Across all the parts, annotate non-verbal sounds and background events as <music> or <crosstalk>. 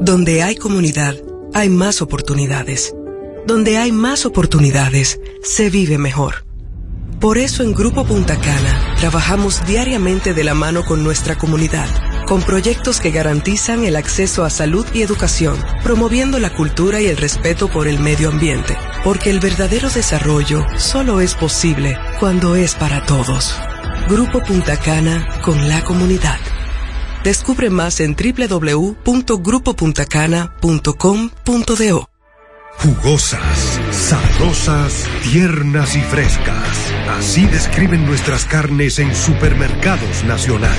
Donde hay comunidad, hay más oportunidades. Donde hay más oportunidades, se vive mejor. Por eso en Grupo Punta Cana trabajamos diariamente de la mano con nuestra comunidad, con proyectos que garantizan el acceso a salud y educación, promoviendo la cultura y el respeto por el medio ambiente, porque el verdadero desarrollo solo es posible cuando es para todos. Grupo Punta Cana con la comunidad. Descubre más en www.grupopuntacana.com.do. Jugosas, sabrosas, tiernas y frescas. Así describen nuestras carnes en Supermercados Nacional.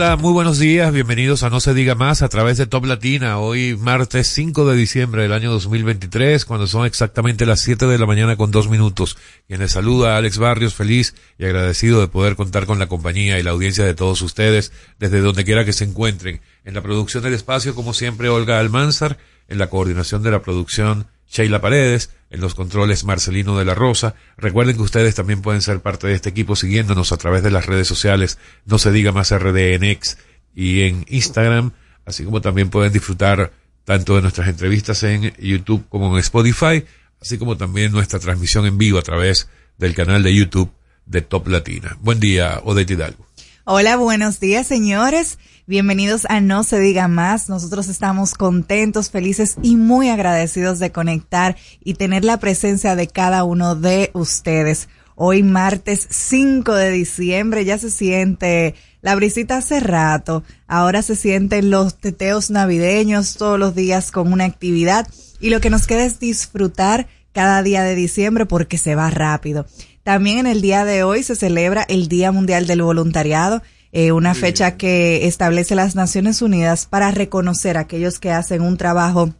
Hola, muy buenos días, bienvenidos a No se diga más a través de Top Latina, hoy martes 5 de diciembre del año 2023, cuando son exactamente las 7 de la mañana con dos minutos. Quien les saluda, Alex Barrios, feliz y agradecido de poder contar con la compañía y la audiencia de todos ustedes, desde donde quiera que se encuentren. En la producción del espacio, como siempre, Olga Almanzar, en la coordinación de la producción, Sheila Paredes, en los controles Marcelino de la Rosa. Recuerden que ustedes también pueden ser parte de este equipo siguiéndonos a través de las redes sociales, no se diga más RDNX y en Instagram, así como también pueden disfrutar tanto de nuestras entrevistas en YouTube como en Spotify, así como también nuestra transmisión en vivo a través del canal de YouTube de Top Latina. Buen día, Odette Hidalgo. Hola, buenos días, señores. Bienvenidos a No se diga más. Nosotros estamos contentos, felices y muy agradecidos de conectar y tener la presencia de cada uno de ustedes. Hoy martes 5 de diciembre ya se siente la brisita hace rato. Ahora se sienten los teteos navideños todos los días con una actividad y lo que nos queda es disfrutar cada día de diciembre porque se va rápido. También en el día de hoy se celebra el Día Mundial del Voluntariado eh, una fecha que establece las Naciones Unidas para reconocer a aquellos que hacen un trabajo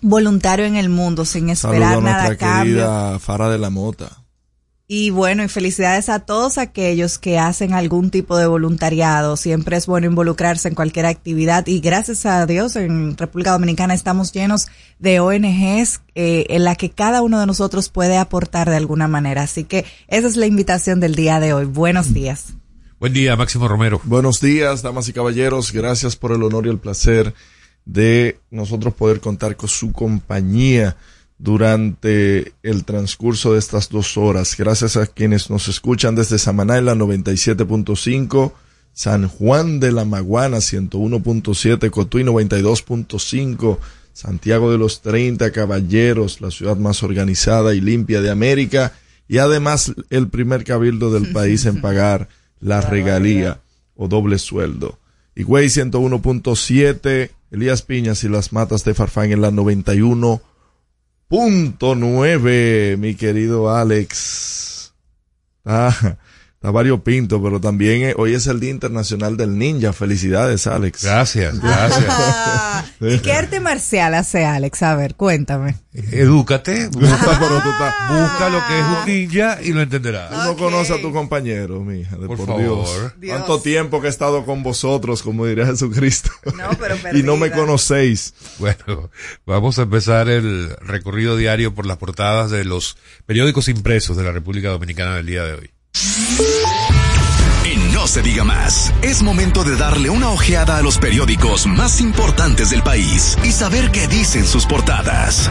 voluntario en el mundo sin esperar nada a cambio. Fara de la Mota. Y bueno, y felicidades a todos aquellos que hacen algún tipo de voluntariado. Siempre es bueno involucrarse en cualquier actividad y gracias a Dios en República Dominicana estamos llenos de ONGs eh, en la que cada uno de nosotros puede aportar de alguna manera. Así que esa es la invitación del día de hoy. Buenos días. Buen día, Máximo Romero. Buenos días, damas y caballeros. Gracias por el honor y el placer de nosotros poder contar con su compañía durante el transcurso de estas dos horas. Gracias a quienes nos escuchan desde Samaná en la 97.5, San Juan de la Maguana 101.7, Cotuí 92.5, Santiago de los 30 Caballeros, la ciudad más organizada y limpia de América, y además el primer cabildo del país en <laughs> pagar la regalía o doble sueldo. Higüey 101.7, Elías Piñas y las matas de Farfán en la 91.9, mi querido Alex. Ah, Está varios pinto, pero también eh, hoy es el Día Internacional del Ninja. Felicidades, Alex. Gracias, <laughs> gracias. <laughs> ¿Y qué arte marcial hace Alex? A ver, cuéntame. Edúcate, <laughs> busca, busca lo que es un ninja y lo entenderás. Tú no conoces a tu compañero, mija, de por, favor. Dios. Tanto tiempo que he estado con vosotros, como diría Jesucristo. No, pero y no me conocéis. Bueno, vamos a empezar el recorrido diario por las portadas de los periódicos impresos de la República Dominicana del día de hoy. Y no se diga más, es momento de darle una ojeada a los periódicos más importantes del país y saber qué dicen sus portadas.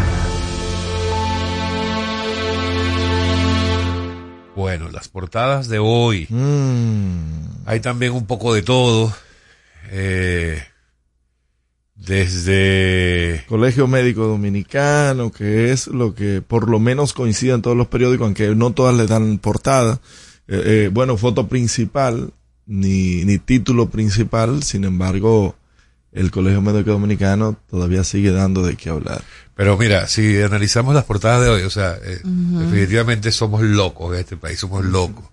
Bueno, las portadas de hoy. Mm. Hay también un poco de todo. eh, desde... Colegio Médico Dominicano, que es lo que por lo menos coincide en todos los periódicos, aunque no todas le dan portada. Eh, eh, bueno, foto principal, ni, ni título principal, sin embargo, el Colegio Médico Dominicano todavía sigue dando de qué hablar. Pero mira, si analizamos las portadas de hoy, o sea, eh, definitivamente somos locos en este país, somos locos.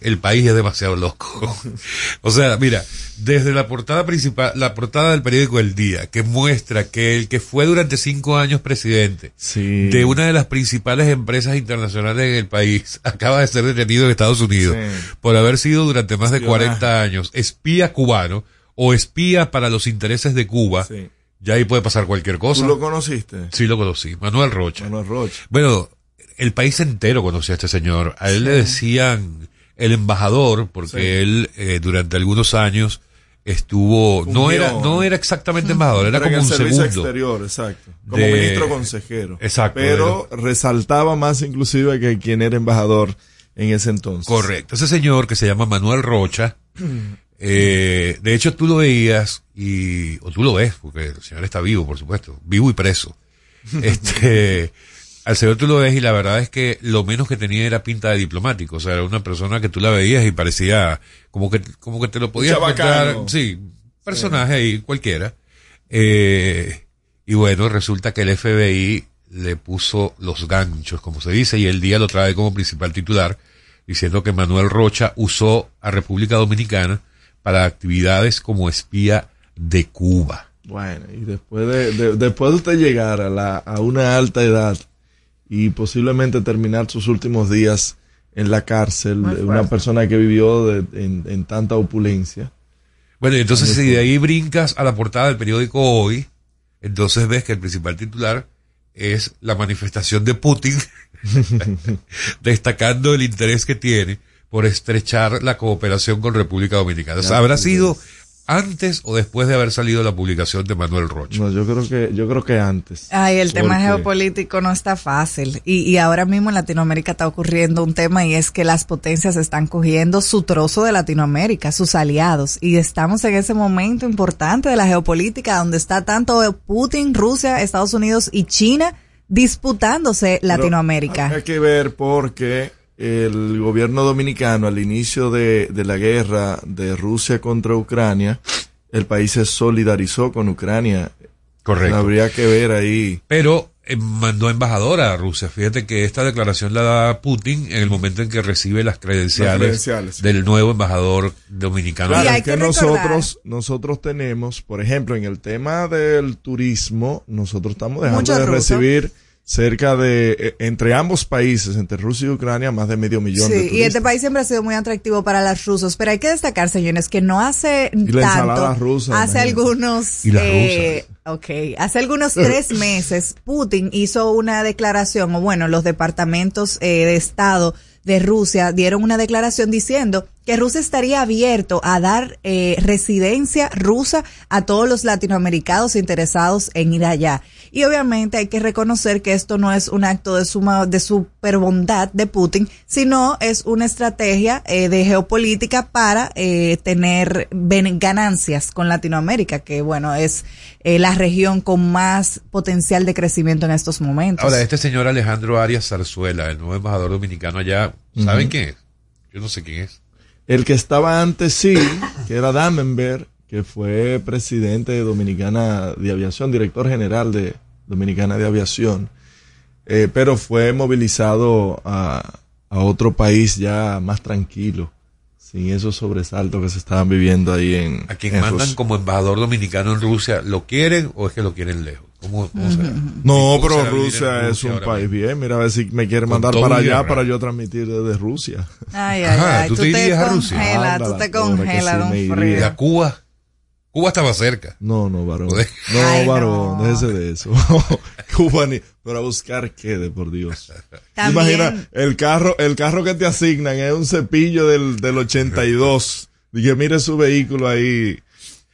El país es demasiado loco. <laughs> o sea, mira, desde la portada principal, la portada del periódico El Día, que muestra que el que fue durante cinco años presidente Sí. de una de las principales empresas internacionales en el país <laughs> acaba de ser detenido en Estados Unidos Sí. por haber sido durante más de Espionaje. 40 años espía cubano o espía para los intereses de Cuba. Sí. Ya ahí puede pasar cualquier cosa. ¿Tú lo conociste? Sí lo conocí, Manuel Rocha. Manuel Rocha. Bueno, el país entero conocía a este señor. A él le decían el embajador porque Sí. él eh, durante algunos años estuvo no era no era exactamente embajador, era como el un servicio segundo. exterior, exacto. Como de- ministro consejero. Exacto, Pero resaltaba más inclusive que quien era embajador en ese entonces. Correcto. Ese señor que se llama Manuel Rocha, <clears throat> eh, de hecho tú lo veías y, o tú lo ves, porque el señor está vivo, por supuesto, vivo y preso. <laughs> Este, al señor tú lo ves y la verdad es que lo menos que tenía era pinta de diplomático, o sea, era una persona que tú la veías y parecía como que, como que te lo podías encontrar, sí, personaje ahí cualquiera. Eh, y bueno, resulta que el FBI le puso los ganchos, como se dice, y el día lo trae como principal titular, diciendo que Manuel Rocha usó a República Dominicana para actividades como espía de Cuba. Bueno, y después de, de- después de usted llegar a, la, a una alta edad y posiblemente terminar sus últimos días en la cárcel, una persona que vivió de- en, en tanta opulencia. Bueno, y entonces si de ahí brincas a la portada del periódico Hoy, entonces ves que el principal titular es la manifestación de Putin, <laughs> destacando el interés que tiene por estrechar la cooperación con República Dominicana. O sea, ¿Habrá sido antes o después de haber salido la publicación de Manuel Rocha? No, yo creo que, yo creo que antes. Ay, el tema geopolítico no está fácil. Y, y ahora mismo en Latinoamérica está ocurriendo un tema y es que las potencias están cogiendo su trozo de Latinoamérica, sus aliados. Y estamos en ese momento importante de la geopolítica donde está tanto Putin, Rusia, Estados Unidos y China disputándose Pero Latinoamérica. Hay que ver porque el gobierno dominicano al inicio de, de la guerra de Rusia contra Ucrania, el país se solidarizó con Ucrania. Correcto. Habría que ver ahí. Pero eh, mandó embajadora a Rusia. Fíjate que esta declaración la da Putin en el momento en que recibe las credenciales, Las credenciales. del nuevo embajador dominicano. Claro, es que, nosotros, nosotros tenemos, por ejemplo, en el tema del turismo, nosotros estamos dejando Mucho de ruso. recibir cerca de, eh, entre ambos países, entre Rusia y Ucrania, más de medio millón de Sí, turistas. y este país siempre ha sido muy atractivo para los rusos, pero hay que destacar, señores, que no hace la ensalada tanto, rusa, hace imagínate. algunos, Y la eh, ok, hace algunos tres <laughs> meses, Putin hizo una declaración, o bueno, los departamentos eh, de Estado de Rusia dieron una declaración diciendo que Rusia estaría abierto a dar eh, residencia rusa a todos los latinoamericanos interesados en ir allá. Y obviamente hay que reconocer que esto no es un acto de suma de super bondad de Putin, sino es una estrategia eh, de geopolítica para eh, tener ben- ganancias con Latinoamérica, que bueno, es eh, la región con más potencial de crecimiento en estos momentos. Ahora, este señor Alejandro Arias Zarzuela, el nuevo embajador dominicano allá, ¿saben quién es? Yo no sé quién es. El que estaba antes sí, que era Damenberg, que fue presidente de Dominicana de Aviación, director general de Dominicana de Aviación, eh, pero fue movilizado a, a otro país ya más tranquilo, sin esos sobresaltos que se estaban viviendo ahí en, A quien en mandan Rusia. como embajador dominicano en Rusia, ¿lo quieren o es que lo quieren lejos? ¿Cómo, cómo será? No, ¿Cómo pero será Rusia es un país bien. Mira, a ver si me quiere Con mandar para allá para yo transmitir desde Rusia. Ay, ay, Ajá, ay, ¿tú tú, te te irías a Rusia? congelas, tú te congelas sí. ¿Y frío. a Cuba? Cuba estaba cerca. No, no, varón. Joder. No, varón, no. déjese de eso. <laughs> Cuba ni, pero a buscar qué, de por Dios. También- Imagina, el carro, el carro que te asignan es un cepillo del, del 82. Dije, mire su vehículo ahí.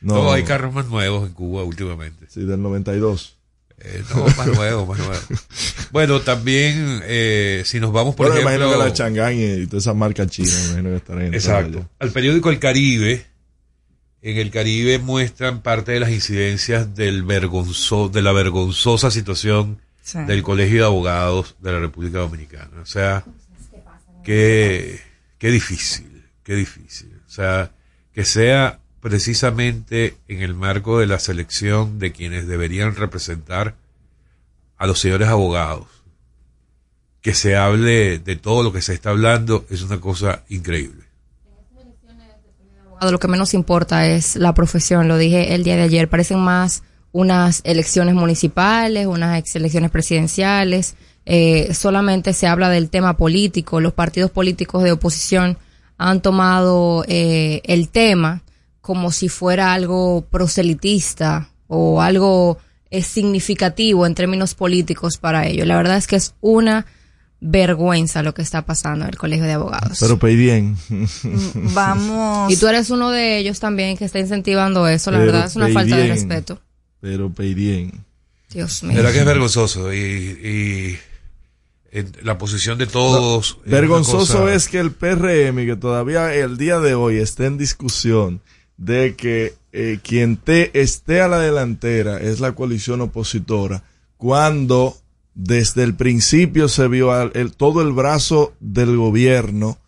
No, No, hay carros más nuevos en Cuba últimamente. Sí, del 92. Eh, no, más nuevos, más nuevos. <laughs> Bueno, también, eh, si nos vamos, por Bueno, me ejemplo... imagino que la Chang'an y toda esa marca china, me imagino que estarán entrando Exacto. Al periódico El Caribe, en el Caribe muestran parte de las incidencias del vergonzo, de la vergonzosa situación Sí. del Colegio de Abogados de la República Dominicana. O sea, qué, qué difícil, qué difícil. O sea, que sea precisamente en el marco de la selección de quienes deberían representar a los señores abogados, que se hable de todo lo que se está hablando, es una cosa increíble. Lo que menos importa es la profesión, lo dije el día de ayer, parecen más unas elecciones municipales, unas elecciones presidenciales, eh, solamente se habla del tema político, los partidos políticos de oposición han tomado eh, el tema como si fuera algo proselitista o algo eh, significativo en términos políticos para ellos. La verdad es que es una vergüenza lo que está pasando en el Colegio de Abogados. Pero Peidien. Vamos. Y tú eres uno de ellos también que está incentivando eso. La Pero verdad es una falta de bien. respeto. Pero Peidien. Dios De mío. verdad que es vergonzoso y, y en la posición de todos. es una Vergonzoso cosa- es que el PRM, que todavía el día de hoy está en discusión de que eh, quien te esté a la delantera es la coalición opositora, cuando desde el principio se vio el- todo el brazo del gobierno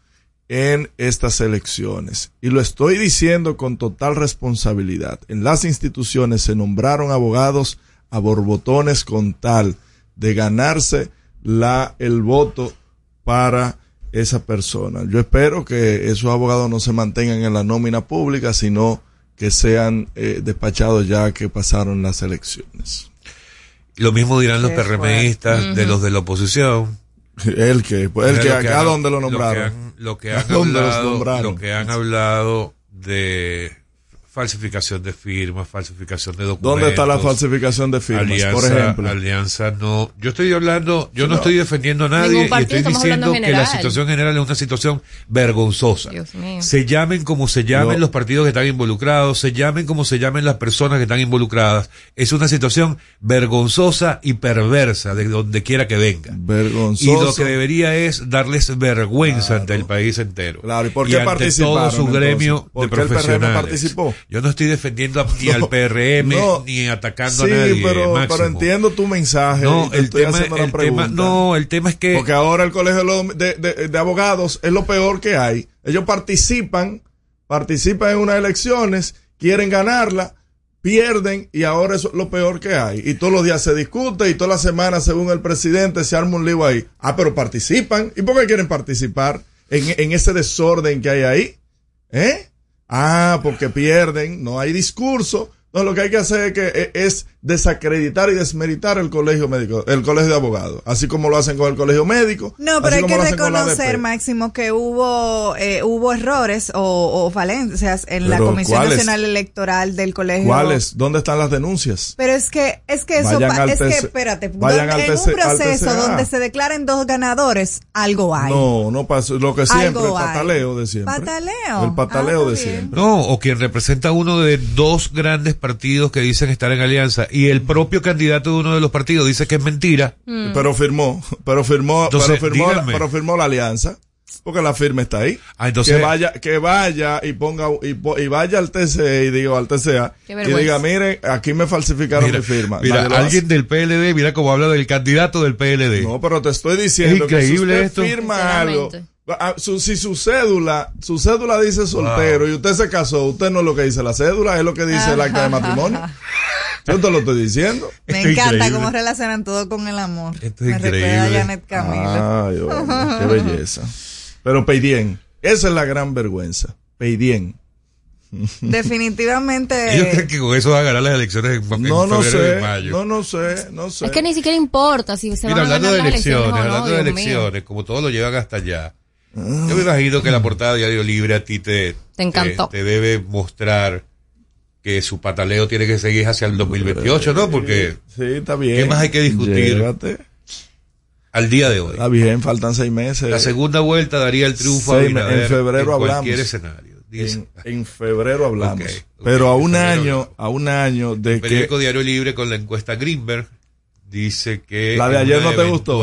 en estas elecciones. Y lo estoy diciendo con total responsabilidad. En las instituciones se nombraron abogados a borbotones con tal de ganarse la, el voto para esa persona. Yo espero que esos abogados no se mantengan en la nómina pública, sino que sean eh, despachados ya que pasaron las elecciones. Lo mismo dirán los PRMistas de los de la oposición. El que, pues, el Lo que acá han- donde lo que nombraron. han- Lo que <laughs> han, ¿Dónde los hablado, nombraron? lo que han hablado de falsificación de firmas, falsificación de documentos. ¿Dónde está la falsificación de firmas? Alianza, por ejemplo. Alianza no. Yo estoy hablando, yo no, No. estoy defendiendo a nadie y estoy diciendo que la situación general es una situación vergonzosa. Dios mío. Se llamen como se llamen Yo- los partidos que están involucrados, se llamen como se llamen las personas que están involucradas. Es una situación vergonzosa y perversa de donde quiera que venga. Vergonzoso. Y lo que debería es darles vergüenza ante el país entero. Claro, ¿y por qué ante participaron, todo su entonces? gremio ¿Por de qué el PRM profesionales. participó? Yo no estoy defendiendo ni <laughs> al PRM No. ni atacando Sí, a nadie. pero, Máximo. pero entiendo tu mensaje. No, el tema, haciendo la el tema, pregunta. no, el tema es que Porque ahora el colegio de, de- de abogados es lo peor que hay. Ellos participan, participan en unas elecciones, quieren ganarla, pierden y ahora eso es lo peor que hay. Y todos los días se discute y todas las semanas, según el presidente, se arma un lío ahí. Ah, pero participan. ¿Y por qué quieren participar en, en ese desorden que hay ahí? ¿Eh? Ah, porque pierden, no hay discurso. No, lo que hay que hacer es, que, eh, es desacreditar y desmeritar el colegio médico, el colegio de abogados, así como lo hacen con el colegio médico. No, pero así hay como que reconocer. Máximo, que hubo eh, hubo errores o, o falencias en la Comisión ¿cuáles? Nacional Electoral del colegio. ¿Cuáles? ¿Dónde están las denuncias? Pero es que, es que eso, Vayan pa- al es que, espérate, vayan donde- al en un proceso donde se declaren dos ganadores, algo hay. No, no pasa lo que siempre, Algo el hay. pataleo de siempre. Pataleo. El pataleo Ah, de bien. siempre. No, o quien representa uno de dos grandes partidos que dicen estar en alianza y el propio candidato de uno de los partidos dice que es mentira. Pero firmó, pero firmó, Entonces, pero firmó, la, pero firmó la alianza. Porque la firma está ahí. Ah, entonces- que vaya, que vaya y ponga y, vaya al TCE y digo al TCA y diga, miren, aquí me falsificaron Mira, mi firma. mira, alguien del PLD, mira cómo habla del candidato del PLD. No, pero te estoy diciendo Es increíble que si esto. firma algo, su- si su cédula, su cédula dice soltero y usted se casó, usted no es lo que dice la cédula, es lo que dice el acta de matrimonio. <laughs> Yo te lo estoy diciendo. Me Esto encanta increíble. cómo relacionan todo con el amor. Esto es Me recuerda a increíble. Janet Camilo. Ay, qué belleza. Pero Peidien, esa es la gran vergüenza. Peidien. <laughs> Definitivamente. Ellos creen que con eso va a ganar las elecciones en, en No, no febrero y sé, mayo. no, no sé, no sé. Es que ni siquiera importa si se Mira, van a hablando ganar de las elecciones, elecciones, o no, hablando de mío. elecciones, como todos lo llevan hasta allá, yo me imagino que la portada de Diario Libre a ti te, Te encantó. te, debe mostrar que su pataleo tiene que seguir hacia el 2028, ¿no? Porque Sí, está bien. ¿Qué más hay que discutir? Llévate. al día de hoy, Está bien, faltan seis meses. la segunda vuelta daría el triunfo a Sí, Abinader en febrero cualquier hablamos. escenario. Dice, En, en febrero hablamos. Pero a en un febrero año, a un año de el que periódico Diario Libre con la encuesta Greenberg dice que La de en ayer no te gustó.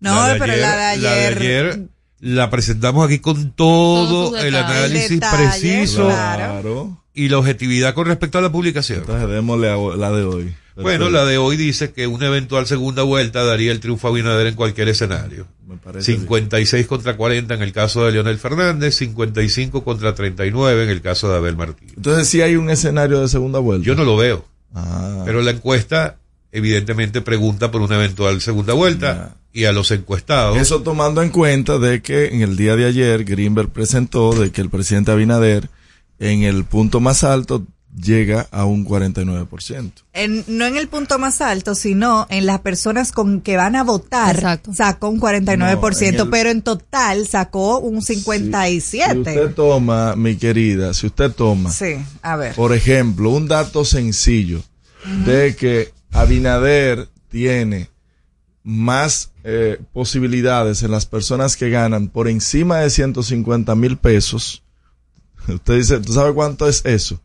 No, la de pero ayer- la de la de ayer. la presentamos aquí con todo el análisis preciso Claro. y la objetividad con respecto a la publicación. Entonces démosle a la de hoy. Bueno, la de hoy dice que una eventual segunda vuelta daría el triunfo a Abinader en cualquier escenario. Me parece 56 contra 40 en el caso de Leonel Fernández, 55 contra 39 en el caso de Abel Martínez. Entonces sí hay un escenario de segunda vuelta. Yo no lo veo, Ah, pero la encuesta evidentemente pregunta por una eventual segunda vuelta y a los encuestados. Eso tomando en cuenta de que en el día de ayer Greenberg presentó de que el presidente Abinader en el punto más alto llega a un 49%. En- no en el punto más alto, sino en las personas con que van a votar, Exacto. sacó un 49%, No, en el- pero en total sacó un 57%. Si usted toma, mi querida, si usted toma, Sí, a ver. por ejemplo, un dato sencillo de que Abinader tiene más eh, posibilidades en las personas que ganan por encima de 150 mil pesos. Usted dice, ¿tú sabe cuánto es eso?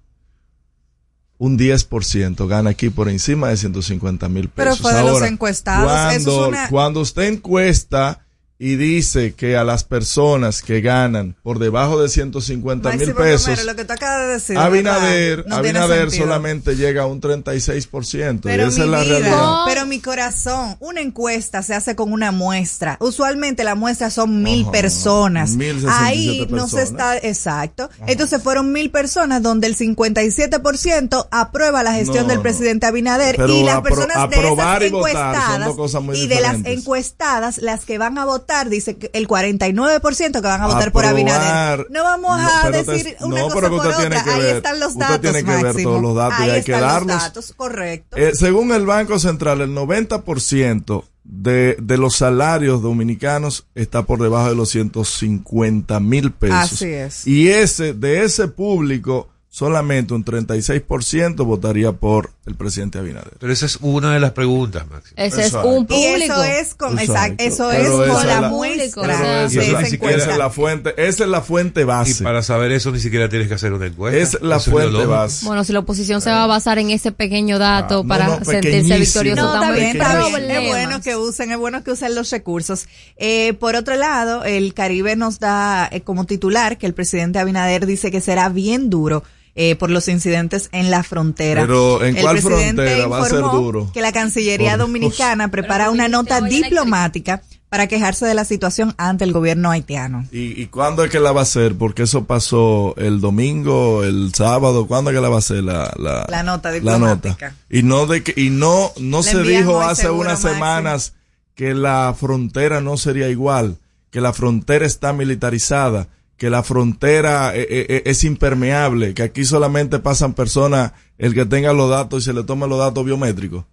Un 10% gana aquí por encima de 150 mil Pero pesos. fue de los encuestados, Cuando, eso es una- cuando usted encuesta y dice que a las personas que ganan por debajo de 150 mil pesos, Romero, lo que tú acabas de decir. Abinader. No Abinader solamente llega a un 36%. Pero y esa es la vida, realidad. pero mi corazón, una encuesta se hace con una muestra. Usualmente la muestra son mil Ajá, personas. 1067 Ahí no se está, exacto. Entonces fueron mil personas donde el 57% aprueba la gestión No, del no. presidente Abinader Pero y las apro- personas de esas y votar encuestadas cosas muy y de las encuestadas, las que van a votar, dice que el 49% que van a votar por Abinader. No vamos No, a pero te- decir una no, cosa pero que por usted tiene otra. que Ahí ver- están los usted datos, tiene que ver todos los datos y Ahí hay que están darlos. los datos, correcto. Eh, según el Banco Central, el 90% de, de los salarios dominicanos está por debajo de los 150 mil pesos. Así es. Y ese, de ese público, solamente un 36% votaría por el presidente Abinader. Pero esa es una de las preguntas, Máximo. Ese es un Y público. eso es con, exacto, Exacto. eso Pero es con es la la- muestra esa- siquiera es la fuente, esa es la fuente Y base. para saber eso ni siquiera tienes que hacer una encuesta. Es la Eso fuente lógico. base. Bueno, si la oposición se va a basar en ese pequeño dato Ah, para no, sentirse victorioso, No, está bien, en está bien. Es bueno que usen, es bueno que usen los recursos. Eh, por otro lado, el Caribe nos da eh, como titular que el presidente Abinader dice que será bien duro eh, por los incidentes en la frontera. Pero, ¿en el cuál presidente frontera va a ser informó duro? Que la Cancillería. Dominicana prepara una nota diplomática para quejarse de la situación ante el gobierno haitiano. ¿Y, ¿Y cuándo es que la va a hacer? Porque eso pasó el domingo, el sábado. ¿Cuándo es que la va a hacer la, la, La nota la diplomática. nota? Y no de que, y no, no se dijo hace seguro, unas Maxi. semanas que la frontera no sería igual, que la frontera está militarizada, que la frontera eh, eh, eh, es impermeable, que aquí solamente pasan personas el que tenga los datos y se le toman los datos biométricos.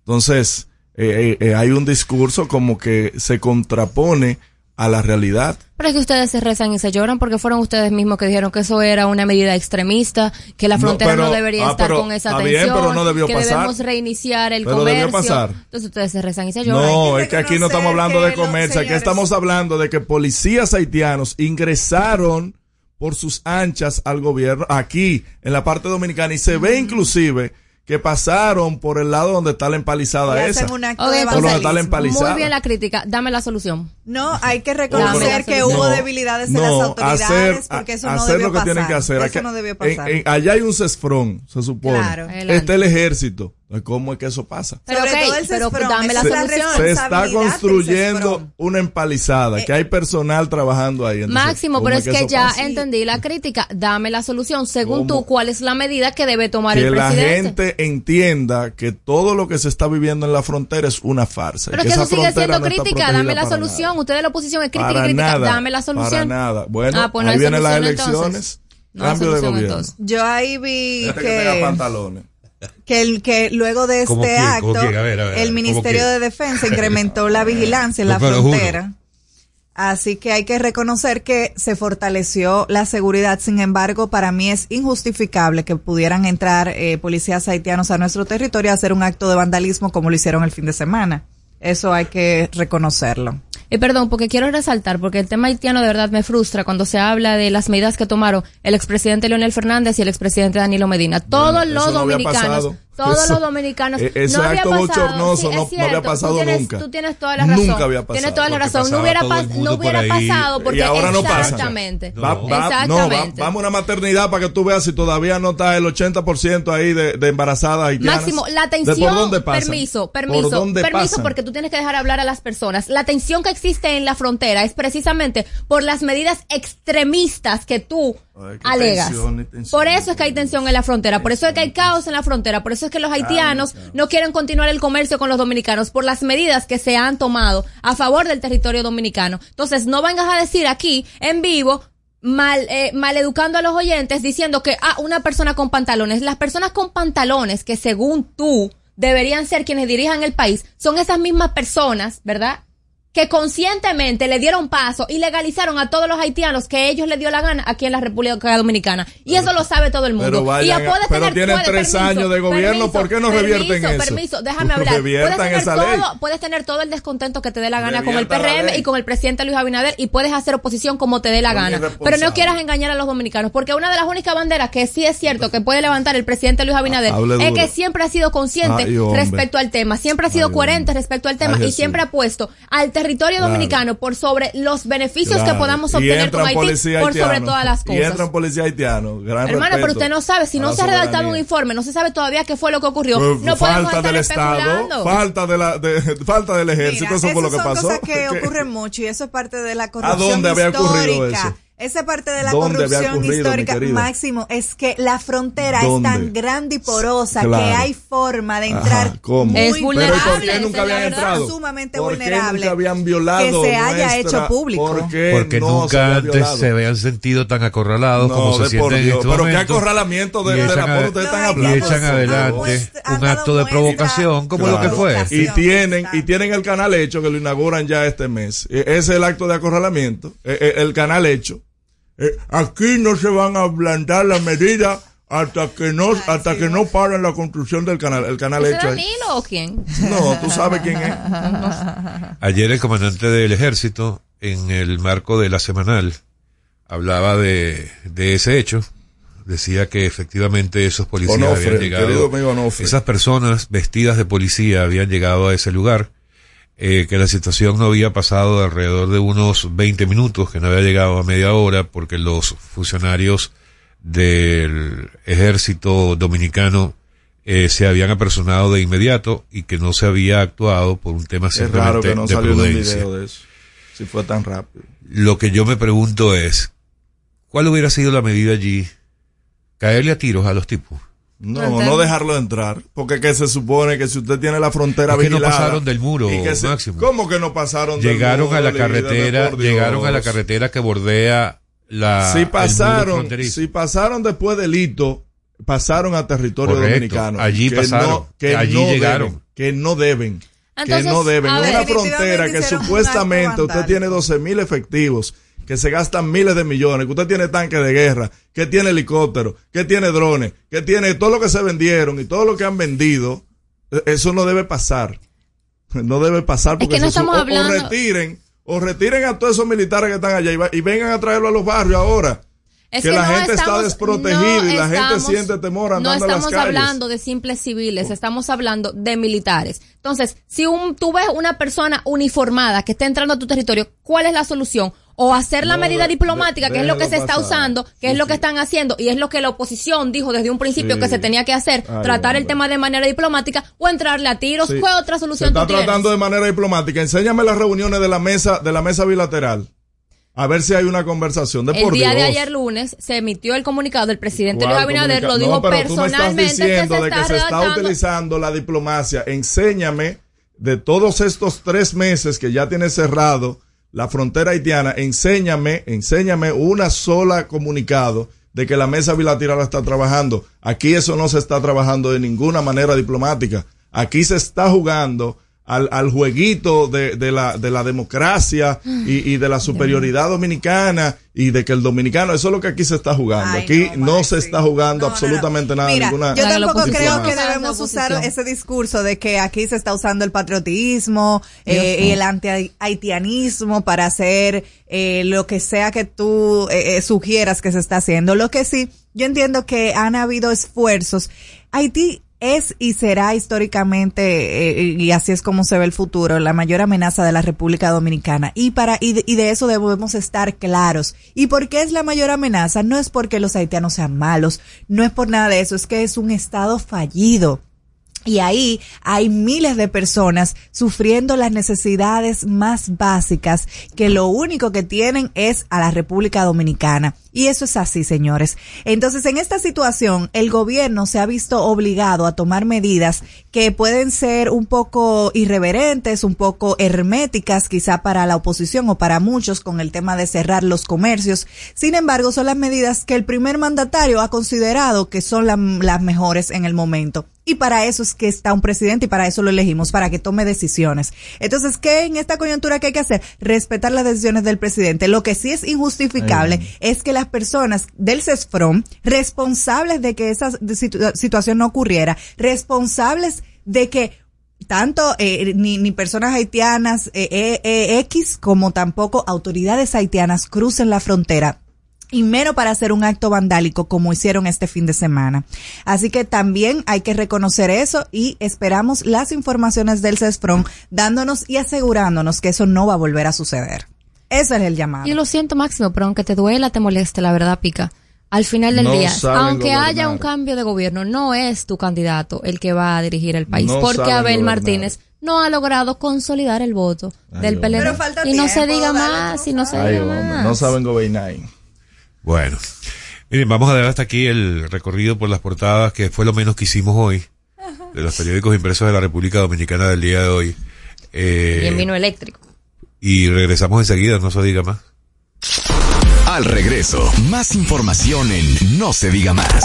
Entonces, hay un discurso como que se contrapone a la realidad. Pero es que ustedes se rezan y se lloran porque fueron ustedes mismos que dijeron que eso era una medida extremista, que la frontera no, pero- debería ah, estar pero con esa está bien, tensión, pero no debió que pasar. debemos reiniciar el Pero comercio. debió pasar. Entonces ustedes se rezan y se lloran. No, es que aquí no estamos hablando de comercio, aquí estamos hablando de que policías haitianos ingresaron por sus anchas al gobierno aquí en la parte dominicana y se ve inclusive que pasaron por el lado donde está la empalizada Y esa. Por donde está la empalizada. Muy bien la crítica, dame la solución. No, hay que reconocer que hubo No, debilidades en las autoridades hacer, porque eso a- no hacer debió lo que pasar. tienen que hacer. Eso Aquí- no debió en- pasar. en- allá hay un CESFRON, se supone. Claro. Está el ejército. ¿Cómo es que eso pasa? Pero Sobre ok, todo el pero dame la esa solución. Se está construyendo una empalizada, que hay personal trabajando ahí. Entonces, Máximo, ¿cómo pero es que, ya pasa? entendí la crítica. Dame la solución. Según ¿Cómo? tú, ¿cuál es la medida que debe tomar que el la presidente? gente entienda que todo lo que se está viviendo en la frontera es una farsa. Pero que esa eso sigue frontera siendo no crítica. Dame la solución. nada. Usted de la oposición es crítica y crítica. nada, Dame la solución. Para nada. Bueno, Ah, pues no ahí vienen las elecciones. entonces. No hay cambio de gobierno. entonces. Yo ahí vi Este que tenga que, pantalones. Que, el, que luego de ¿Cómo este acto, quién? A ver, a ver, a ver, el ¿cómo Ministerio de Defensa incrementó la <laughs> vigilancia en la juro. frontera. Así que hay que reconocer que se fortaleció la seguridad. Sin embargo, para mí es injustificable que pudieran entrar eh, policías haitianos a nuestro territorio a hacer un acto de vandalismo como lo hicieron el fin de semana. Eso hay que reconocerlo. Y perdón, porque quiero resaltar, porque el tema haitiano de verdad me frustra cuando se habla de las medidas que tomaron el expresidente Leonel Fernández y el expresidente Danilo Medina. Todos los no dominicanos. Todos los dominicanos. E-, no había acto pasado, bochornoso sí, no, no había pasado tú tienes, nunca. Tú tienes toda la razón. Nunca había pasado. Tienes toda la razón. No hubiera, pas- no hubiera pasado porque Y ahora no pasa. exactamente. Va- va- no, va- Exactamente. vamos a una maternidad para que tú veas si todavía no está el 80% ahí de, de embarazadas haitianas. Máximo, la ¿De tensión, por dónde pasan? permiso, permiso, ¿Por dónde permiso, pasan? porque tú tienes que dejar hablar a las personas. La tensión que existe en la frontera es precisamente por las medidas extremistas que tú Ay, alegas. tensión y tensión. Por eso es que hay tensión en la frontera, por eso es que hay caos en la frontera, por eso es que los haitianos no quieren continuar el comercio con los dominicanos por las medidas que se han tomado a favor del territorio dominicano. Entonces, no vengas a decir aquí en vivo mal eh, maleducando a los oyentes diciendo que ah una persona con pantalones. Las personas con pantalones que según tú deberían ser quienes dirijan el país son esas mismas personas verdad que conscientemente le dieron paso y legalizaron a todos los haitianos que ellos les dio la gana aquí en la República Dominicana. Y eso lo sabe todo el mundo. Pero vayan y puedes pero tener, tienen puedes- tres años de gobierno, ¿por qué no revierten permiso, eso? Permiso, déjame <laughs> hablar. Puedes, tener todo, puedes tener todo el descontento que te dé la gana con el PRM y con el presidente Luis Abinader y puedes hacer oposición como te dé la gana. Pero no quieras engañar a los dominicanos, porque una de las únicas banderas que sí es cierto que puede levantar el presidente Luis Abinader Hable es duro. que siempre ha sido consciente Ay, respecto al tema, siempre ha sido Ay, coherente hombre. respecto al tema Ay, y siempre ha puesto al territorio Claro. dominicano por sobre los beneficios que Claro. podamos Y obtener con Haití policías por sobre todas las Y cosas. entran policías haitianos. Gran Hermano, pero usted no sabe, si a no se ha redactado un informe, no se sabe todavía qué fue lo que ocurrió. Pues, no podemos falta estar del Estado, especulando. falta de la, de- <laughs> falta del ejército, Mira, eso fue lo que son pasó. cosas que <laughs> ocurren mucho y eso es parte de la corrupción dónde había ocurrido histórica. eso? Esa parte de la ¿Dónde había corrupción ocurrido, histórica? Máximo, es que la frontera ¿Dónde? es tan grande y porosa Claro. que hay forma de Ajá, entrar ¿cómo? muy Es Pero ¿y vulnerable, por qué esa nunca es la habían verdad. entrado? Sumamente ¿Por qué vulnerable nunca habían violado que se haya nuestra- hecho público. ¿Por qué Porque no nunca antes violado? se habían sentido tan acorralados No, como se sienten en Dios, este pero qué momento. acorralamiento de, de la ustedes están Los y hablando. echan adelante un acto de provocación como lo que fue. Y tienen, y tienen el canal hecho que lo inauguran ya este mes. E- Ese es el acto de acorralamiento, e- e- el canal hecho. Eh, aquí no se van a ablandar las medidas hasta que no, hasta que no paren la construcción del canal. El canal ¿Ese hecho. ahí. Danilo o quién? No, tú sabes quién es. <laughs> Ayer el comandante del ejército, en el marco de la semanal, hablaba de, de ese hecho. Decía que efectivamente esos policías Onofre, habían llegado, querido amigo Onofre. esas personas vestidas de policía habían llegado a ese lugar, eh, que la situación no había pasado de alrededor de unos 20 minutos, que no había llegado a media hora, porque los funcionarios del ejército dominicano eh, se habían apersonado de inmediato y que no se había actuado por un tema Es raro simplemente que no de salió un prudencia. video de eso. Si fue tan rápido. Lo que yo me pregunto es, ¿cuál hubiera sido la medida allí? Caerle a tiros a los tipos. No, no dejarlo entrar. Porque que se supone que si usted tiene la frontera Es que no vigilada. pasaron del muro, y que se- Máximo. ¿Cómo que no pasaron del Llegaron muro, a la carretera, llegaron a la carretera que bordea la Si pasaron, si pasaron después del hito, pasaron a territorio Correcto, dominicano. allí Que pasaron, no- que allí no llegaron. deben, que no deben. Entonces, que no deben. ver. Una frontera que supuestamente usted tiene 12 mil efectivos, que se gastan miles de millones, que usted tiene tanques de guerra, que tiene helicópteros, que tiene drones, que tiene todo lo que se vendieron y todo lo que han vendido. eh, Eso no debe pasar. No debe pasar porque que no estamos o- o hablando- retiren o retiren a todos esos militares que están allá y, va- y vengan a traerlo a los barrios ahora. Es que la no gente está estamos- desprotegida y la gente siente temor No andando las estamos calles. hablando de simples civiles, estamos hablando de militares. Entonces, si un, tú ves una persona uniformada que está entrando a tu territorio, ¿cuál es la solución? O hacer la No, medida diplomática, de- que es lo que se está usando, que Sí, es lo que sí. están haciendo, y es lo que la oposición dijo desde un principio Sí. que se tenía que hacer, Ay, tratar el tema de manera diplomática o entrarle a tiros. ¿Cuál otra Se solución está tú tienes? tratando de manera diplomática. Enséñame las reuniones de la mesa, de la mesa bilateral. A ver si hay una conversación. De El por día de Dios. ayer lunes se emitió el comunicado del presidente ¿Cuál Luis Abinader, lo dijo No, pero tú me estás personalmente que diciendo se de está que se está utilizando la diplomacia. Enséñame de todos estos tres meses que ya tiene cerrado la frontera haitiana, enséñame, enséñame una sola comunicado de que la mesa bilateral está trabajando. Aquí eso no se está trabajando de ninguna manera diplomática. Aquí se está jugando al, al jueguito de, de la, de la democracia y, y de la superioridad dominicana y de que el dominicano, eso es lo que aquí se está jugando. Ay, aquí no, se está jugando No, absolutamente no. nada. Mira, ninguna, yo tampoco creo que debemos usar ese discurso de que aquí se está usando el patriotismo eh, y el anti-haitianismo para hacer eh, lo que sea que tú eh, eh, sugieras que se está haciendo. Lo que sí, yo entiendo que han habido esfuerzos. Haití es y será históricamente, eh, y así es como se ve el futuro, la mayor amenaza de la República Dominicana. Y, para, y de, y de eso debemos estar claros. ¿Y por qué es la mayor amenaza? No es porque los haitianos sean malos, no es por nada de eso, es que es un Estado fallido y ahí hay miles de personas sufriendo las necesidades más básicas que lo único que tienen es a la República Dominicana. Y eso es así, señores. Entonces, en esta situación, el gobierno se ha visto obligado a tomar medidas que pueden ser un poco irreverentes, un poco herméticas, quizá para la oposición o para muchos con el tema de cerrar los comercios. Sin embargo, son las medidas que el primer mandatario ha considerado que son las mejores en el momento. Y para eso es que está un presidente y para eso lo elegimos, para que tome decisiones. Entonces, ¿qué en esta coyuntura que hay que hacer? Respetar las decisiones del presidente. Lo que sí es injustificable es que las personas del CESFROM, responsables de que esa situación no ocurriera, responsables de que tanto eh, ni, ni, personas haitianas eh, eh, X como tampoco autoridades haitianas crucen la frontera y menos para hacer un acto vandálico como hicieron este fin de semana. Así que también hay que reconocer eso y esperamos las informaciones del CESFRON dándonos y asegurándonos que eso no va a volver a suceder. Ese es el llamado. Yo lo siento, Máximo, pero aunque te duela, te moleste, la verdad pica. Al final del día, aunque haya un cambio de gobierno, no es tu candidato el que va a dirigir el país, porque Abel Martínez no ha logrado consolidar el voto del PLD. y no se diga más, y no se diga más. No saben gobernar. Bueno, miren, vamos a dar hasta aquí el recorrido por las portadas, que fue lo menos que hicimos hoy, de los periódicos impresos de la República Dominicana del día de hoy. Eh, y en vino eléctrico. Y regresamos enseguida, no se diga más. Al regreso, más información en No se diga más.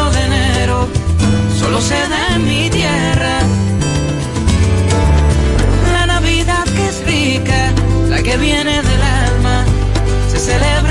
solo se da en mi tierra. La Navidad que es rica, la que viene del alma, se celebra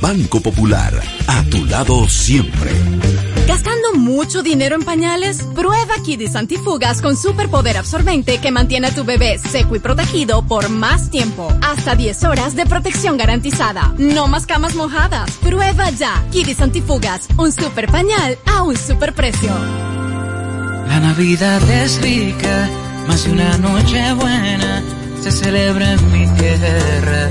Banco Popular, a tu lado siempre. ¿Gastando mucho dinero en pañales? Prueba Kidis Antifugas con superpoder absorbente que mantiene a tu bebé seco y protegido por más tiempo. Hasta 10 horas de protección garantizada. No más camas mojadas. Prueba ya. Kidis Antifugas, un super pañal a un super precio. La Navidad es rica, más de una noche buena se celebra en mi tierra.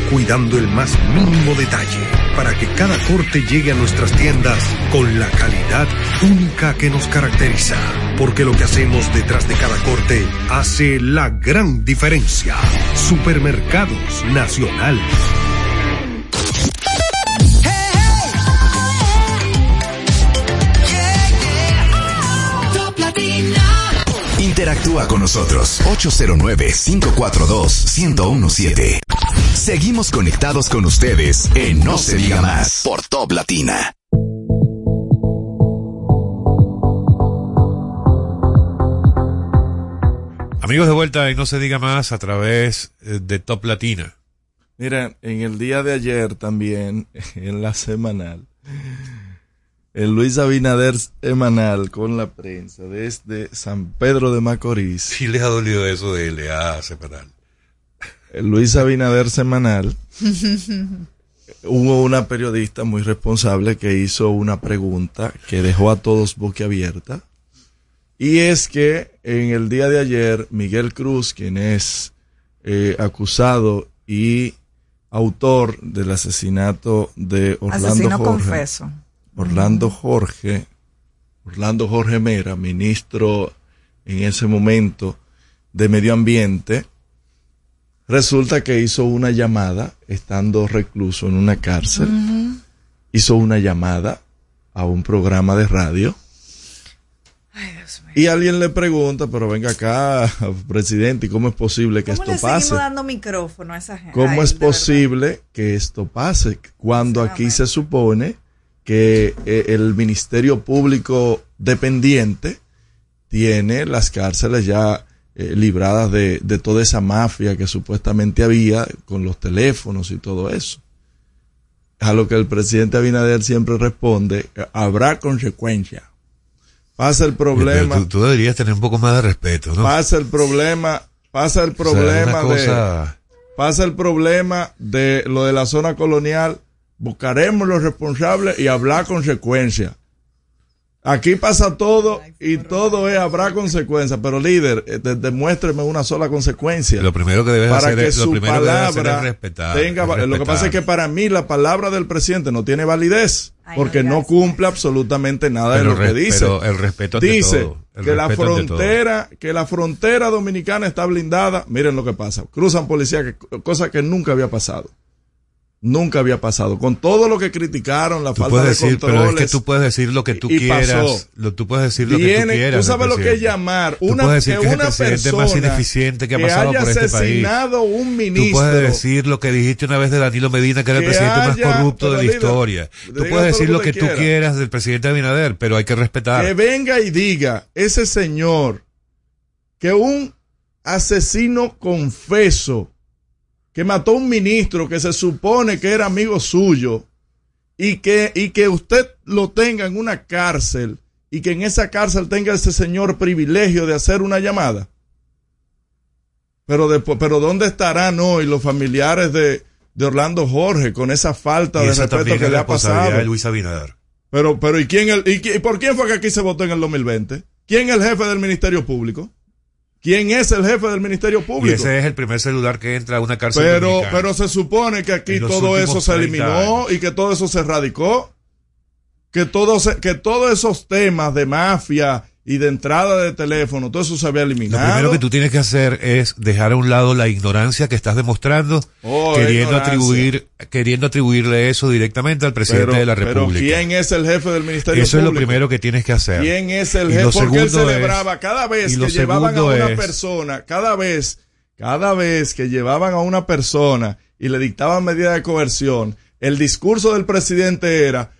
cuidando el más mínimo detalle para que cada corte llegue a nuestras tiendas con la calidad única que nos caracteriza. Porque lo que hacemos detrás de cada corte hace la gran diferencia. Supermercados Nacional. Interactúa con nosotros 809-542-1017. Seguimos conectados con ustedes en No se diga más por Top Latina. Amigos de vuelta y no se diga más a través eh, de Top Latina. Mira, en el día de ayer también, <laughs> en la semanal, el Luis Abinader semanal con la prensa desde San Pedro de Macorís. Sí le ha dolido eso de LA semanal. El Luis Abinader semanal. <laughs> Hubo una periodista muy responsable que hizo una pregunta que dejó a todos boquiabierta. Y es que en el día de ayer, Miguel Cruz, quien es eh, acusado y autor del asesinato de Orlando Asesino Jorge. confeso. Orlando Jorge, Orlando Jorge Mera, ministro en ese momento de Medio Ambiente, resulta que hizo una llamada, estando recluso en una cárcel, hizo una llamada a un programa de radio. Y alguien le pregunta, pero venga acá, <laughs> presidente, ¿y cómo es posible que ¿Cómo esto le pase? dando micrófono a esa gente? ¿Cómo Ay, es verdad. posible que esto pase cuando aquí se supone que eh, el Ministerio Público dependiente tiene las cárceles ya eh, libradas de, de toda esa mafia que supuestamente había con los teléfonos y todo eso? A lo que el presidente Abinader siempre responde, eh, habrá consecuencias. Pasa el problema. Tú, tú deberías tener un poco más de respeto, ¿no? Pasa el problema, pasa el O sea, problema cosa- de pasa el problema de lo de la zona colonial, buscaremos los responsables y habrá consecuencias. Aquí pasa todo y todo es habrá consecuencias, pero líder, eh, de- demuéstreme una sola consecuencia. Lo primero que debes para hacer que es, lo su primero que debes hacer palabra es respetar. tenga es va- Lo que respetar. pasa es que para mí la palabra del presidente no tiene validez porque no cumple absolutamente nada de lo que dice. pero el respeto ante dice todo, el que la respeto frontera, que la frontera dominicana está blindada. Miren lo que pasa. Cruzan policías, que- cosa que nunca había pasado. Nunca había pasado. Con todo lo que criticaron, la Tú falta de decir, pero controles. es que tú puedes decir lo que tú y quieras. pasó. Lo, tú puedes decir lo que tú quieras. tú sabes lo que es llamar Tú una, puedes decir que es el persona más ineficiente que ha pasado haya por este país. asesinado un ministro. Tú puedes decir lo que dijiste una vez de Danilo Medina, que era el presidente más corrupto de pero la líder, historia. Tú puedes decir lo que tú quiera. quieras del presidente Abinader, pero hay que respetar. que venga y diga ese señor que un asesino confeso que mató a un ministro que se supone que era amigo suyo y que, y que usted lo tenga en una cárcel y que en esa cárcel tenga ese señor privilegio de hacer una llamada. Pero después, pero ¿dónde estarán hoy los familiares de, de Orlando Jorge con esa falta Y de respeto que le ha pasado? de Luis Abinader. Pero, pero, ¿y quién el, y, por quién fue que aquí se votó en el 2020? ¿Quién es el jefe del Ministerio Público? ¿Quién es el jefe del Ministerio Público? Y ese es el primer celular que entra a una cárcel. Pero, pero se supone que aquí todo eso se eliminó y que todo eso se erradicó. Que, todo que todos esos temas de mafia y de entrada de teléfono, todo eso se había eliminado. Lo primero que tú tienes que hacer es dejar a un lado la ignorancia que estás demostrando, oh, queriendo atribuir, queriendo atribuirle eso directamente al presidente de la República. Pero ¿quién es el jefe del Ministerio Eso es lo primero que tienes que hacer. ¿Quién es el jefe? Porque él celebraba cada vez que llevaban a una persona, cada vez, cada vez que llevaban a una persona y le dictaban medidas de coerción, el discurso del presidente era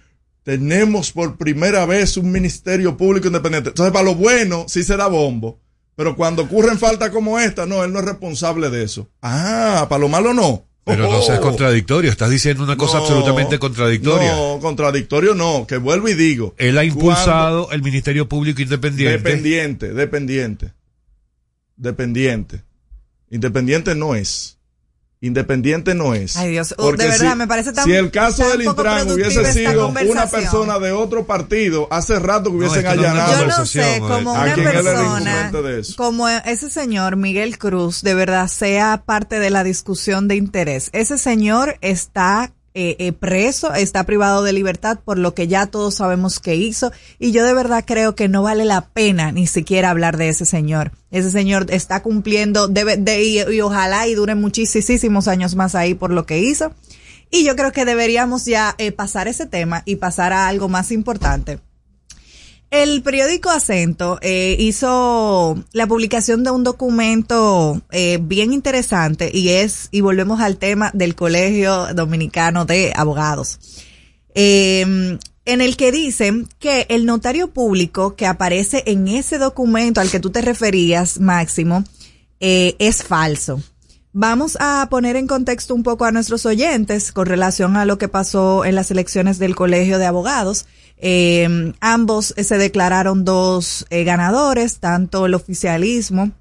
tenemos por primera vez un ministerio público independiente. Entonces, para lo bueno, sí se da bombo. Pero cuando ocurren faltas como esta, no, él no es responsable de eso. Ah, para lo malo no. Pero no seas oh. contradictorio, estás diciendo una cosa absolutamente contradictoria. No, contradictorio no, que vuelvo y digo. Él ha impulsado el Ministerio Público Independiente. Dependiente, dependiente. Dependiente. Independiente no es. Independiente no es. Ay Dios, de verdad me parece tan Si el caso del Intran hubiese sido una persona de otro partido, hace rato que hubiesen allanado. Yo no sé cómo una persona, como ese señor Miguel Cruz, de verdad sea parte de la discusión de interés. Ese señor está eh, eh, preso, está privado de libertad por lo que ya todos sabemos que hizo y yo de verdad creo que no vale la pena ni siquiera hablar de ese señor. Ese señor está cumpliendo debe, de, y, ojalá y dure muchísimos años más ahí por lo que hizo. Y yo creo que deberíamos ya eh, pasar ese tema y pasar a algo más importante. El periódico Acento eh, hizo la publicación de un documento eh, bien interesante y es, y volvemos al tema del Colegio Dominicano de Abogados, eh, en el que dicen que el notario público que aparece en ese documento al que tú te referías, Máximo, es falso. Vamos a poner en contexto un poco a nuestros oyentes con relación a lo que pasó en las elecciones del Colegio de Abogados. Eh, ambos se declararon dos eh, ganadores, tanto el oficialismo,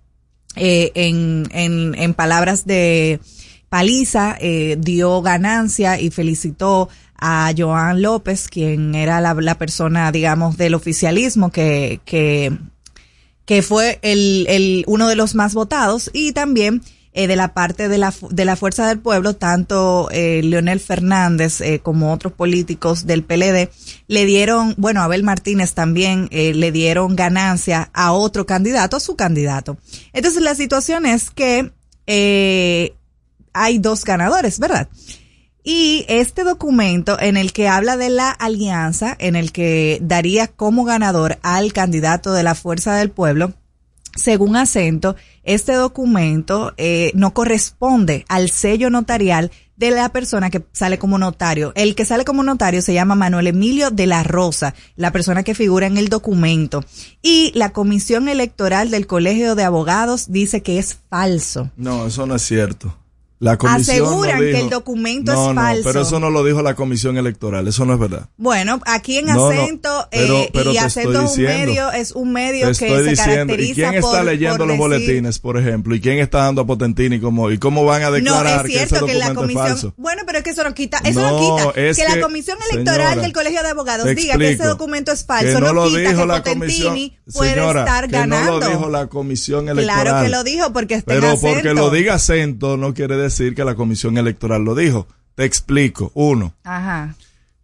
eh, en, en, en, palabras de Paliza, eh, dio ganancia y felicitó a Joan López, quien era la, la persona, digamos, del oficialismo que, que, que fue el, el, uno de los más votados y también eh, de la parte de la, de la Fuerza del Pueblo, tanto eh, Leonel Fernández eh, como otros políticos del PLD, le dieron, bueno, Abel Martínez también eh, le dieron ganancia a otro candidato, a su candidato. Entonces la situación es que eh, hay dos ganadores, ¿verdad? Y este documento en el que habla de la alianza, en el que daría como ganador al candidato de la Fuerza del Pueblo, según acento, este documento eh, no corresponde al sello notarial de la persona que sale como notario. El que sale como notario se llama Manuel Emilio de la Rosa, la persona que figura en el documento. Y la Comisión Electoral del Colegio de Abogados dice que es falso. No, eso no es cierto. La comisión Aseguran que el documento es falso. pero eso no lo dijo la comisión electoral, eso no es verdad. Bueno, aquí en acento, eh, y acento es un medio, es un medio que se caracteriza ¿Y quién está leyendo los boletines, por ejemplo? ¿Y quién está dando a Potentini como, y cómo van a declarar que ese documento es falso? Bueno, pero es que eso no quita, eso no, quita. que, la comisión electoral del colegio de abogados diga que ese documento es falso, no, lo quita dijo que la Potentini puede estar ganando. no lo dijo la comisión electoral. Claro que lo dijo porque está Pero porque lo diga acento no quiere decir decir que la comisión electoral lo dijo. Te explico. Uno. Ajá.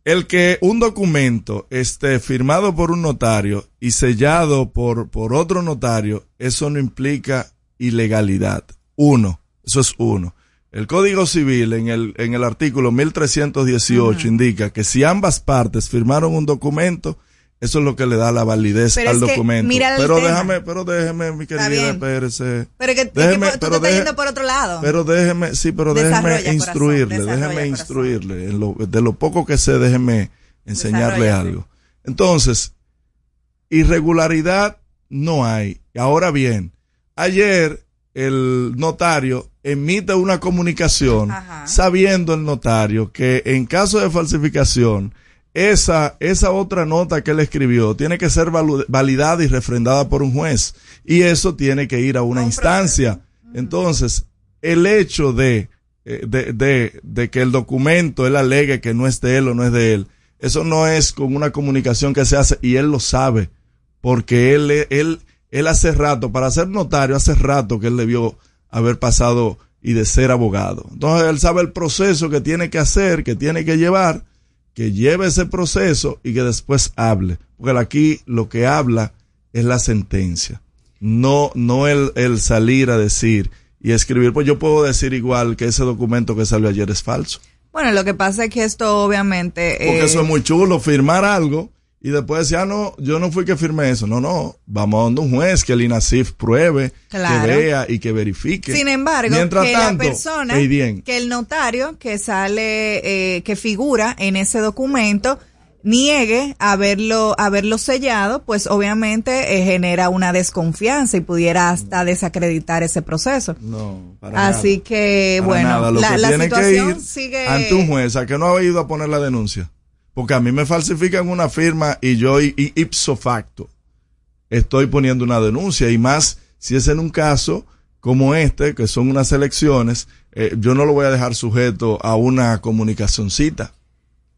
El que un documento esté firmado por un notario y sellado por, por otro notario, eso no implica ilegalidad. Uno. Eso es uno. El Código Civil en el, en el artículo 1318 indica que si ambas partes firmaron un documento, eso es lo que le da la validez al documento. pero déjame, pero déjeme, mi querida, espérese. Pero que, déjeme, tú pero te estás yendo por otro lado. Pero déjeme, sí, pero déjeme instruirle, déjeme instruirle. de lo poco que sé, déjeme enseñarle algo. Entonces, irregularidad no hay. Ahora bien, ayer el notario emite una comunicación sabiendo el notario que en caso de falsificación, esa, esa otra nota que él escribió tiene que ser validada y refrendada por un juez. Y eso tiene que ir a una instancia. Entonces, el hecho de, eh, de, de, de, que el documento él alegue que no es de él o no es de él, eso no es con una comunicación que se hace y él lo sabe, porque él, él, él hace rato, para ser notario, hace rato que él debió haber pasado y de ser abogado. Entonces él sabe el proceso que tiene que hacer, que tiene que llevar, que lleve ese proceso y que después hable. Porque aquí lo que habla es la sentencia, no, no el, el salir a decir y escribir. Pues yo puedo decir igual que ese documento que salió ayer es falso. Bueno, lo que pasa es que esto obviamente... Porque eso es muy chulo, firmar algo y después decir, ah, no, yo no fui que firmé eso. No, no, vamos a donde un juez que el INASIF pruebe, que vea y que verifique. Sin embargo, que la persona, que el notario que sale, eh, que figura en ese documento, niegue haberlo, haberlo sellado, pues obviamente eh, genera una desconfianza y pudiera hasta desacreditar ese proceso. No, para Así que, bueno, la, situación sigue. Ante un juez, ¿a que no ha ido a poner la denuncia? Porque a mí me falsifican una firma y yo, ipso facto, estoy poniendo una denuncia. Y más si es en un caso como este, que son unas elecciones, eh, yo no lo voy a dejar sujeto a una comunicacioncita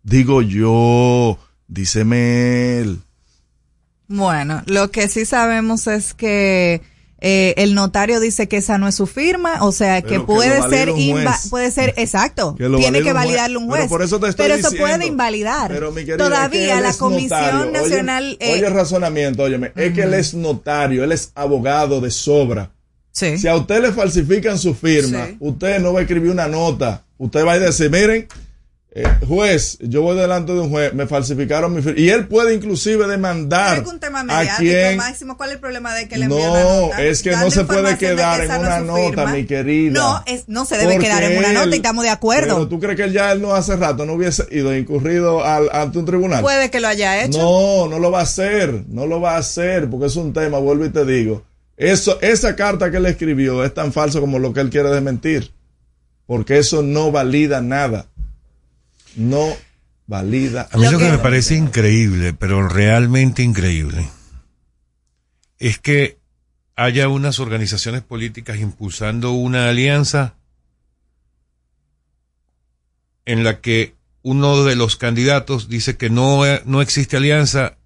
Digo yo, dice Mel. Bueno, lo que sí sabemos es que eh, el notario dice que esa no es su firma, o sea que puede ser puede <laughs> ser exacto, tiene que validarlo un juez. Pero, eso puede invalidar. Todavía la Comisión Nacional. Oye, el razonamiento, óyeme, es que él es notario, él es abogado de sobra. Si a usted le falsifican su firma, usted no va a escribir una nota, usted va a decir, miren, eh, juez, yo voy delante de un juez, me falsificaron mi firma. Y él puede inclusive demandar. Es un tema mediático, Máximo. ¿Cuál es el problema de que le No, nota? es que no se puede quedar en una nota, mi querida. No, es, no se debe quedar en una nota y estamos de acuerdo. Pero tú crees que ya él no hace rato no hubiese ido incurrido al, ante un tribunal. Puede que lo haya hecho. No, no lo va a hacer. No lo va a hacer porque es un tema, vuelvo y te digo. Eso, esa carta que él escribió es tan falso como lo que él quiere desmentir. Porque eso no valida nada no valida. A mí lo que me parece increíble, pero realmente increíble, es que haya unas organizaciones políticas impulsando una alianza en la que uno de los candidatos dice que no, no existe alianza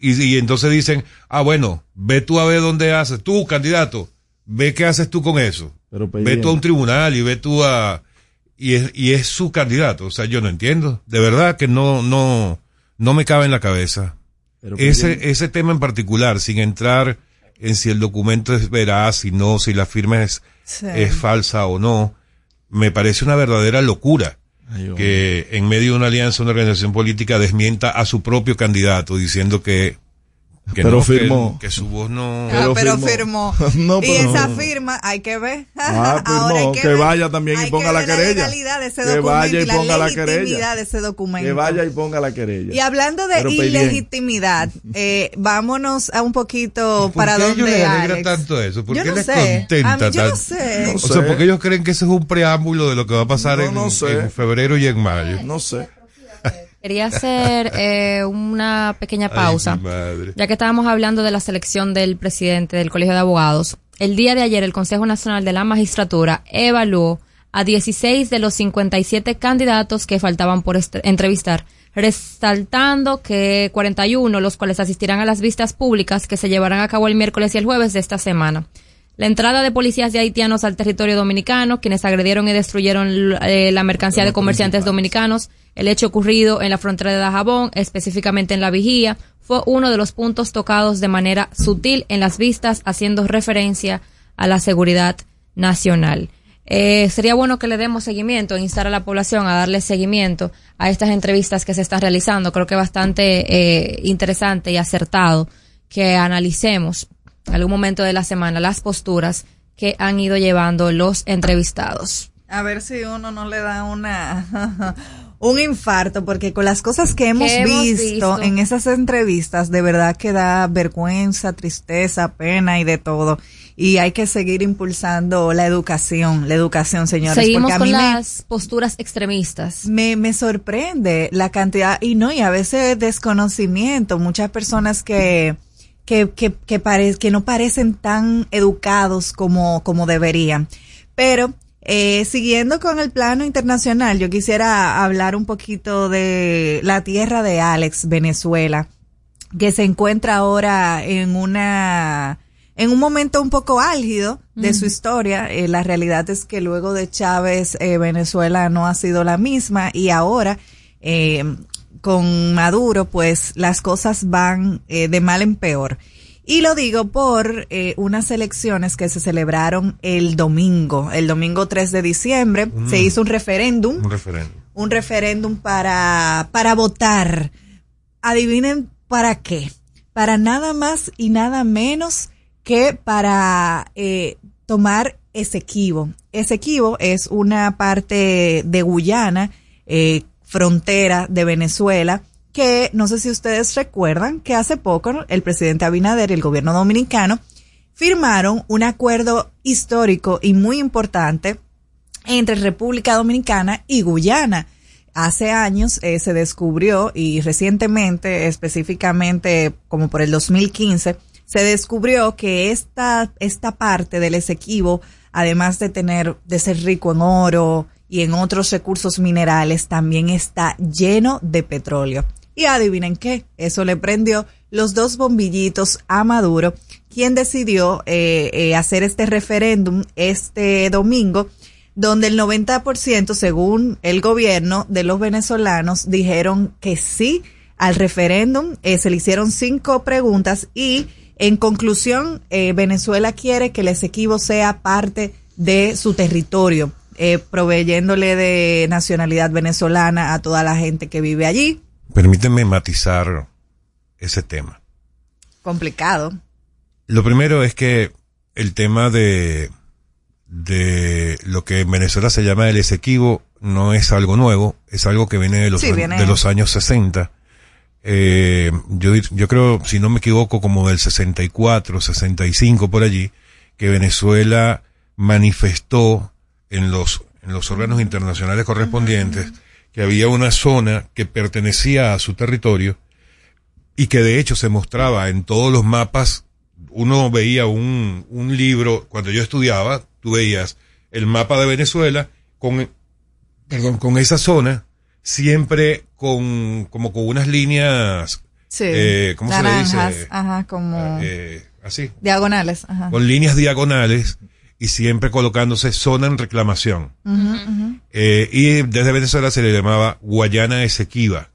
y, entonces dicen, ah, bueno, ve tú a ver dónde haces, tú candidato, ve qué haces tú con eso. ve tú a un tribunal y ve tú a, y es, y es su candidato. O sea, yo no entiendo. De verdad que no, no, no me cabe en la cabeza. ese, ese tema en particular, sin entrar en si el documento es veraz, si no, si la firma es, es falsa o no, me parece una verdadera locura. que en medio de una alianza, una organización política desmienta a su propio candidato diciendo que pero firmó. Que, su voz no. Ah, pero, firmó. <laughs> y esa firma hay que ver. <laughs> Ah, Ahora hay que, que vaya también y ponga la querella. que vaya y ponga la, querella. De ese documento. Que vaya y ponga la querella. Y hablando de ilegitimidad, eh, vámonos a un poquito para dónde. ¿Por qué les alegra tanto eso? ¿Por qué les contenta tanto? Yo no sé. o sea, porque ellos creen que ese es un preámbulo de lo que va a pasar en, en febrero y en mayo. No sé. Quería hacer <laughs> eh, una pequeña pausa, ya que estábamos hablando de la selección del presidente del Colegio de Abogados. El día de ayer el Consejo Nacional de la Magistratura evaluó a 16 de los 57 candidatos que faltaban por entrevistar, resaltando que 41, los cuales asistirán a las vistas públicas que se llevarán a cabo el miércoles y el jueves de esta semana. La entrada de policías de haitianos al territorio dominicano, quienes agredieron y destruyeron eh, la mercancía de comerciantes dominicanos, el hecho ocurrido en la frontera de Dajabón, específicamente en la vigía, fue uno de los puntos tocados de manera sutil en las vistas, haciendo referencia a la seguridad nacional. Eh, sería bueno que le demos seguimiento, instar a la población a darle seguimiento a estas entrevistas que se están realizando. Creo que es bastante eh, interesante y acertado que analicemos algún momento de la semana las posturas que han ido llevando los entrevistados. A ver si uno no le da una <laughs> un infarto, porque con las cosas que hemos, visto, en esas entrevistas, de verdad que da vergüenza, tristeza, pena y de todo. Y hay que seguir impulsando la educación, la educación, señores. Seguimos con las posturas extremistas. Me, me sorprende la cantidad, y no, y a veces desconocimiento. Muchas personas que, que, que, que, que no parecen tan educados como, como deberían. Pero Eh, siguiendo con el plano internacional, yo quisiera hablar un poquito de la tierra de Alex, Venezuela, que se encuentra ahora en una en un momento un poco álgido de su historia. Eh, la realidad es que luego de Chávez, eh, Venezuela no ha sido la misma y ahora eh, con Maduro, pues las cosas van de mal en peor. Y lo digo por unas elecciones que se celebraron el domingo, el domingo 3 de diciembre, se Mm. hizo un referéndum. Un referéndum. Un referéndum para, para votar. Adivinen para qué. Para nada más y nada menos que para eh, tomar Esequibo. Esequibo es una parte de Guyana, eh, frontera de Venezuela, que no sé si ustedes recuerdan que hace poco el presidente Abinader y el gobierno dominicano firmaron un acuerdo histórico y muy importante entre República Dominicana y Guyana. Hace años eh, se descubrió y recientemente, específicamente como por el 2015, se descubrió que esta, esta parte del Esequibo, además de tener, de ser rico en oro y en otros recursos minerales, también está lleno de petróleo. Y adivinen qué, eso le prendió los dos bombillitos a Maduro, quien decidió eh, eh, hacer este referéndum este domingo, donde el 90%, según el gobierno de los venezolanos, dijeron que sí al referéndum. Eh, se le hicieron cinco preguntas y en conclusión, eh, Venezuela quiere que el Esequibo sea parte de su territorio, eh, proveyéndole de nacionalidad venezolana a toda la gente que vive allí. Permíteme matizar ese tema. Complicado. Lo primero es que el tema de, de lo que en Venezuela se llama el Esequibo no es algo nuevo, es algo que viene de los, Sí, años- viene- de los años 60. Eh, yo, yo creo, si no me equivoco, como del 64, 65 por allí, que Venezuela manifestó en los, en los órganos internacionales correspondientes que había una zona que pertenecía a su territorio y que de hecho se mostraba en todos los mapas. Uno veía un, un libro, cuando yo estudiaba, tú veías el mapa de Venezuela con, perdón, con esa zona, siempre con, como con unas líneas, Sí. eh, ¿cómo se le dice? Ajá, como Eh, así, diagonales. Ajá. con líneas diagonales y siempre colocándose zona en reclamación. Eh, y desde Venezuela se le llamaba Guayana Esequiba.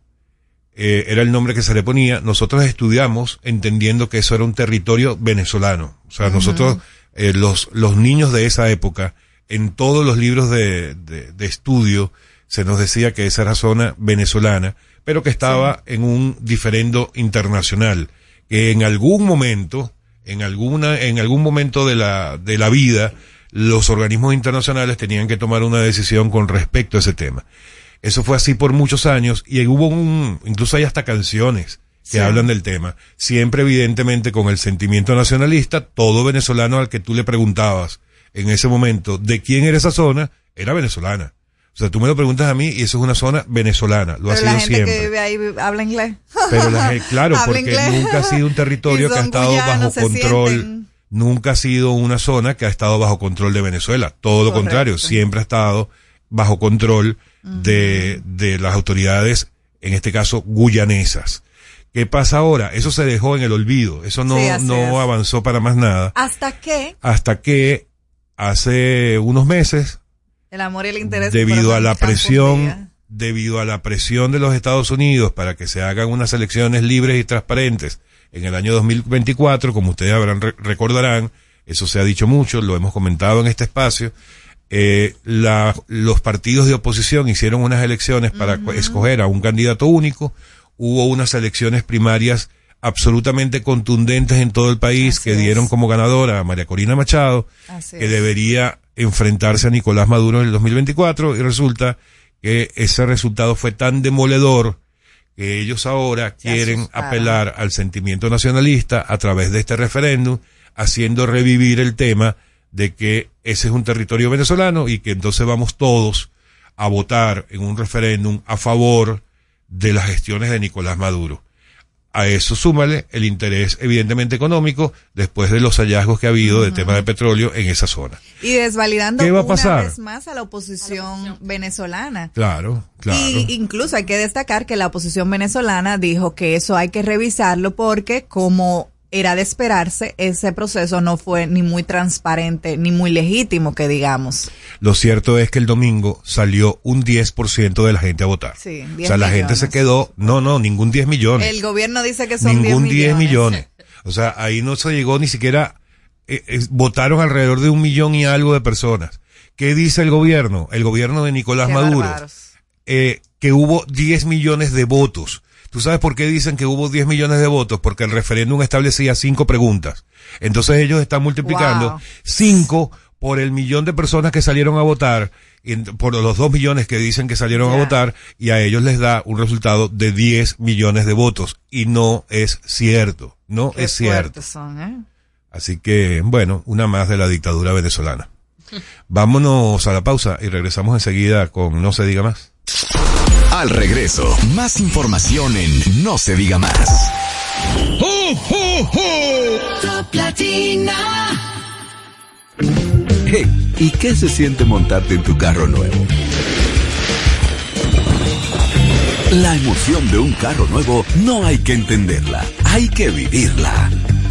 Eh, era el nombre que se le ponía. Nosotros estudiamos entendiendo que eso era un territorio venezolano. O sea, nosotros, eh, los, los niños de esa época, en todos los libros de, de, de estudio, se nos decía que esa era zona venezolana, pero que estaba en un diferendo internacional, que en algún momento, en alguna, en algún momento de la, de la vida, los organismos internacionales tenían que tomar una decisión con respecto a ese tema. Eso fue así por muchos años y hubo un, incluso hay hasta canciones que Sí. hablan del tema, siempre evidentemente con el sentimiento nacionalista, todo venezolano al que tú le preguntabas en ese momento de quién era esa zona, era venezolana. O sea, tú me lo preguntas a mí y eso es una zona venezolana, lo ha Pero la sido gente siempre. que vive ahí habla inglés. Pero la claro, <laughs> porque inglés. nunca ha sido un <laughs> territorio que ha estado bajo control, sienten- nunca ha sido una zona que ha estado bajo control de Venezuela. Todo lo contrario, siempre ha estado bajo control de, de las autoridades, en este caso guyanesas. ¿Qué pasa ahora? Eso se dejó en el olvido, eso no, Sí, no es. avanzó para más nada, Hasta que hasta que hace unos meses el amor y el interés. debido a la presión debido a la presión de los Estados Unidos para que se hagan unas elecciones libres y transparentes en el año 2024, como ustedes habrán re- recordarán, eso se ha dicho mucho, lo hemos comentado en este espacio, eh, la- los partidos de oposición hicieron unas elecciones para co- escoger a un candidato único, hubo unas elecciones primarias absolutamente contundentes en todo el país que dieron como ganadora a María Corina Machado, Así que es. debería enfrentarse a Nicolás Maduro en el 2024 y resulta que ese resultado fue tan demoledor que ellos ahora quieren asustaron. apelar al sentimiento nacionalista a través de este referéndum, haciendo revivir el tema de que ese es un territorio venezolano y que entonces vamos todos a votar en un referéndum a favor de las gestiones de Nicolás Maduro. A eso súmale el interés evidentemente económico después de los hallazgos que ha habido del tema de petróleo en esa zona. Y desvalidando ¿Qué va a una vez más a la oposición venezolana. Claro, claro. Y incluso hay que destacar que la oposición venezolana dijo que eso hay que revisarlo porque como era de esperarse, ese proceso no fue ni muy transparente ni muy legítimo, que digamos. Lo cierto es que el domingo salió un 10% de la gente a votar. Sí, o 10 sea, la gente millones. se quedó, no, no, ningún 10 millones. El gobierno dice que son ningún 10 10 millones. O sea, ahí no se llegó ni siquiera, eh, eh, votaron alrededor de un millón y algo de personas. ¿Qué dice el gobierno? El gobierno de Nicolás Qué Maduro, eh, que hubo 10 millones de votos. ¿Tú sabes por qué dicen que hubo 10 millones de votos? Porque el referéndum establecía cinco preguntas. Entonces ellos están multiplicando Wow. cinco por el millón de personas que salieron a votar, por los dos millones que dicen que salieron a votar, y a ellos les da un resultado de 10 millones de votos. Y no es cierto. No Qué es cierto. son, ¿eh? Así que, bueno, una más de la dictadura venezolana. <laughs> Vámonos a la pausa y regresamos enseguida con No se diga más. Al regreso, más información en No se diga más. Top Latina. Hey, ¿y qué se siente montarte en tu carro nuevo? La emoción de un carro nuevo no hay que entenderla, hay que vivirla.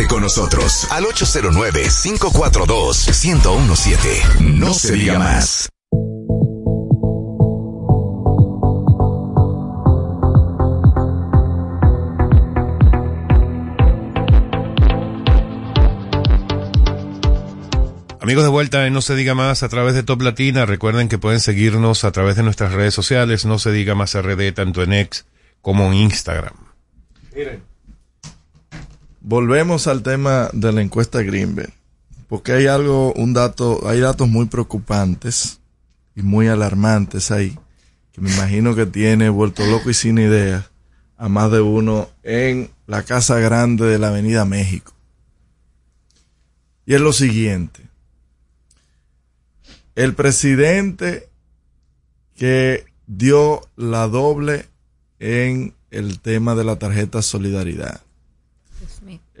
Comunícate con nosotros al 809-542-1017. No se diga más. Amigos de vuelta en No se diga más a través de Top Latina. Recuerden que pueden seguirnos a través de nuestras redes sociales. No se diga más RD tanto en X como en Instagram. Volvemos al tema de la encuesta Greenberg, porque hay algo, un dato, hay datos muy preocupantes y muy alarmantes ahí, que me imagino que tiene vuelto loco y sin idea a más de uno en la Casa Grande de la Avenida México. Y es lo siguiente. El presidente que dio la doble en el tema de la tarjeta Solidaridad.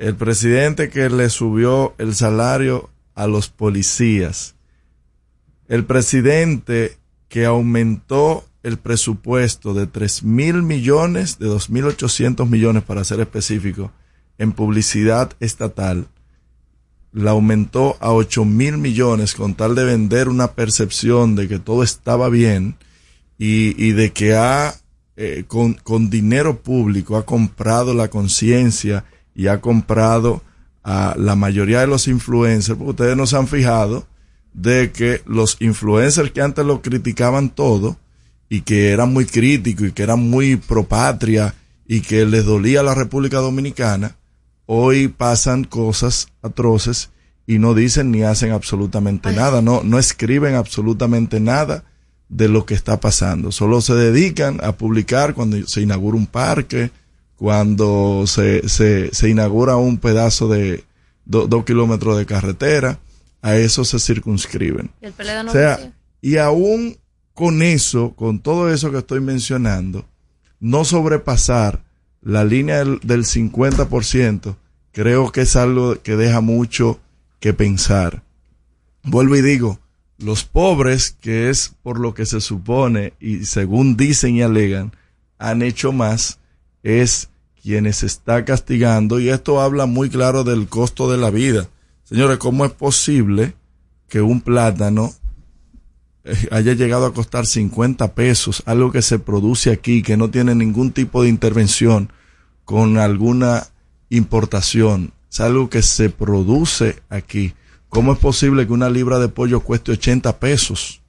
El presidente que le subió el salario a los policías. El presidente que aumentó el presupuesto de 3 mil millones, de 2.800 millones para ser específico, en publicidad estatal. la aumentó a 8 mil millones con tal de vender una percepción de que todo estaba bien y, y de que ha, eh, con, con dinero público, ha comprado la conciencia y ha comprado a la mayoría de los influencers, porque ustedes no se han fijado de que los influencers que antes lo criticaban todo y que eran muy críticos y que eran muy pro patria y que les dolía la República Dominicana, hoy pasan cosas atroces y no dicen ni hacen absolutamente nada, no, no escriben absolutamente nada de lo que está pasando. Solo se dedican a publicar cuando se inaugura un parque, cuando se, se, se inaugura un pedazo de do- dos kilómetros de carretera, a eso se circunscriben. ¿Y el no o sea, y aún con eso, con todo eso que estoy mencionando, no sobrepasar la línea del, del 50%, creo que es algo que deja mucho que pensar. Vuelvo y digo, los pobres, que es por lo que se supone y según dicen y alegan, han hecho más, es quienes está castigando y esto habla muy claro del costo de la vida. Señores, ¿cómo es posible que un plátano eh, haya llegado a costar 50 pesos, algo que se produce aquí, que no tiene ningún tipo de intervención con alguna importación, es algo que se produce aquí. ¿Cómo es posible que una libra de pollo cueste 80 pesos?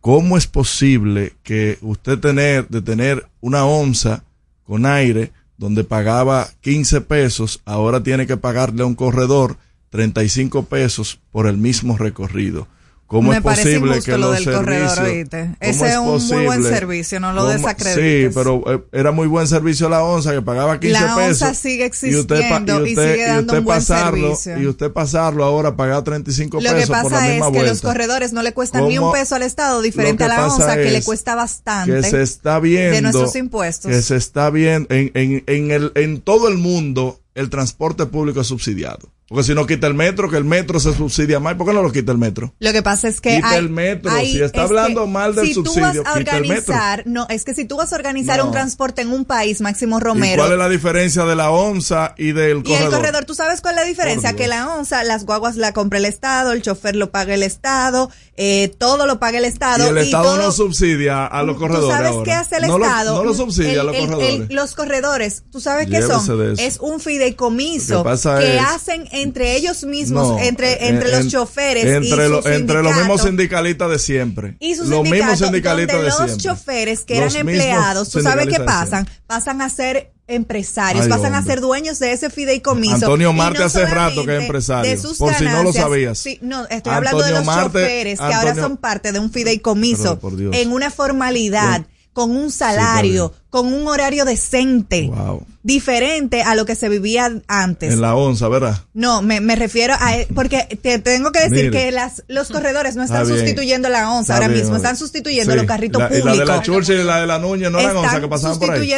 ¿Cómo es posible que usted tener, de tener una onza con aire donde pagaba 15 pesos, ahora tiene que pagarle a un corredor 35 pesos por el mismo recorrido? ¿Cómo Me es posible que lo los del corredor, servicios- oíste. ¿Cómo Ese es un muy buen posible? servicio, no lo ¿Cómo- desacredites. Sí, pero eh, era muy buen servicio la onza que pagaba 15 La pesos. onza sigue y usted, existiendo y usted- sigue dando usted un buen pasarlo, servicio. Y usted pasarlo ahora pagar 35 Lo que pesos por la pasa es que los corredores no le cuestan ni un peso al Estado, diferente Lo a que la onza, que le es cuesta bastante. que se está viendo de nuestros impuestos. que se está viendo en, en, en, el, en todo el mundo el transporte público es subsidiado porque si no quita el metro que el metro se subsidia más ¿por qué no lo quita el metro? Lo que pasa es que Quita hay, el metro. hay- Si está es hablando mal del si subsidio, tú vas a quita el metro. organizar, no, es que si tú vas a organizar No. un transporte en un país, Máximo ¿y Romero, cuál es la diferencia de la onza y del y corredor? el corredor, ¿tú sabes cuál es la diferencia? Que la onza, las guaguas la compra el Estado, el chofer lo paga el Estado, eh, todo lo paga el Estado. y el Estado todo- no subsidia a los corredores ¿Tú sabes ahora. qué hace el no Estado? Lo, no lo subsidia El- a los el- el- corredores. los corredores, ¿tú sabes qué Llévese son? de eso. Es un fideicomiso que hacen entre ellos mismos, No, entre, en- entre los choferes entre, y lo- sus entre los mismos sindicalistas de siempre. Y sus los mismos sindicalistas donde de los siempre. choferes que Los eran empleados, ¿tú sabes qué pasan? Pasan a ser empresarios, Ay, pasan a ser dueños de ese fideicomiso. Antonio Marte no hace rato que es empresario, de sus por si no lo sabías. sí, no, estoy hablando de los Marte- choferes que ahora son parte de un fideicomiso Dios. en una formalidad, con un salario, con un horario decente, Wow. diferente a lo que se vivía antes. En la onza, ¿verdad? No, me, me refiero a, porque te tengo que decir Mire. que las, los corredores no están sustituyendo la onza Está ahora bien, mismo, están sustituyendo Sí. los carritos La- y públicos. la de la Churchill y la de la Núñez no eran onza que pasaban por ahí.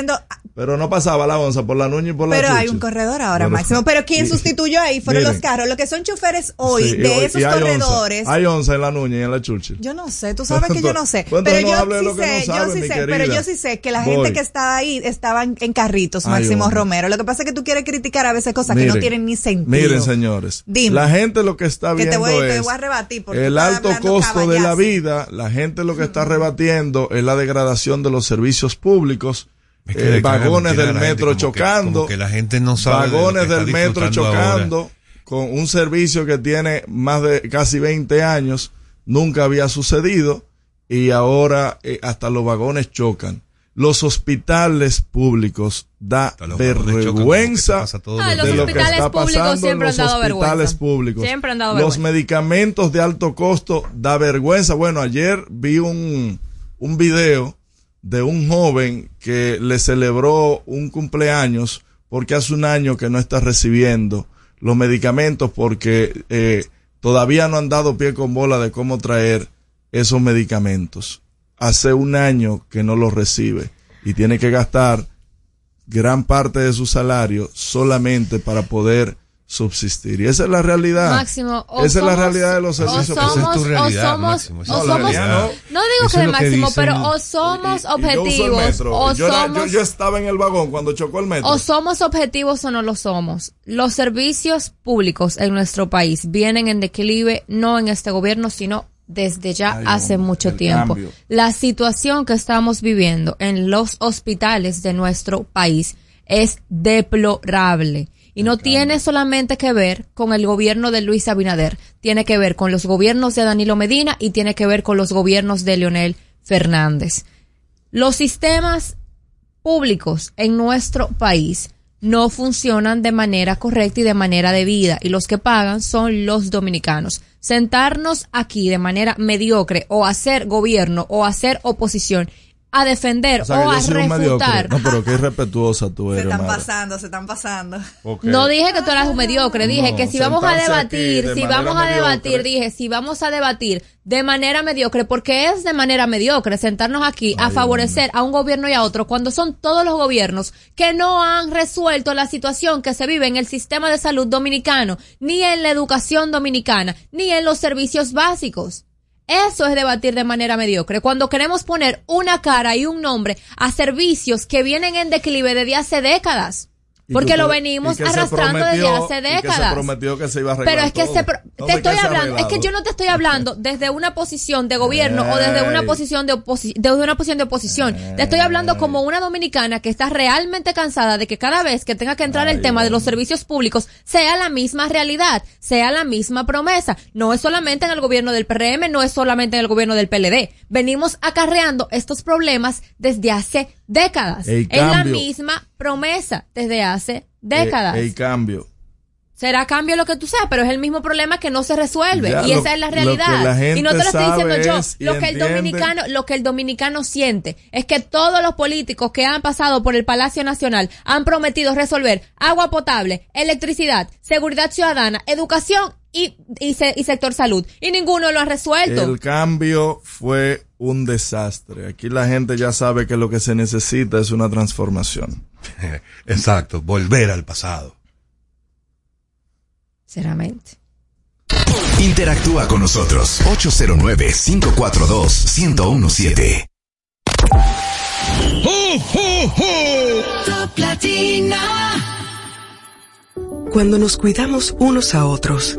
Pero no pasaba la onza por la Núñez y por la pero hay un corredor ahora, Pero- Máximo. Pero quien <laughs> y- sustituyó ahí fueron miren. los carros. Lo que son choferes hoy Sí, de y esos hay onza. corredores. Hay onza en la Núñez y en la Churchill. Yo no sé, tú sabes que yo no sé. <laughs> Pero yo sí sé, yo sí sé, pero yo sí sé que la gente que estaba ahí estaban en carritos, Ay, Máximo hombre. Romero. Lo que pasa es que tú quieres criticar a veces cosas que no tienen ni sentido. Miren, señores. Dime. La gente lo que está Que te viendo te es voy a rebatir porque el alto costo de la vida. La gente lo que está rebatiendo es la degradación de los servicios públicos. Es que eh, vagones del metro que- chocando. que la gente no sabe que Vagones del metro chocando. ahora. Con un servicio que tiene más de casi 20 años. Nunca había sucedido. Y ahora eh, hasta los vagones chocan. Los hospitales públicos da vergüenza todos Ah, de lo que hospitales está públicos pasando en siempre los han dado hospitales vergüenza. públicos. Siempre han dado Los vergüenza. medicamentos de alto costo da vergüenza. Bueno, ayer vi un, un video de un joven que le celebró un cumpleaños porque hace un año que no está recibiendo los medicamentos porque eh, todavía no han dado pie con bola de cómo traer esos medicamentos. Hace un año que no los recibe y tiene que gastar gran parte de su salario solamente para poder subsistir. Y esa es la realidad. Máximo, o esa es la somos- realidad de los o servicios somos- o somos- Máximo, esa o es la somos- realidad. no digo que es de lo máximo, dicen- pero o somos Y objetivos o yo, era- yo- somos yo estaba en el vagón cuando chocó el metro. o somos objetivos o no lo somos. Los servicios públicos en nuestro país vienen en declive no en este gobierno, sino desde ya hace mucho tiempo. cambio. La situación que estamos viviendo en los hospitales de nuestro país es deplorable. Y no tiene solamente que ver con el gobierno de Luis Abinader, tiene que ver con los gobiernos de Danilo Medina y tiene que ver con los gobiernos de Leonel Fernández. Los sistemas públicos en nuestro país no funcionan de manera correcta y de manera debida y los que pagan son los dominicanos. Sentarnos aquí de manera mediocre o hacer gobierno o hacer oposición a defender O sea, a refutar. No, pero qué irrespetuosa tú Se eres, están madre. pasando, se están pasando. No dije que tú eras un mediocre, dije No, que si vamos a debatir, si vamos a debatir, dije, si vamos a debatir de manera mediocre, porque es de manera mediocre sentarnos aquí a favorecer a un gobierno y a otro cuando son todos los gobiernos que no han resuelto la situación que se vive en el sistema de salud dominicano, ni en la educación dominicana, ni en los servicios básicos. Eso es debatir de manera mediocre. Cuando queremos poner una cara y un nombre a servicios que vienen en declive desde hace décadas. Porque que lo venimos arrastrando desde hace y que se décadas. prometió que se iba a arreglar Pero es que todo. se pro- ¿Dónde te estoy que hablando, es que yo no te estoy hablando <laughs> desde una posición de gobierno o desde una posición de oposi- desde una posición de oposición. Te estoy hablando como una dominicana que está realmente cansada de que cada vez que tenga que entrar el tema de los servicios públicos sea la misma realidad, sea la misma promesa. No es solamente en el gobierno del PRM, no es solamente en el gobierno del PLD. Venimos acarreando estos problemas desde hace décadas. Es la misma promesa desde hace décadas. Ey, cambio. Será cambio lo que tú seas, pero es el mismo problema que no se resuelve. Ya, y lo- esa es la realidad. la y no te lo estoy diciendo yo. Lo que el dominicano, lo que el dominicano siente es que todos los políticos que han pasado por el Palacio Nacional han prometido resolver agua potable, electricidad, seguridad ciudadana, educación y, y, se- y sector salud. Y ninguno lo ha resuelto. El cambio fue un desastre. Aquí la gente ya sabe que lo que se necesita es una transformación. <laughs> Exacto, volver al pasado. Sinceramente. Interactúa con nosotros 809-542-1017. Top Latina. Cuando nos cuidamos unos a otros,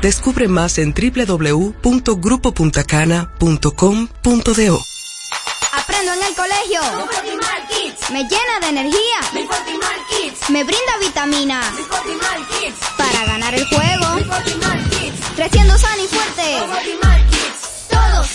Descubre más en www.grupopuntacana.com.do. Aprendo en el colegio. Me llena de energía. Me brinda vitamina. Para ganar el juego. Creciendo sano y fuerte.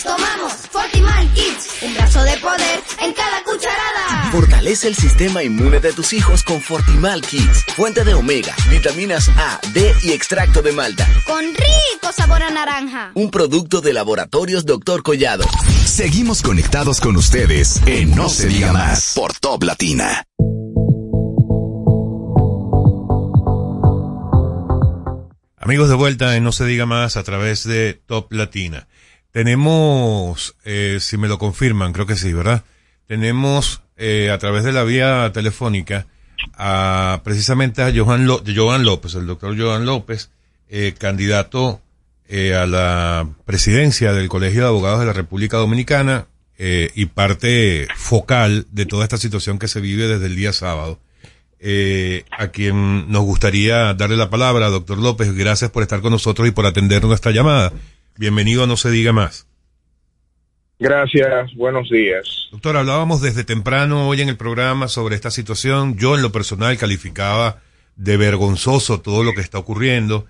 Tomamos Fortimal Kids. Un brazo de poder en cada cucharada. Fortalece el sistema inmune de tus hijos con Fortimal Kids, fuente de omega, vitaminas A, D y extracto de malta. Con rico sabor a naranja. Un producto de laboratorios Dr. Collado. Seguimos conectados con ustedes en No se diga más por Top Latina. Amigos de vuelta en No se diga más a través de Top Latina. Tenemos, eh, si me lo confirman, creo que sí, ¿verdad? Tenemos eh, a través de la vía telefónica a precisamente a Johan, Joan López, el doctor Joan López, eh, candidato eh, a la presidencia del Colegio de Abogados de la República Dominicana eh, y parte focal de toda esta situación que se vive desde el día sábado. Eh, a quien nos gustaría darle la palabra, doctor López. Gracias por estar con nosotros y por atender nuestra llamada. Bienvenido a No se diga más. Gracias, buenos días. Doctor, hablábamos desde temprano hoy en el programa sobre esta situación. Yo en lo personal calificaba de vergonzoso todo lo que está ocurriendo,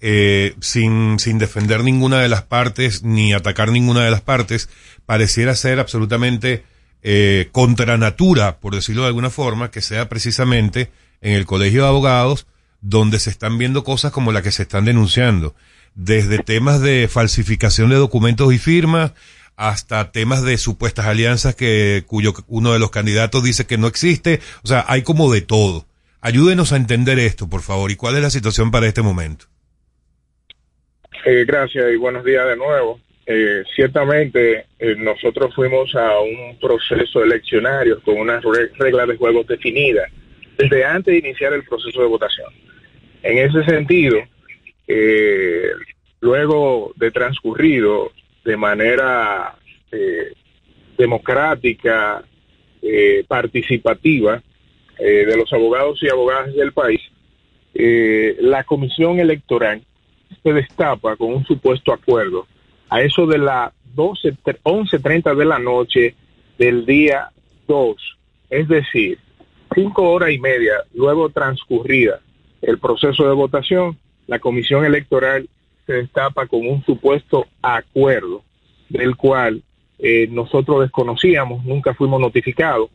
eh, sin, sin defender ninguna de las partes ni atacar ninguna de las partes. Pareciera ser absolutamente eh, contra natura, por decirlo de alguna forma, que sea precisamente en el Colegio de Abogados donde se están viendo cosas como la que se están denunciando, desde temas de falsificación de documentos y firmas hasta temas de supuestas alianzas que cuyo uno de los candidatos dice que no existe, o sea, hay como de todo. Ayúdenos a entender esto, por favor, y cuál es la situación para este momento. Eh, gracias y buenos días de nuevo. Eh, ciertamente eh, nosotros fuimos a un proceso eleccionario con unas reglas de juego definidas desde antes de iniciar el proceso de votación. En ese sentido, luego de transcurrido de manera democrática, participativa, de los abogados y abogadas del país, la comisión electoral se destapa con un supuesto acuerdo a eso de las 12, 11.30 de la noche del día 2, es decir, cinco horas y media luego transcurrida el proceso de votación, la comisión electoral se destapa con un supuesto acuerdo del cual eh, nosotros desconocíamos, nunca fuimos notificados,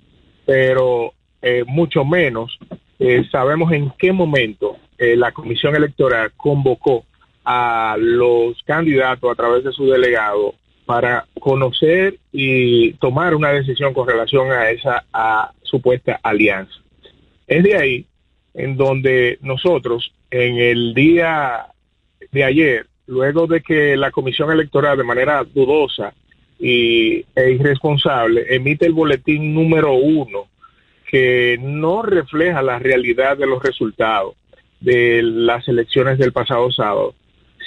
pero eh, mucho menos eh, sabemos en qué momento la comisión electoral convocó a los candidatos a través de su delegado para conocer y tomar una decisión con relación a esa supuesta alianza. Es de ahí en donde nosotros, en el día de ayer, luego de que la Comisión Electoral de manera dudosa y, e irresponsable emite el boletín número uno, que no refleja la realidad de los resultados de las elecciones del pasado sábado,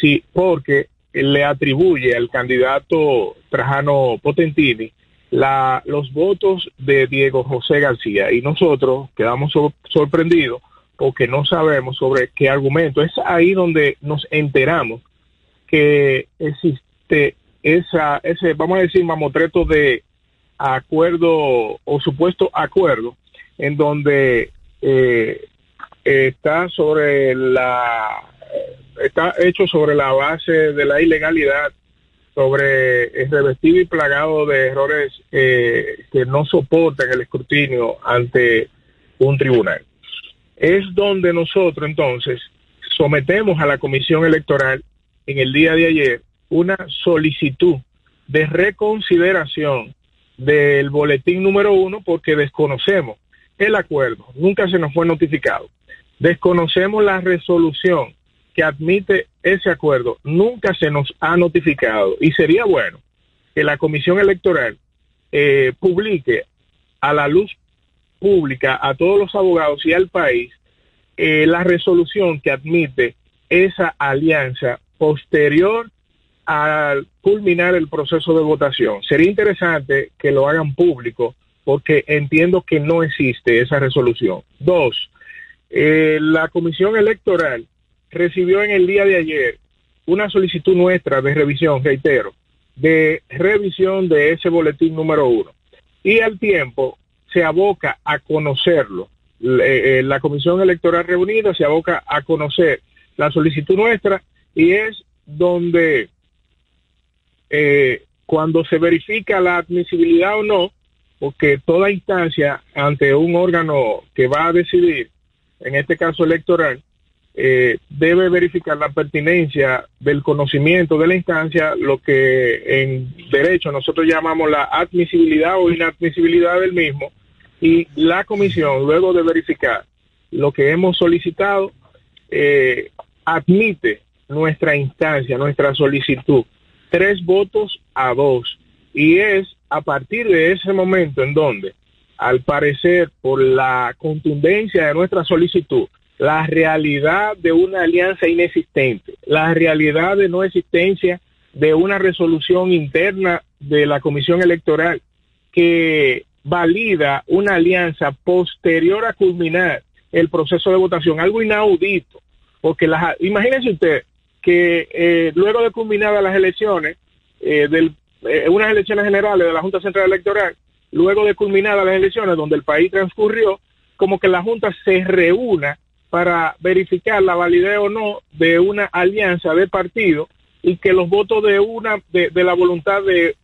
Sí, porque le atribuye al candidato Trajano Potentini la, los votos de Diego José García. Y nosotros quedamos sorprendidos porque no sabemos sobre qué argumento. Es ahí donde nos enteramos que existe esa, ese, vamos a decir, mamotreto de acuerdo o supuesto acuerdo en donde eh, está sobre la está hecho sobre la base de la ilegalidad, sobre el revestido y plagado de errores eh, que no soportan el escrutinio ante un tribunal. Es donde nosotros entonces sometemos a la Comisión Electoral en el día de ayer una solicitud de reconsideración del boletín número uno porque desconocemos el acuerdo, nunca se nos fue notificado. Desconocemos la resolución que admite ese acuerdo. Nunca se nos ha notificado. Y sería bueno que la Comisión Electoral eh, publique a la luz pública a todos los abogados y al país eh, la resolución que admite esa alianza posterior al culminar el proceso de votación. Sería interesante que lo hagan público porque entiendo que no existe esa resolución. Dos, eh, la Comisión Electoral recibió en el día de ayer una solicitud nuestra de revisión, reitero, de revisión de ese boletín número uno. Y al tiempo se aboca a conocerlo. Eh, la Comisión Electoral reunida se aboca a conocer la solicitud nuestra y es donde eh, cuando se verifica la admisibilidad o no, porque toda instancia ante un órgano que va a decidir, en este caso electoral, eh, debe verificar la pertinencia del conocimiento de la instancia, lo que en derecho nosotros llamamos la admisibilidad o inadmisibilidad del mismo, y la comisión, luego de verificar lo que hemos solicitado, eh, admite nuestra instancia, nuestra solicitud, tres votos a dos, y es a partir de ese momento en donde, al parecer, por la contundencia de nuestra solicitud, la realidad de una alianza inexistente, la realidad de no existencia de una resolución interna de la Comisión Electoral que valida una alianza posterior a culminar el proceso de votación, algo inaudito, porque las, imagínense usted que eh, luego de culminadas las elecciones, eh, del, eh, unas elecciones generales de la Junta Central Electoral, luego de culminadas las elecciones donde el país transcurrió, como que la Junta se reúna para verificar la validez o no de una alianza de partido y que los votos de una de, la voluntad de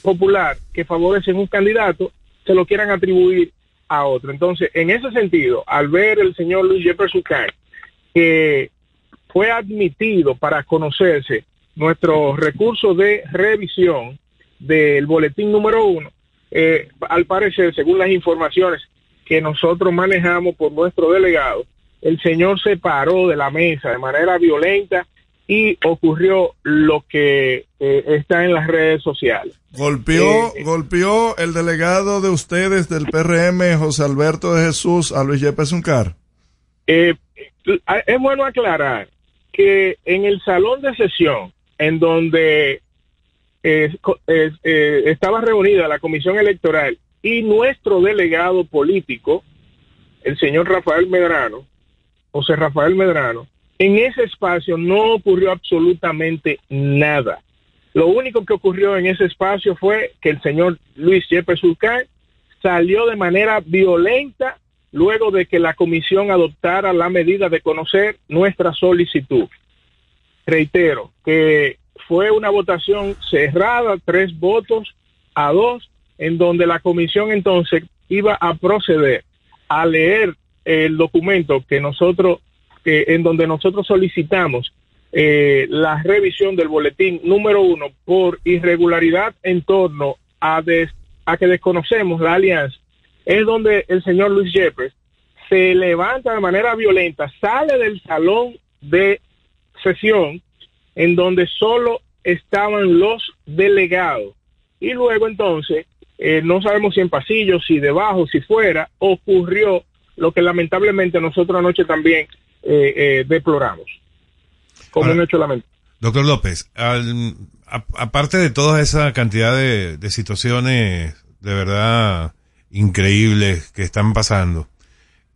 popular que favorecen un candidato se lo quieran atribuir a otro. Entonces, en ese sentido, al ver el señor Luis Jefferson que fue admitido para conocerse nuestro recurso de revisión del boletín número uno, eh, al parecer, según las informaciones que nosotros manejamos por nuestro delegado, el señor se paró de la mesa de manera violenta y ocurrió lo que eh, está en las redes sociales. Golpeó, Eh, golpeó el delegado de ustedes del PRM, José Alberto de Jesús, a Luis Yepes Uncar. Eh, es bueno aclarar que en el salón de sesión, en donde eh, eh, eh, estaba reunida la comisión electoral y nuestro delegado político, el señor Rafael Medrano, José Rafael Medrano, en ese espacio no ocurrió absolutamente nada. Lo único que ocurrió en ese espacio fue que el señor Luis Yepes Urcán salió de manera violenta luego de que la comisión adoptara la medida de conocer nuestra solicitud. Reitero que fue una votación cerrada, tres votos a dos, en donde la comisión entonces iba a proceder a leer el documento que nosotros, en donde nosotros solicitamos eh, la revisión del boletín número uno por irregularidad en torno a, des- a que desconocemos la alianza, es donde el señor Luis Yepes se levanta de manera violenta, sale del salón de sesión en donde solo estaban los delegados. Y luego entonces, eh, no sabemos si en pasillo, si debajo, si fuera, ocurrió lo que lamentablemente nosotros anoche también eh, eh, deploramos. Como un hecho lamentable. Doctor López, al- a- aparte de toda esa cantidad de, de situaciones de verdad increíbles que están pasando,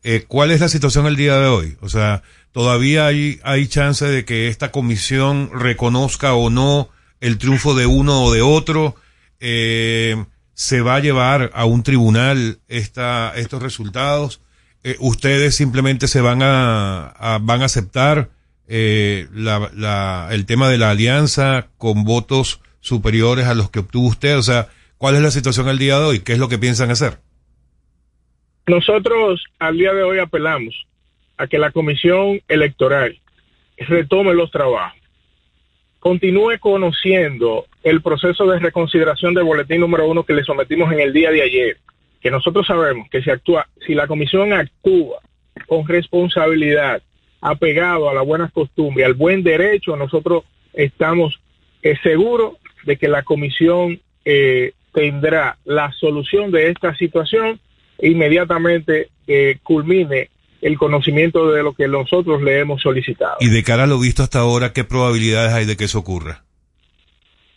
eh, ¿cuál es la situación el día de hoy? O sea, ¿todavía hay, hay chance de que esta comisión reconozca o no el triunfo de uno o de otro? Eh, ¿Se va a llevar a un tribunal esta, estos resultados? Eh, ¿Ustedes simplemente se van a, a- van a aceptar eh, la, la- el tema de la alianza con votos superiores a los que obtuvo usted? O sea, ¿cuál es la situación al día de hoy? ¿Qué es lo que piensan hacer? Nosotros al día de hoy apelamos a que la comisión electoral retome los trabajos, continúe conociendo el proceso de reconsideración del boletín número uno que le sometimos en el día de ayer, que nosotros sabemos que si actúa, si la comisión actúa con responsabilidad, apegado a las buenas costumbres, al buen derecho, nosotros estamos eh, seguros de que la comisión eh, tendrá la solución de esta situación e inmediatamente eh, culmine el conocimiento de lo que nosotros le hemos solicitado. Y de cara a lo visto hasta ahora, ¿qué probabilidades hay de que eso ocurra?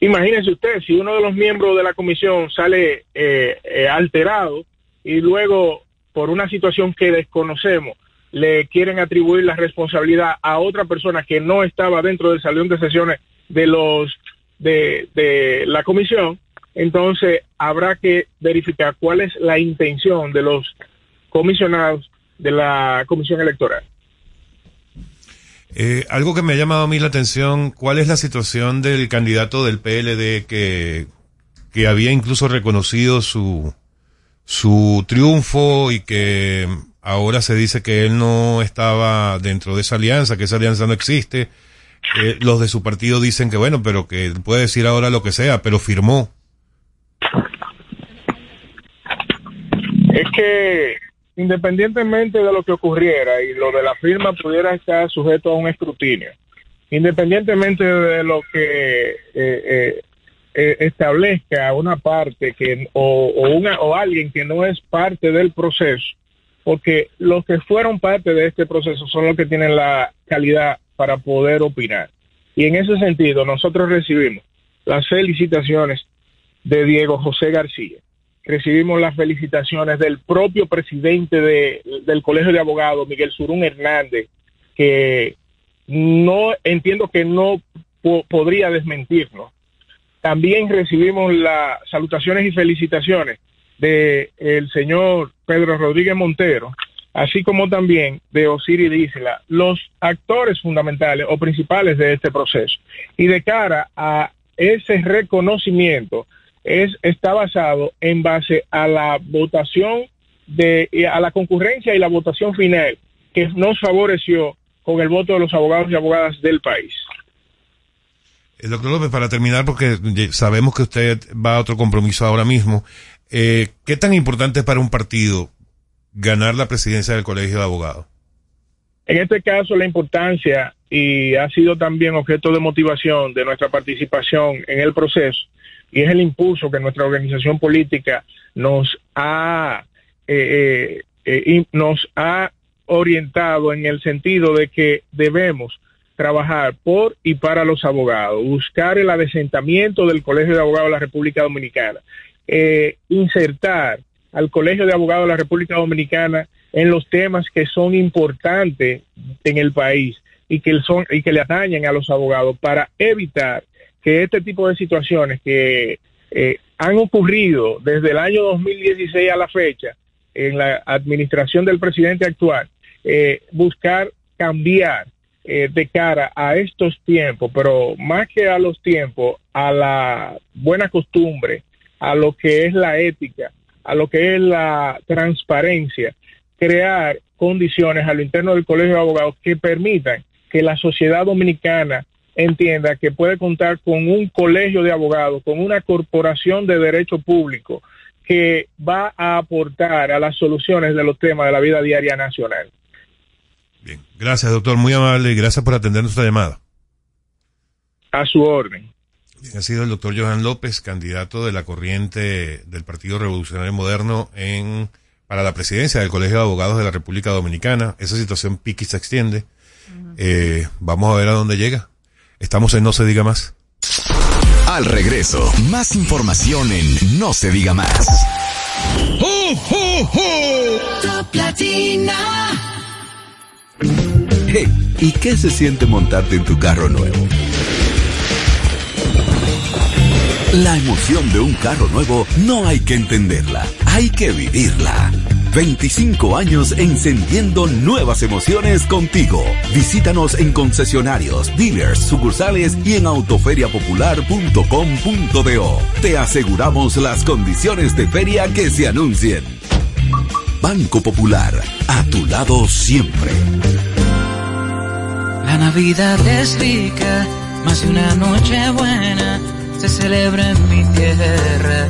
Imagínese usted, si uno de los miembros de la comisión sale eh, eh, alterado y luego, por una situación que desconocemos, le quieren atribuir la responsabilidad a otra persona que no estaba dentro del salón de sesiones de los de, de la comisión, entonces habrá que verificar cuál es la intención de los comisionados de la comisión electoral. Eh, algo que me ha llamado a mí la atención, ¿cuál es la situación del candidato del PLD que, que había incluso reconocido su, su triunfo y que ahora se dice que él no estaba dentro de esa alianza, que esa alianza no existe? Eh, los de su partido dicen que bueno, pero que puede decir ahora lo que sea, pero firmó. Es que independientemente de lo que ocurriera y lo de la firma pudiera estar sujeto a un escrutinio, independientemente de lo que eh, eh, eh, establezca una parte que o, una o alguien que no es parte del proceso, porque los que fueron parte de este proceso son los que tienen la calidad para poder opinar. Y en ese sentido, nosotros recibimos las felicitaciones de Diego José García, recibimos las felicitaciones del propio presidente de- del Colegio de Abogados, Miguel Surún Hernández, que no entiendo que no po- podría desmentirnos. También recibimos las salutaciones y felicitaciones de el señor Pedro Rodríguez Montero, así como también de Osiris Dísela, los actores fundamentales o principales de este proceso. Y de cara a ese reconocimiento, es, está basado en base a la votación de, a la concurrencia y la votación final que nos favoreció con el voto de los abogados y abogadas del país. El doctor López, para terminar, porque sabemos que usted va a otro compromiso ahora mismo, eh, ¿qué tan importante es para un partido ganar la presidencia del Colegio de Abogados? En este caso, la importancia, y ha sido también objeto de motivación de nuestra participación en el proceso, y es el impulso que nuestra organización política nos ha, eh, eh, eh nos ha orientado en el sentido de que debemos trabajar por y para los abogados, buscar el adesentamiento del Colegio de Abogados de la República Dominicana, insertar al Colegio de Abogados de la República Dominicana en los temas que son importantes en el país y que, son, y que le atañen a los abogados para evitar que este tipo de situaciones que eh, han ocurrido desde el año 2016 a la fecha en la administración del presidente actual, eh, buscar cambiar eh, de cara a estos tiempos, pero más que a los tiempos, a la buena costumbre, a lo que es la ética, a lo que es la transparencia, crear condiciones a lo interno del Colegio de Abogados que permitan que la sociedad dominicana entienda que puede contar con un colegio de abogados, con una corporación de derecho público que va a aportar a las soluciones de los temas de la vida diaria nacional. Bien, gracias doctor, muy amable y gracias por atender nuestra llamada. A su orden. ha sido el doctor Johan López, candidato de la corriente del Partido Revolucionario Moderno en para la presidencia del Colegio de Abogados de la República Dominicana. Esa situación piqui se extiende. Eh, vamos a ver a dónde llega. Estamos en No se diga más. Al regreso, más información en No se diga más. Hey, ¿y qué se siente montarte en tu carro nuevo? La emoción de un carro nuevo no hay que entenderla, hay que vivirla. 25 años encendiendo nuevas emociones contigo. Visítanos en concesionarios, dealers, sucursales y en autoferiapopular.com.do. Te aseguramos las condiciones de feria que se anuncien. Banco Popular, a tu lado siempre. La Navidad es rica, más de una noche buena se celebra en mi tierra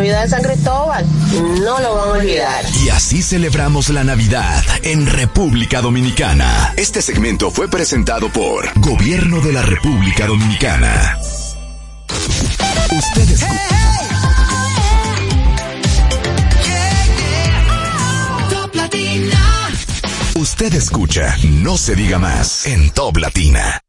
Navidad de San Cristóbal. No lo vamos a olvidar. Y así celebramos la Navidad en República Dominicana. Este segmento fue presentado por Gobierno de la República Dominicana. Usted escucha. Usted escucha No se diga más en Top Latina.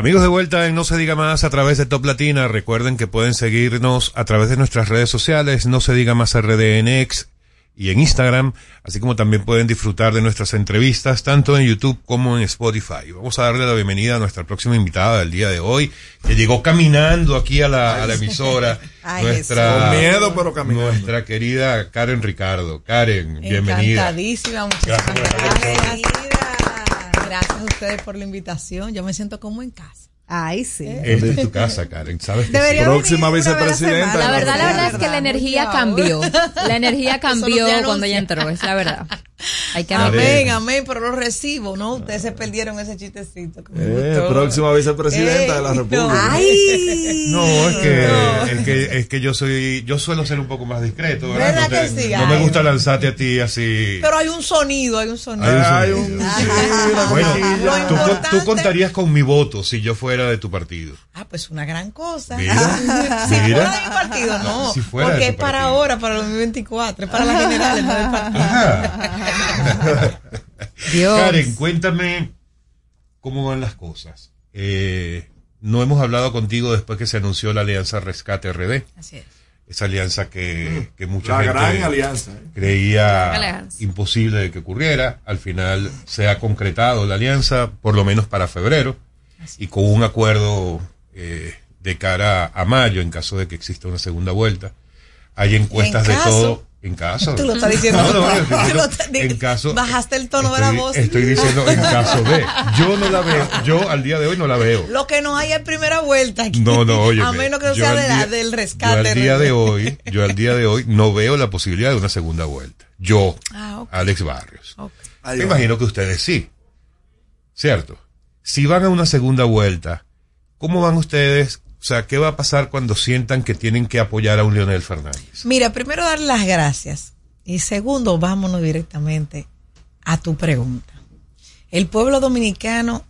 Amigos de vuelta en No se diga más a través de Top Latina. Recuerden que pueden seguirnos a través de nuestras redes sociales, No se diga más RDNX y en Instagram, así como también pueden disfrutar de nuestras entrevistas tanto en YouTube como en Spotify. Vamos a darle la bienvenida a nuestra próxima invitada del día de hoy, que llegó caminando aquí a la, a la emisora. <laughs> Ay, nuestra, Con miedo, pero caminando. Nuestra querida Karen Ricardo. Karen, bienvenida. Encantadísima, muchísimas gracias. Gracias a ustedes por la invitación. Yo me siento como en casa. Ay, sí. Esta es tu casa, Karen. ¿Sabes que sí? Próxima vicepresidenta. La verdad, la verdad es que la energía cambió. La energía cambió cuando ella entró, es la verdad. Hay que Amén, admitirlo. amén, pero lo recibo, ¿no? Ustedes se perdieron ese chistecito. que me Eh, gustó. próxima vicepresidenta de la Ey, República. no. Ay. <laughs> No, es que, es que, es que yo soy, yo suelo ser un poco más discreto, ¿verdad? ¿Verdad no, te- que sí? no me gusta lanzarte a ti así. Pero hay un sonido, hay un sonido. Hay un sonido. Bueno, Lo tú, importante- tú contarías con mi voto si yo fuera de tu partido. Ah, pues una gran cosa. Mira, si mira. fuera de mi partido, no. Si fuera porque es para partido. ahora, para el 2024, es para las generales, no del partido. <laughs> Dios. Karen, cuéntame cómo van las cosas. Eh, no hemos hablado contigo después que se anunció la alianza Rescate RD. Así es. Esa alianza que, que mucha La gente gran alianza, ¿eh? creía alianza. imposible de que ocurriera. Al final se ha concretado la alianza, por lo menos para febrero, y con un acuerdo eh, de cara a mayo en caso de que exista una segunda vuelta. Hay encuestas de caso? todo. En caso. Tú lo estás diciendo. No, no, <laughs> diciendo en caso. Bajaste el tono de la voz. estoy diciendo en caso de. Yo no la veo. Yo al día de hoy no la veo. Lo que no hay es primera vuelta aquí. No, no, oye. <laughs> A menos que no sea de la- del rescate. Yo al día de hoy, yo al día de hoy no veo la posibilidad de una segunda vuelta. Yo, Ah. Alex Barrios. Ahí Me imagino que ustedes sí. ¿Cierto? Si van a una segunda vuelta, ¿cómo van ustedes? O sea, ¿qué va a pasar cuando sientan que tienen que apoyar a un Leonel Fernández? Mira, primero dar las gracias. Y segundo, vámonos directamente a tu pregunta. El pueblo dominicano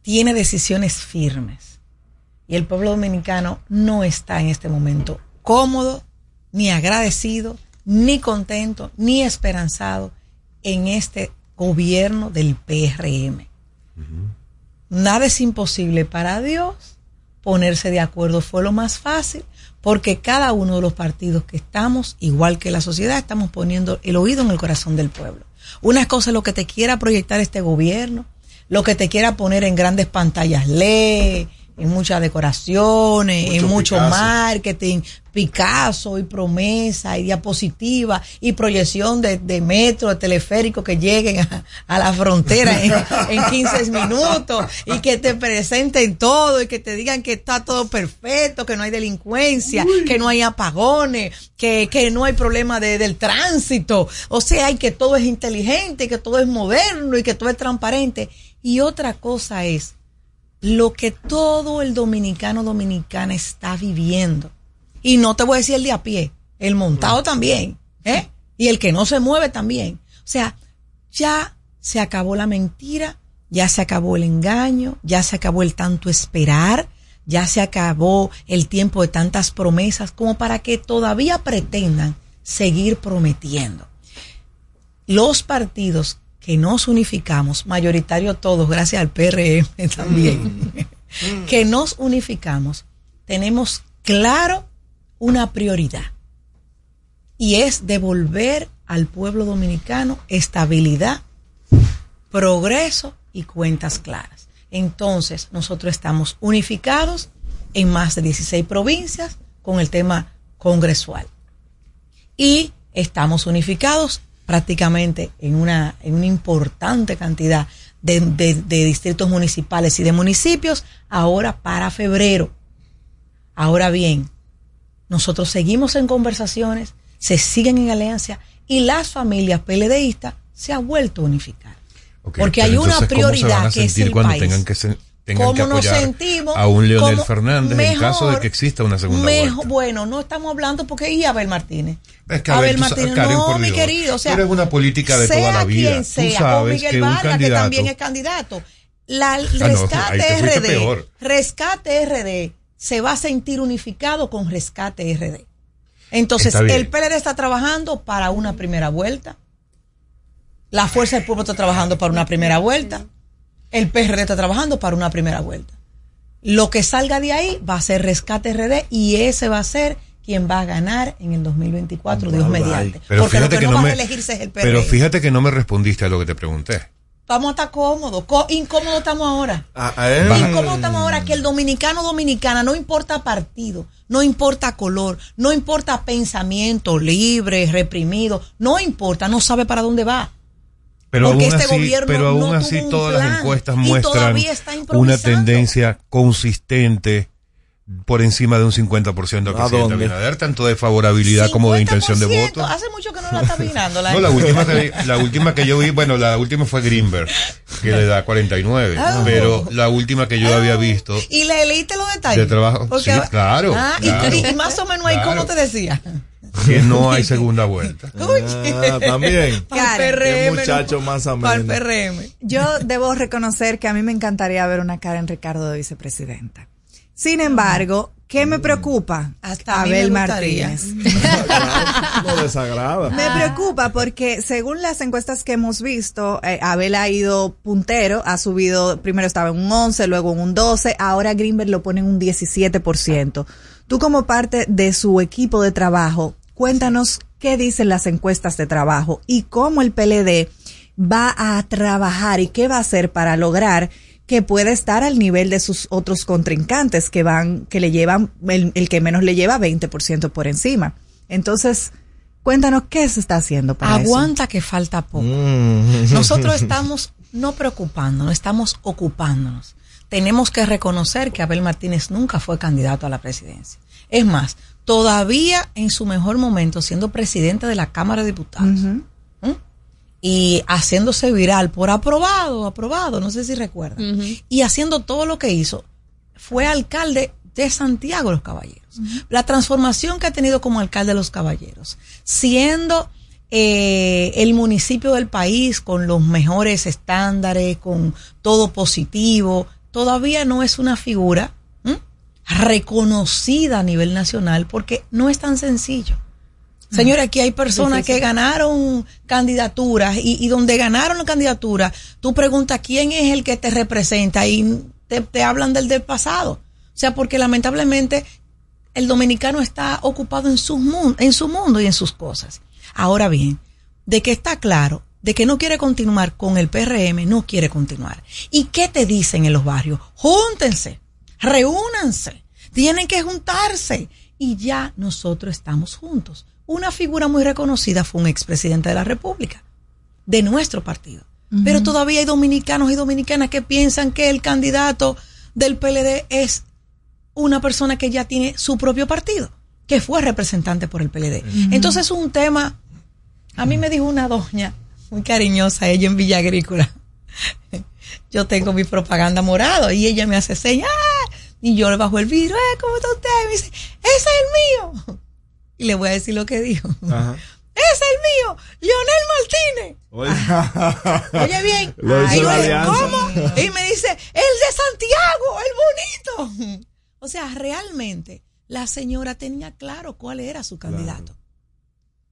tiene decisiones firmes. Y el pueblo dominicano no está en este momento cómodo, ni agradecido, ni contento, ni esperanzado en este gobierno del PRM. Nada es imposible para Dios. Ponerse de acuerdo fue lo más fácil, porque cada uno de los partidos que estamos, igual que la sociedad, estamos poniendo el oído en el corazón del pueblo. Una cosa es lo que te quiera proyectar este gobierno, lo que te quiera poner en grandes pantallas LED, en muchas decoraciones, Mucho en mucho Picasso. marketing, Picasso y promesa y diapositiva y proyección de, de metro, de teleférico que lleguen a, a la frontera en, en 15 minutos y que te presenten todo y que te digan que está todo perfecto, que no hay delincuencia, que no hay apagones, que, que no hay problema de, del tránsito, o sea, y que todo es inteligente, y que todo es moderno y que todo es transparente. Y otra cosa es lo que todo el dominicano dominicana está viviendo. Y no te voy a decir el de a pie, el montado también, ¿eh? Y el que no se mueve también. O sea, ya se acabó la mentira, ya se acabó el engaño, ya se acabó el tanto esperar, ya se acabó el tiempo de tantas promesas como para que todavía pretendan seguir prometiendo. Los partidos que nos unificamos, mayoritario todos, gracias al PRM <laughs> también, que nos unificamos, tenemos claro una prioridad y es devolver al pueblo dominicano estabilidad, progreso y cuentas claras. Entonces, nosotros estamos unificados en más de 16 provincias con el tema congresual. Y estamos unificados prácticamente en una, en una importante cantidad de, de- de distritos municipales y de municipios ahora para febrero. Ahora bien, nosotros seguimos en conversaciones, se siguen en alianza y las familias PLDistas se han vuelto a unificar. Porque hay una entonces, ¿cómo se van prioridad a que es el cuando país. tengan que, que cómo nos sentimos, a un Leonel cómo- Fernández en caso de mejor- que exista una segunda Mejor- vuelta. Bueno, no estamos hablando porque y Abel Martínez. Es que Abel, Martínez, Karen, no, mi querido, o sea, eres una política de toda la vida. quien Tú o sabes Miguel que Vargas, que también es candidato. La Ah, rescate RD, peor. rescate RD se va a sentir unificado con rescate RD. Entonces, el PLD está trabajando para una primera vuelta. La Fuerza del Pueblo está trabajando para una primera vuelta. El PRD está trabajando para una primera vuelta. Lo que salga de ahí va a ser rescate RD y ese va a ser quien va a ganar en el 2024, Dios mediante. Pero Porque lo fíjate que, que no, no va me- a elegirse es el PRD. Pero fíjate que no me respondiste a lo que te pregunté. Vamos a estar cómodos. Co- incómodos estamos ahora. Ah, eh. Incómodos estamos ahora que el dominicano dominicana no importa partido, no importa color, no importa pensamiento libre, reprimido, no importa, no sabe para dónde va. Pero Porque aún este así, gobierno pero aún no así tuvo un todas las encuestas muestran una tendencia consistente por encima de un 50% al ¿A presidente dónde? Abinader, tanto de favorabilidad como de intención de voto. Hace mucho que no la está mirando la No, la última, que, la última que yo vi, bueno, la última fue Greenberg, que le da 49, Ah. pero la última que yo había visto Y le leíste los detalles. de trabajo, Porque- sí, claro, Ah, y- claro, y, más o menos ahí, claro. ¿cómo te decía? Que no hay segunda vuelta. <laughs> Ah, también. <laughs> Karen. Qué muchacho más Para el ameno. PRM. Yo debo reconocer que a mí me encantaría ver una Karen Ricardo de vicepresidenta. Sin embargo, ¿qué me preocupa? Hasta a mí Abel. Martínez. <laughs> No desagrada. Me preocupa porque según las encuestas que hemos visto, eh, Abel ha ido puntero, ha subido, primero estaba en un 11, luego en un 12, ahora Greenberg lo pone en un 17%. Tú como parte de su equipo de trabajo, cuéntanos qué dicen las encuestas de trabajo y cómo el PLD va a trabajar y qué va a hacer para lograr que pueda estar al nivel de sus otros contrincantes que van, que le llevan, el, el que menos le lleva 20% por encima. Entonces, cuéntanos qué se está haciendo para eso. Aguanta que falta poco. Mm. Nosotros <laughs> estamos no preocupándonos, estamos ocupándonos. Tenemos que reconocer que Abel Martínez nunca fue candidato a la presidencia. Es más, todavía en su mejor momento, siendo presidente de la Cámara de Diputados ¿m? y haciéndose viral por aprobado, aprobado, no sé si recuerdan, y haciendo todo lo que hizo, fue alcalde de Santiago de los Caballeros. La transformación que ha tenido como alcalde de los Caballeros, siendo eh, el municipio del país con los mejores estándares, con todo positivo, todavía no es una figura. Reconocida a nivel nacional porque no es tan sencillo. Señores, aquí hay personas que ganaron candidaturas y, y donde ganaron la candidatura, tú preguntas quién es el que te representa y te, te hablan del del pasado. O sea, porque lamentablemente el dominicano está ocupado en su, mun- en su mundo y en sus cosas. Ahora bien, de que está claro, de que no quiere continuar con el PRM, no quiere continuar. ¿Y qué te dicen en los barrios? Júntense, reúnanse, tienen que juntarse. Y ya nosotros estamos juntos. Una figura muy reconocida fue un expresidente de la República, de nuestro partido. Pero todavía hay dominicanos y dominicanas que piensan que el candidato del PLD es una persona que ya tiene su propio partido, que fue representante por el PLD. Entonces es un tema, a mí me dijo una doña muy cariñosa, ella en Villa Agrícola, <laughs> yo tengo mi propaganda morado y ella me hace señas. Y yo le bajo el vidrio, "Eh, ¿cómo está usted? Y me dice, ese es el mío. Y le voy a decir lo que dijo. Ajá. Es el mío, Leonel Martínez. Oye <laughs> bien, Ay, yo. ¿cómo? Y me dice, el de Santiago, el bonito. O sea, realmente la señora tenía claro cuál era su candidato.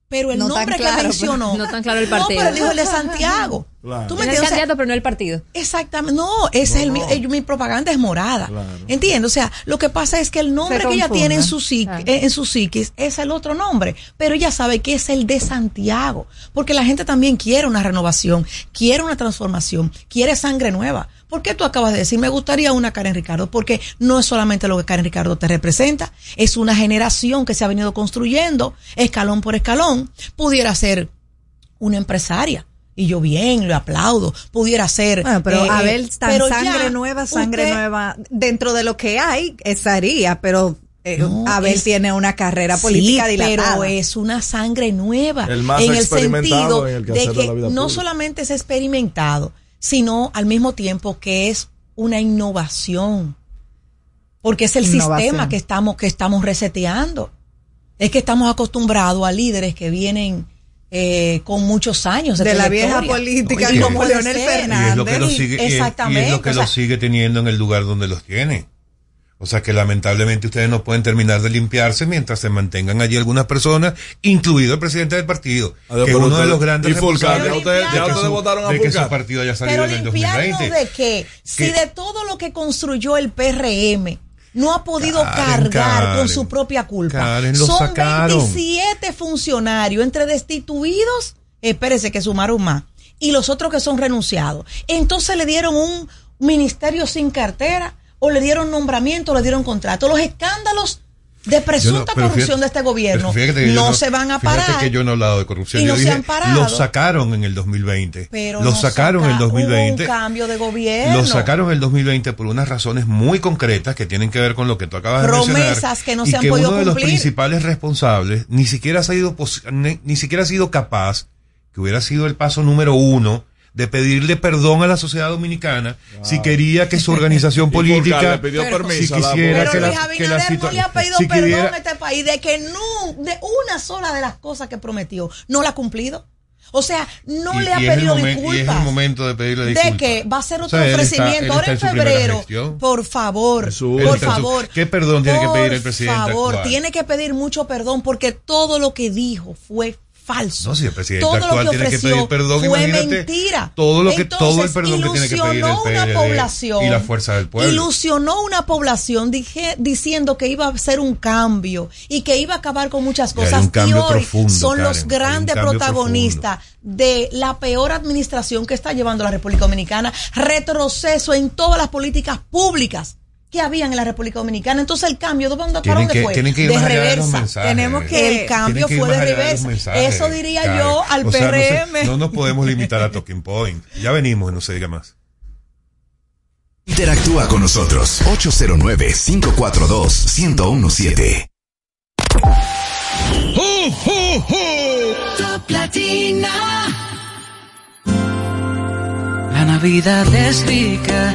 Pero el No tan nombre claro, que mencionó. pero- no tan claro el partido. No, pero dijo el de Santiago. Claro. ¿Tú me el entiendes? O sea, candidato, pero no el partido. Exactamente. No, ese es el, mi, eh, mi propaganda es morada. ¿Entiendes? O sea, lo que pasa es que el nombre que ella tiene en su, Claro. eh, en su psiquis es el otro nombre. Pero ella sabe que es el de Santiago. Porque la gente también quiere una renovación, quiere una transformación, quiere sangre nueva. ¿Por qué tú acabas de decir, me gustaría una Karen Ricardo? Porque no es solamente lo que Karen Ricardo te representa, es una generación que se ha venido construyendo escalón por escalón. Pudiera ser una empresaria. Y yo bien, lo aplaudo. Pudiera ser. Bueno, pero eh, Abel, tan pero sangre ya nueva, sangre usted- nueva. Dentro de lo que hay, estaría, pero eh, No, Abel es- tiene una carrera Sí, política dilatada. pero es una sangre nueva. El más en el experimentado sentido en el de que la vida no pública. solamente es experimentado, sino al mismo tiempo que es una innovación. Porque es el Innovación. sistema que estamos, que estamos reseteando. Es que estamos acostumbrados a líderes que vienen eh, con muchos años de, De la vieja política, como Leonel ser. Y es lo que lo sigue, y es- y es, lo que o lo sea, sigue teniendo en el lugar donde los tiene. O sea que lamentablemente ustedes no pueden terminar de limpiarse mientras se mantengan allí algunas personas, incluido el presidente del partido, Adiós, que es pero uno de los grandes responsables ya ustedes- de ya que su- votaron a de que su partido haya salido Pero en el limpiarnos 2020. de qué? Si Que- de todo lo que construyó el PRM no ha podido Karen, cargar con su propia culpa. Karen, Son sacaron. 27 funcionarios entre destituidos, espérese que sumaron más, y los otros que son renunciados. Entonces le dieron un ministerio sin cartera, o le dieron nombramiento, o le dieron contrato. Los escándalos de presunta pero corrupción fíjate- de este gobierno fíjate yo no, se van a parar. Que yo no he hablado de corrupción. y yo no se dije, han parado. lo sacaron en el 2020. pero lo no sacaron en el saca- 2020. Hubo un cambio de gobierno. Lo sacaron en el 2020 por unas razones muy concretas que tienen que ver con lo que tú acabas de Promesas mencionar. que no y se han que podido uno de los cumplir. principales responsables ni siquiera ha sido ni, ni siquiera ha sido capaz, que hubiera sido el paso número uno, de pedirle perdón a la sociedad dominicana si quería que su organización <laughs> política le pidió permiso si la- quisiera Pero que la, Luis que la Abinader no le ha pedido si perdón quisiera- a este país de que no, de una sola de las cosas que prometió, no la ha cumplido. O sea, no y- le ha pedido momen- Y es el disculpas. momento de pedirle De disculpas. que va a ser O otro sea, está- ofrecimiento. Ahora en febrero, por favor, por su- favor. ¿Qué perdón tiene que por pedir el presidente favor, actual? tiene que pedir mucho perdón porque todo lo que dijo fue falso. No, si el presidente todo lo actual que tiene que ofreció pedir perdón, fue mentira. todo lo que Entonces, todo el perdón que tiene que pedir el ilusionó una población y la fuerza del pueblo. Ilusionó una población dije- diciendo que iba a ser un cambio y que iba a acabar con muchas cosas. y hoy profundo, son los Karen, grandes protagonistas de la peor administración que está llevando la República Dominicana, retroceso en todas las políticas públicas que habían en la República Dominicana. Entonces el cambio, ¿de dónde, ¿para Tienen dónde que- fue? tienen que ir de reversa. Tenemos que el cambio que fue de reversa. mensajes, Eso diría yo al O sea, no se- PRM. No, nos podemos limitar a Talking Point. Ya venimos, no se diga más. Interactúa con nosotros 809-542-1017. Top Latina. La Navidad es rica,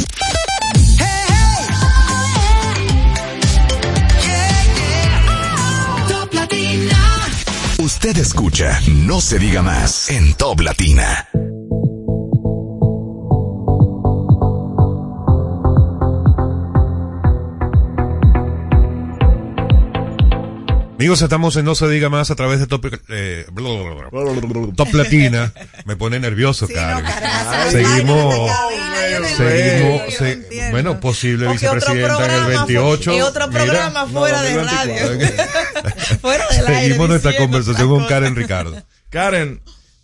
Usted escucha No se diga más en Top Latina. Amigos, estamos en No se diga más a través de Top, eh, Top Latina. Me pone nervioso, Karen. seguimos, seguimos, se- bueno, posible vicepresidenta en el programa fue- 28. y otro Mira, programa fuera de radio. fuera del aire. seguimos nuestra conversación con. Karen Ricardo. Karen,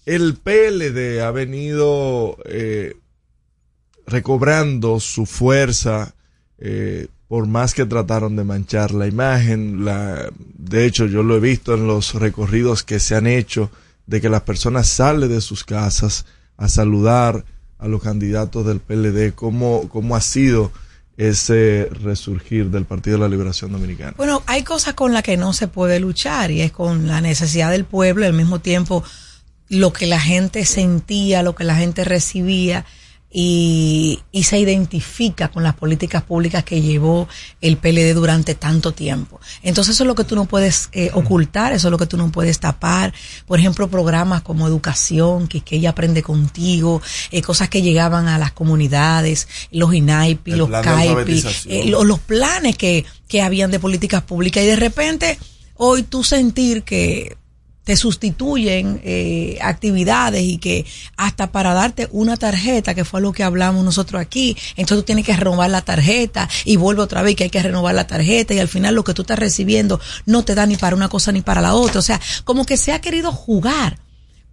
el PLD ha venido eh, recobrando su fuerza eh, por más que trataron de manchar la imagen. La, de hecho, yo lo he visto en los recorridos que se han hecho de que las personas salen de sus casas a saludar a los candidatos del PLD. ¿Cómo, cómo ha sido ese resurgir del Partido de la Liberación Dominicana? Bueno, hay cosas con las que no se puede luchar y es con la necesidad del pueblo y al mismo tiempo lo que la gente sentía, lo que la gente recibía. Y, y se identifica con las políticas públicas que llevó el PLD durante tanto tiempo. Entonces eso es lo que tú no puedes eh, ocultar, eso es lo que tú no puedes tapar. Por ejemplo, programas como educación, que, que ella aprende contigo, eh, cosas que llegaban a las comunidades, los INAIPI, los CAIPI, eh, lo- los planes que, que habían de políticas públicas y de repente hoy tú sentir que te sustituyen eh, actividades y que hasta para darte una tarjeta, que fue lo que hablamos nosotros aquí, entonces tú tienes que renovar la tarjeta y vuelve otra vez que hay que renovar la tarjeta y al final lo que tú estás recibiendo no te da ni para una cosa ni para la otra. O sea, como que se ha querido jugar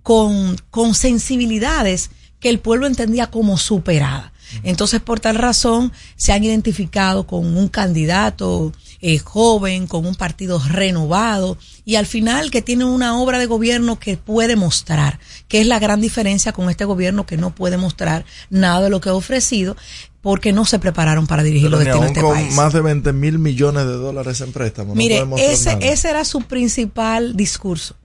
con, con sensibilidades que el pueblo entendía como superadas. Entonces, por tal razón, se han identificado con un candidato eh, joven, con un partido renovado y al final que tiene una obra de gobierno que puede mostrar, que es la gran diferencia con este gobierno que no puede mostrar nada de lo que ha ofrecido porque no se prepararon para dirigir Pero los destinos de este con país. más de 20 mil millones de dólares en préstamos. Mire, no ese, nada. ese era su principal discurso.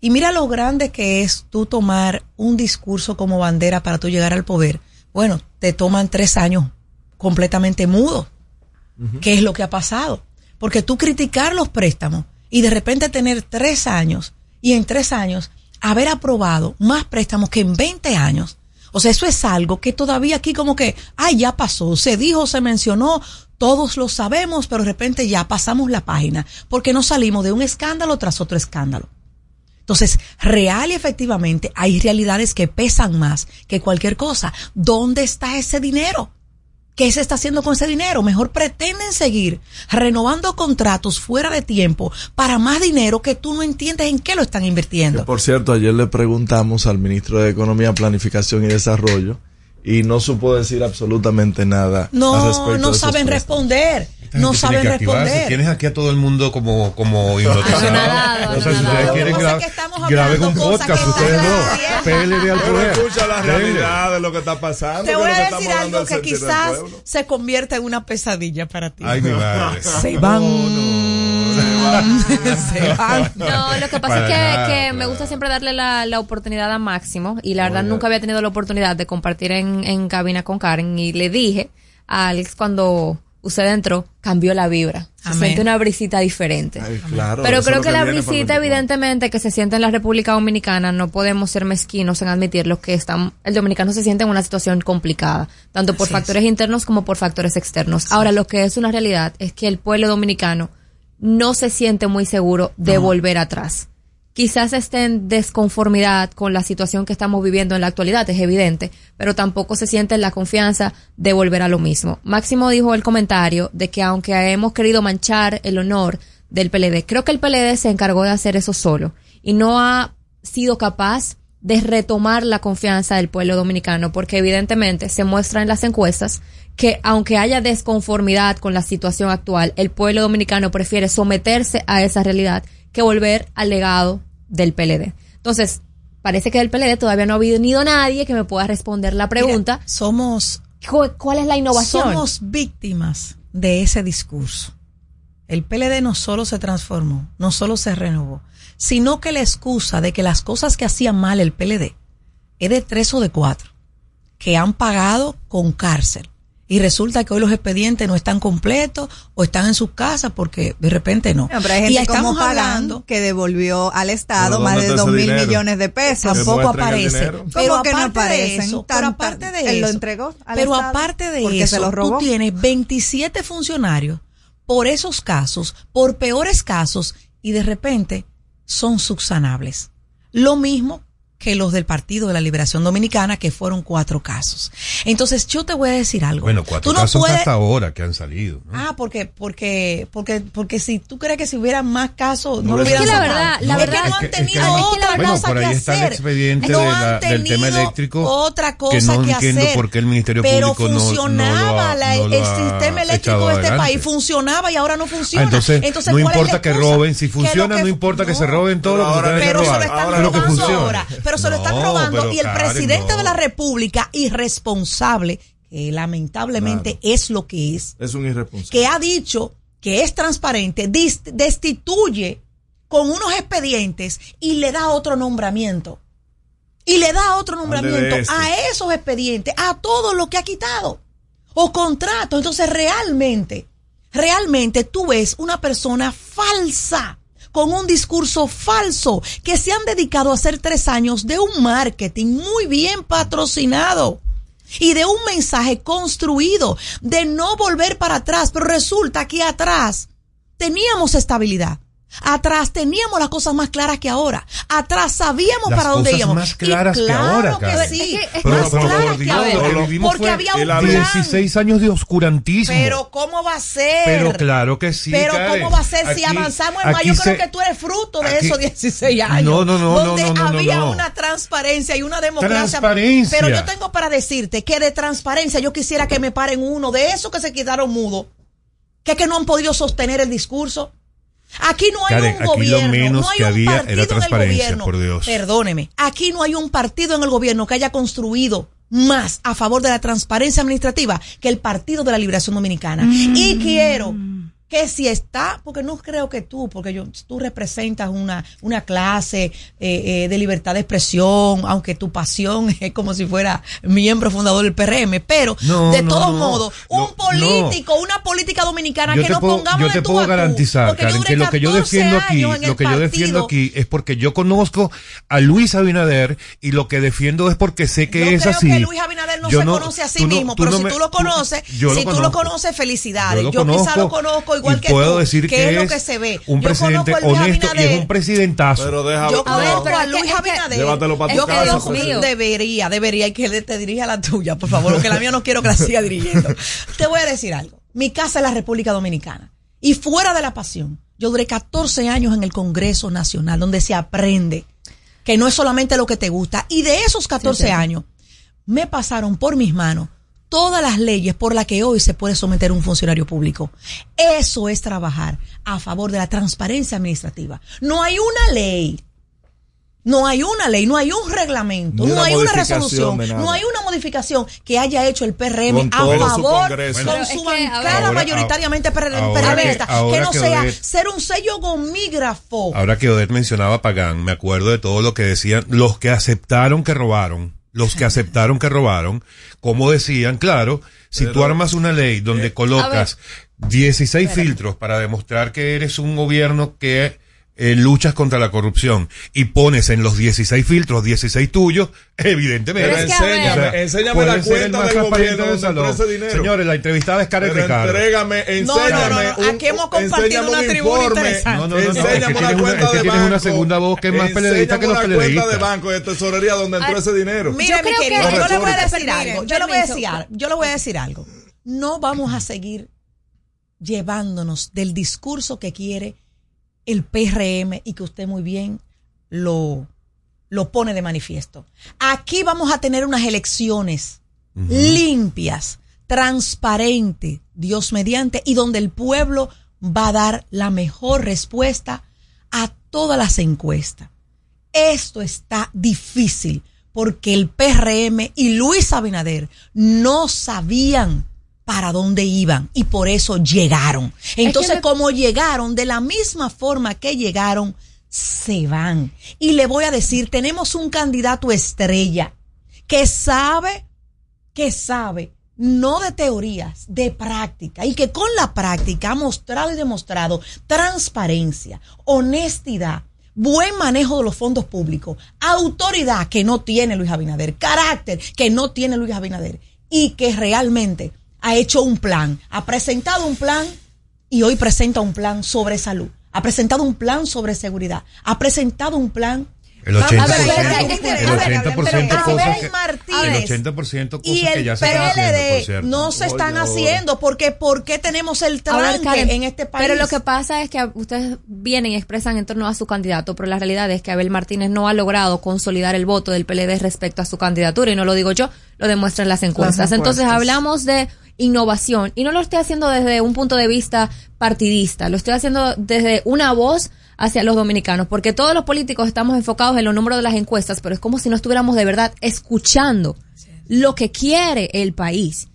Y mira lo grande que es tú tomar un discurso como bandera para tú llegar al poder. Bueno, te toman tres años completamente mudo. ¿Qué es lo que ha pasado? Porque tú criticar los préstamos y de repente tener tres años y en tres años haber aprobado más préstamos que en 20 años. O sea, eso es algo que todavía aquí como que, ay, ya pasó, se dijo, se mencionó, todos lo sabemos, pero de repente ya pasamos la página, porque no salimos de un escándalo tras otro escándalo. Entonces, real y efectivamente hay realidades que pesan más que cualquier cosa. ¿Dónde está ese dinero? ¿Qué se está haciendo con ese dinero? Mejor pretenden seguir renovando contratos fuera de tiempo para más dinero que tú no entiendes en qué lo están invirtiendo. Por cierto, ayer le preguntamos al ministro de Economía, Planificación y Desarrollo y no supo decir absolutamente nada. al No, respecto no saben préstamos. responder. Esta No saben responder. Tienes aquí a todo el mundo como, como hipnotizado. Anonadado, O sea, si ustedes quieren Lo que pasa gra- es que estamos graben un podcast, que ustedes sucediendo. PLD al poder. escucha la realidad de lo que está pasando. Te voy a decir algo que quizás se convierta en una pesadilla para ti. Ay, mi madre. Se van. <laughs> Se van. No, lo que pasa Para es que, nada, que para me gusta siempre darle la, la oportunidad a Máximo y la verdad nunca había tenido la oportunidad de compartir en, en cabina con Karen y le dije a Alex cuando usted entró, cambió la vibra. Se Amén. siente una brisita diferente. Ay, claro, Pero creo que la brisita 24. evidentemente que se siente en la República Dominicana, no podemos ser mezquinos en admitir lo que están, el dominicano se siente en una situación complicada, tanto por Así es. factores internos como por factores externos. Ahora, lo que es una realidad es que el pueblo dominicano no se siente muy seguro de volver atrás. Quizás esté en desconformidad con la situación que estamos viviendo en la actualidad, es evidente, pero tampoco se siente la confianza de volver a lo mismo. Máximo dijo el comentario de que aunque hemos querido manchar el honor del PLD, creo que el PLD se encargó de hacer eso solo y no ha sido capaz de retomar la confianza del pueblo dominicano, porque evidentemente se muestra en las encuestas que aunque haya desconformidad con la situación actual, el pueblo dominicano prefiere someterse a esa realidad que volver al legado del PLD. Entonces, parece que del PLD todavía no ha venido nadie que me pueda responder la pregunta. Mira, somos ¿cu- ¿Cuál es la innovación? Somos víctimas de ese discurso. El PLD no solo se transformó, no solo se renovó, sino que la excusa de que las cosas que hacían mal el PLD es de tres o de cuatro, que han pagado con cárcel. Y resulta que hoy los expedientes no están completos o están en sus casas porque de repente no. No, pero hay y gente como estamos Pagán hablando que devolvió al Estado ¿Pero más de dos mil dinero? millones de pesos. Tampoco aparece. Pero ¿Cómo que no aparte de aparecen? eso, pero aparte de él lo eso, entregó al pero Estado aparte de porque eso, se lo robó. tú tienes 27 funcionarios por esos casos, por peores casos, y de repente son subsanables. Lo mismo que los del Partido de la Liberación Dominicana, que fueron cuatro casos. Entonces, yo te voy a decir algo. Bueno, cuatro Tú no casos puedes- hasta ahora que han salido. ¿no? Ah, porque, porque, porque, porque si tú crees que si hubiera más casos, no, No lo hubieran Es que la verdad, la es verdad- que no Es han que- es que tenido otra bueno, cosa por ahí que está el hacer. expediente no de han la- del tema tenido eléctrico, Otra cosa que no que entiendo hacer. por qué el Ministerio Pero Público no- no lo funcionaba ha- la- el sistema eléctrico de este adelante. país, funcionaba y ahora no Ah, funciona. entonces, no ¿cuál es importa que roben, si funciona, no importa que se roben todo lo que ustedes Pero se lo están robando ahora. Pero se lo están robando y el Karen, presidente de la República, irresponsable, que lamentablemente es lo que es, Es un irresponsable. que ha dicho que es transparente, destituye con unos expedientes y le da otro nombramiento. y le da otro nombramiento este. a esos expedientes, a todo lo que ha quitado o contratos. Entonces realmente, realmente tú ves una persona falsa con un discurso falso que se han dedicado a hacer tres años de un marketing muy bien patrocinado y de un mensaje construido de no volver para atrás, pero resulta que atrás teníamos estabilidad. Atrás teníamos las cosas más claras que ahora. Atrás sabíamos Las para dónde cosas íbamos. más claras Y que claro ahora, que sí. Es que- es Pero, más pero claras que ahora. lo que vivimos Porque había un plan. 16 años de oscurantismo. Pero ¿cómo va a ser? Pero claro que sí, Pero Karen. ¿cómo va a ser si avanzamos en más? Yo creo que tú eres fruto de aquí- esos 16 años. No, no, no, Donde no, no, no, no, había no. una transparencia y una democracia. Transparencia. Pero yo tengo para decirte que de transparencia yo quisiera que me paren uno de esos que se quedaron mudos. Que es que no han podido sostener el discurso. Aquí no hay Karen, un aquí lo gobierno, menos no hay que un había partido era en transparencia, el gobierno. por Dios. Perdóneme, aquí no hay un partido en el gobierno que haya construido más a favor de la transparencia administrativa que el Partido de la Liberación Dominicana. Y quiero que si está, porque no creo que tú, porque yo, tú representas una, una clase eh, eh, de libertad de expresión, aunque tu pasión <laughs> es como si fuera miembro fundador del PRM, pero No, de no, todos no. modos, un No, político, una política dominicana yo que puedo, pongamos yo de te tú puedo a tú, garantizar, porque yo Karen, que lo que yo 14 defiendo aquí, lo que yo defiendo aquí es porque yo conozco a Luis Abinader y lo que defiendo es porque sé que Yo es creo así. que Luis Abinader no Yo se conoce a sí no- mismo, pero no si me- tú lo conoces, yo si tú lo conoces, felicidades. Yo Yo, lo quizá lo conozco igual y que puedo tú, decir que, que es lo que se ve. un yo presidente conozco a Luis honesto y Abinader. es un presidentazo. Pero déjalo. Yo conozco pero a Luis Abinader. Llévatelo pa' tu Yo casa, presidente. debería, debería, y que te dirija la tuya, por favor, porque la mía no quiero que la <laughs> siga dirigiendo. Te voy a decir algo. Mi casa es la República Dominicana. Y fuera de la pasión, yo duré 14 años en el Congreso Nacional, donde se aprende que no es solamente lo que te gusta. Y de esos 14 sí. años, me pasaron por mis manos todas las leyes por las que hoy se puede someter un funcionario público. Eso es trabajar a favor de la transparencia administrativa. No hay una ley. No hay una ley, no hay un reglamento, no hay una resolución, no hay una modificación que haya hecho el PRM Con a favor con su bancada Ahora- mayoritariamente PRMista, que- no que sea Odette- ser un sello gomígrafo. Ahora que Odette mencionaba a Pagán, me acuerdo de todo lo que decían los que aceptaron que robaron, los que aceptaron que robaron, como decían, claro, si tú armas una ley donde colocas 16 filtros para demostrar que eres un gobierno que eh, luchas contra la corrupción y pones en los 16 filtros 16 tuyos, evidentemente. Pero es que, a ver- enséñame, enséñame la cuenta del gobierno del donde ese dinero. Señores, la entrevistada es Karen Ricardo. entrégame, No, no, enséñame. no, no, aquí hemos compartido enséñame una un tribuna interesante. No, no, no, no, es que enséñame tienes una cuenta es que de tienes una banco, segunda voz que es más enséñame peleadista que los una cuenta de banco de tesorería donde entró Ay, ese dinero. Mire, Yo mi creo que- yo le voy a decir algo. Yo le voy a decir algo. Yo le voy a decir algo. No vamos a seguir llevándonos del discurso que quiere el PRM y que usted muy bien lo, lo pone de manifiesto. Aquí vamos a tener unas elecciones limpias, transparentes, Dios mediante, y donde el pueblo va a dar la mejor respuesta a todas las encuestas. Esto está difícil porque el PRM y Luis Abinader no sabían para dónde iban y por eso llegaron. Entonces, me- como llegaron, de la misma forma que llegaron, se van. Y le voy a decir, tenemos un candidato estrella que sabe, que sabe, no de teorías, de práctica, y que con la práctica ha mostrado y demostrado transparencia, honestidad, buen manejo de los fondos públicos, autoridad que no tiene Luis Abinader, carácter que no tiene Luis Abinader, y que realmente ha hecho un plan, ha presentado un plan y hoy presenta un plan sobre salud, ha presentado un plan sobre seguridad, ha presentado un plan El Vamos 80%, a ver, el es que- a ver, 80% pero cosas Abel que, Martínez el 80% cosas y que el ya se están haciendo, por PLD no se están haciendo porque ¿por qué tenemos el ver, tranque Karen, en este país? Pero lo que pasa es que ustedes vienen y expresan en torno a su candidato, pero la realidad es que Abel Martínez no ha logrado consolidar el voto del PLD respecto a su candidatura y no lo digo yo, lo demuestran las encuestas. Las encuestas. Entonces hablamos de innovación y no lo estoy haciendo desde un punto de vista partidista, lo estoy haciendo desde una voz hacia los dominicanos, porque todos los políticos estamos enfocados en los números de las encuestas, pero es como si no estuviéramos de verdad escuchando lo que quiere el país.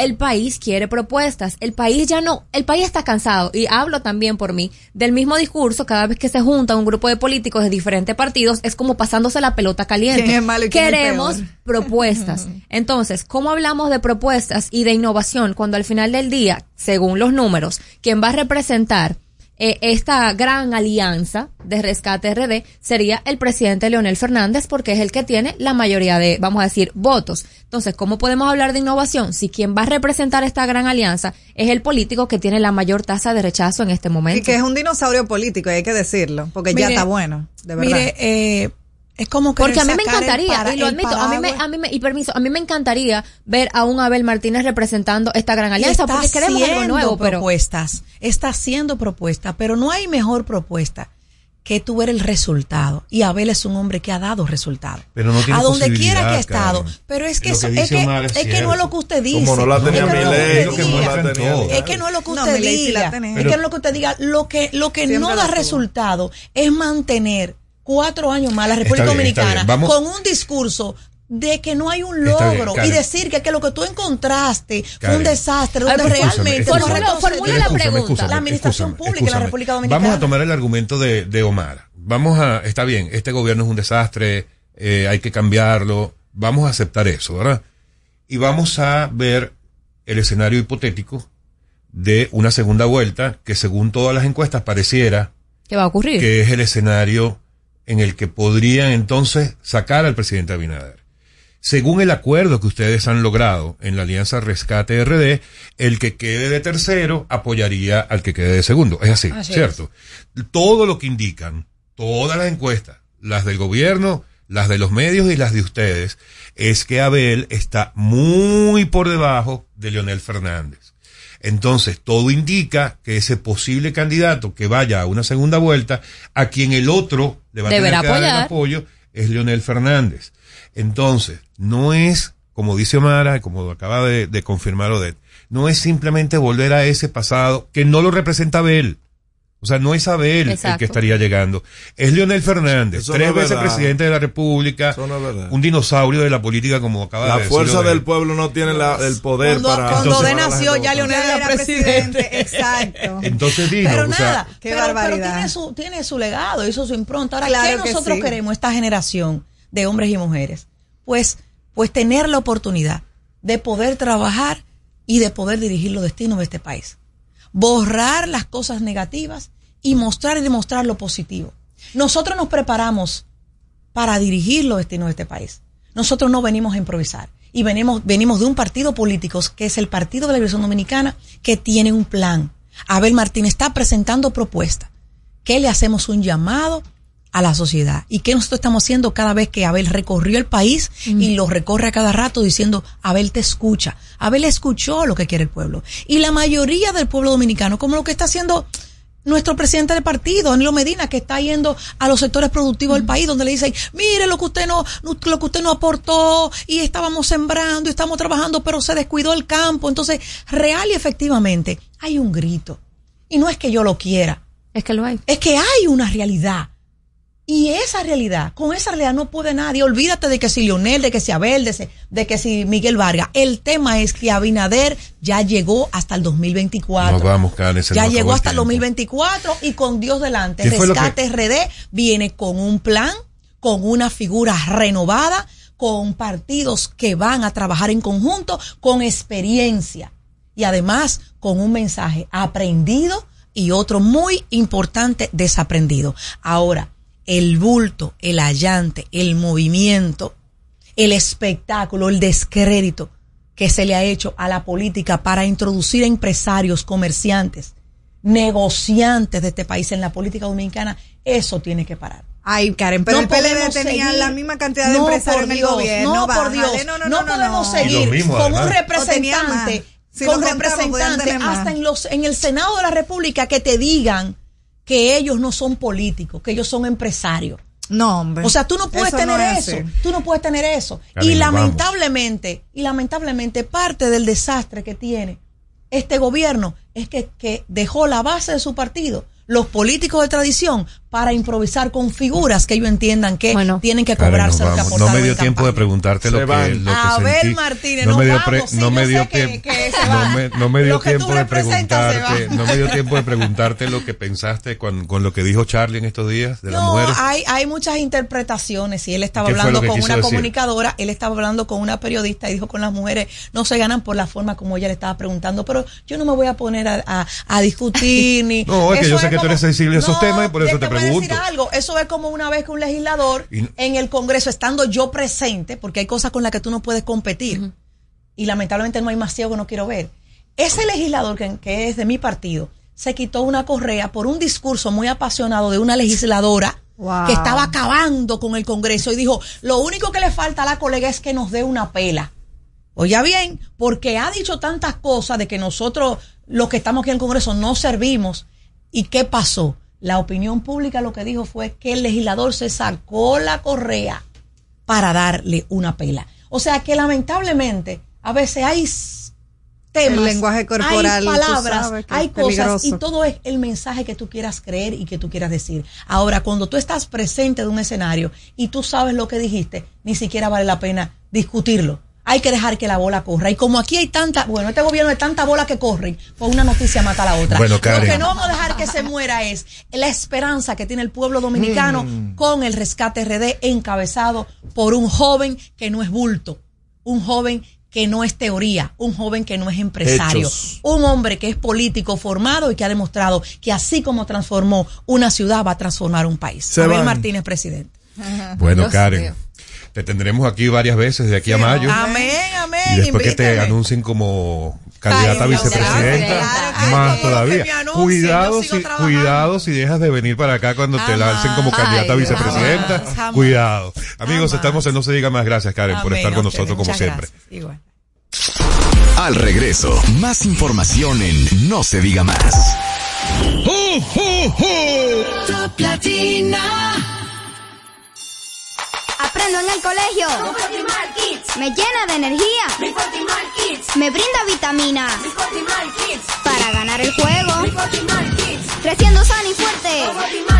El país quiere propuestas. El país ya no, el país está cansado y hablo también por mí del mismo discurso cada vez que se junta un grupo de políticos de diferentes partidos es como pasándose la pelota caliente. ¿Quién es malo y quién es Queremos <laughs> propuestas. Entonces, ¿cómo hablamos de propuestas y de innovación cuando al final del día, según los números, quien va a representar eh, esta gran alianza de rescate RD sería el presidente Leonel Fernández porque es el que tiene la mayoría de, vamos a decir, votos. Entonces, ¿cómo podemos hablar de innovación si quien va a representar esta gran alianza es el político que tiene la mayor tasa de rechazo en este momento? Y que es un dinosaurio político, y hay que decirlo, porque ya está bueno, de verdad. Mire, eh, es como querer Porque a mí me encantaría, para- y lo admito, a mí me, a mí me, y permiso, a mí me encantaría ver a un Abel Martínez representando esta gran alianza, está porque queremos algo haciendo nuevo, pero propuestas, está haciendo propuestas, pero no hay mejor propuesta que tú ver el resultado. Y Abel es un hombre que ha dado resultados. Pero no tiene a donde quiera que ha estado. Pero es que, eso, que es, que, es es que no es lo que usted dice. Como no la tenía Es que no es lo que no diga. la tenía Es que no es lo que usted diga. es que no es lo que usted diga. Lo que, lo que no da resultado es mantener cuatro años más la República bien, Dominicana. Vamos- con un discurso de que no hay un bien, logro y decir que, que lo que tú encontraste fue un desastre, Ay, donde pues, realmente escúchame, no Formula- la pregunta. escúchame, La administración escúchame, pública de la. República Dominicana. Vamos a tomar el argumento de, de Omar. Vamos a, está bien, este gobierno es un desastre, eh, hay que cambiarlo, vamos a aceptar eso, ¿verdad? Y vamos a ver el escenario hipotético de una segunda vuelta que según todas las encuestas pareciera ¿qué va a ocurrir? que es el escenario en el que podrían entonces sacar al presidente Abinader. Según el acuerdo que ustedes han logrado en la Alianza Rescate RD, el que quede de tercero apoyaría al que quede de segundo. Es así, Así ¿cierto? Todo lo que indican, todas las encuestas, las del gobierno, las de los medios y las de ustedes, es que Abel está muy por debajo de Leonel Fernández. Entonces, todo indica que ese posible candidato que vaya a una segunda vuelta, a quien el otro le va a tener que dar el apoyar. apoyo, es Leonel Fernández. Entonces, no es, como dice Omara, y como acaba de, de confirmar Odette, no es simplemente volver a ese pasado que no lo representa Abel. O sea, no es Abel el que estaría llegando. Es Leonel Fernández, Eso tres no veces verdad. presidente de la República, Eso no es verdad. un dinosaurio de la política, como acaba La de decir fuerza Odette. del pueblo no tiene la- el poder Cuando, para. cuando Entonces- de nació ya Leonel era era presidente. presidente, exacto. Entonces dijo, Pero o sea, nada, Qué pero, pero barbaridad. tiene su, tiene su legado, hizo su impronta. Ahora, Claro ¿qué que nosotros sí. queremos, esta generación de hombres y mujeres? Pues, pues tener la oportunidad de poder trabajar y de poder dirigir los destinos de este país. Borrar las cosas negativas y mostrar y demostrar lo positivo. Nosotros nos preparamos para dirigir los destinos de este país. Nosotros no venimos a improvisar. Y venimos, venimos de un partido político que es el Partido de la Liberación Dominicana que tiene un plan. Abel Martín está presentando propuestas. ¿Qué le hacemos un llamado a la sociedad? ¿Y qué nosotros estamos haciendo cada vez que Abel recorrió el país y lo recorre a cada rato diciendo, Abel te escucha? Abel escuchó lo que quiere el pueblo. Y la mayoría del pueblo dominicano, como lo que está haciendo nuestro presidente del partido, Danilo Medina, que está yendo a los sectores productivos del país, donde le dicen, mire lo que usted no, no- lo que usted no aportó, y estábamos sembrando, y estamos trabajando, pero se descuidó el campo. Entonces, real y efectivamente, hay un grito. Y no es que yo lo quiera, Es que lo hay. es que hay una realidad. Y esa realidad, con esa realidad no puede nadie. Olvídate de que si Lionel, de que si Abel, de, si- de que si Miguel Vargas. El tema es que Abinader ya llegó hasta el 2024. Nos vamos, Karen, se Ya nos llegó hasta el tiempo. 2024 y con Dios delante. ¿Qué fue lo que- Rescate RD viene con un plan, con una figura renovada, con partidos que van a trabajar en conjunto, con experiencia y además con un mensaje aprendido y otro muy importante desaprendido. Ahora, el bulto, el allante, el movimiento, el espectáculo, el descrédito que se le ha hecho a la política para introducir a empresarios, comerciantes, negociantes de este país en la política dominicana, eso tiene que parar. Ay, Karen, pero No el PLD podemos tenía seguir- la misma cantidad de No, empresarios en el Dios, gobierno. No, por. Dios. No, No, no, no, no, podemos no. seguir mismo, con un además. Representante. Si con más. hasta en los en el Senado de la República que te digan que ellos no son políticos, que ellos son empresarios. No, hombre. O sea, tú no puedes Eso tener no es eso. así. Tú no puedes tener eso. Y vamos. lamentablemente, y lamentablemente parte del desastre que tiene este gobierno es que, que dejó la base de su partido, los políticos de tradición, para improvisar con figuras que ellos entiendan que tienen que Karen, cobrarse lo que aportaron No me dio tiempo de preguntarte lo que, van. lo que A ver. Martínez, no me dio, vamos, pre- sí, no yo me sé dio que- no me, no dio tiempo de preguntarte, no me dio tiempo de preguntarte lo que pensaste con, con lo que dijo Charlie en estos días de las No, mujeres. hay, hay muchas interpretaciones y él estaba ¿Qué fue hablando con una decir? comunicadora, él estaba hablando con una periodista y dijo con las mujeres no se ganan por la forma como ella le estaba preguntando, pero yo no me voy a poner a, a- a discutir <laughs> ni... No, es que yo sé que tú eres sensible a esos temas y por eso es te que voy a decir algo, eso es como una vez que un legislador Y- en el Congreso, estando yo presente, porque hay cosas con las que tú no puedes competir, y lamentablemente no hay más ciego que no quiero ver. Ese legislador que, que es de mi partido se quitó una correa por un discurso muy apasionado de una legisladora Wow. que estaba acabando con el Congreso y dijo, lo único que le falta a la colega es que nos dé una pela. Oiga bien, porque ha dicho tantas cosas de que nosotros, los que estamos aquí en el Congreso, no servimos. ¿Y qué pasó? La opinión pública lo que dijo fue que el legislador se sacó la correa para darle una pela. O sea que lamentablemente a veces hay temas, El lenguaje corporal, hay palabras, hay cosas y todo es el mensaje que tú quieras creer y que tú quieras decir. Ahora, cuando tú estás presente de un escenario y tú sabes lo que dijiste, ni siquiera vale la pena discutirlo. Hay que dejar que la bola corra. Y como aquí hay tanta, bueno, este gobierno hay tanta bola que corren, pues una noticia mata a la otra. Bueno, Lo Karen. que no vamos a dejar que se muera es la esperanza que tiene el pueblo dominicano Mm. con el rescate RD encabezado por un joven que no es bulto, un joven que no es teoría, un joven que no es empresario, Hechos. un hombre que es político formado y que ha demostrado que así como transformó una ciudad va a transformar un país. Se Abel van. Martínez, presidente. Bueno, Dios Karen. Te tendremos aquí varias veces de aquí a mayo. Amén, amén. Y después que te anuncien como candidata a Ay, vicepresidenta, claro más todavía. anuncien, cuidado si, cuidado si dejas de venir para acá cuando te lancen como candidata a Ay, vicepresidenta. jamás, jamás. Cuidado. Amigos, Jamás. estamos en No se diga más. Gracias, Karen, por estar con nosotros como siempre. Igual. Al regreso, más información en No se diga más. Top Latina. Aprendo en el colegio. Me llena de energía. Me brinda vitaminas. Para ganar el juego. Creciendo sano y fuerte. Todos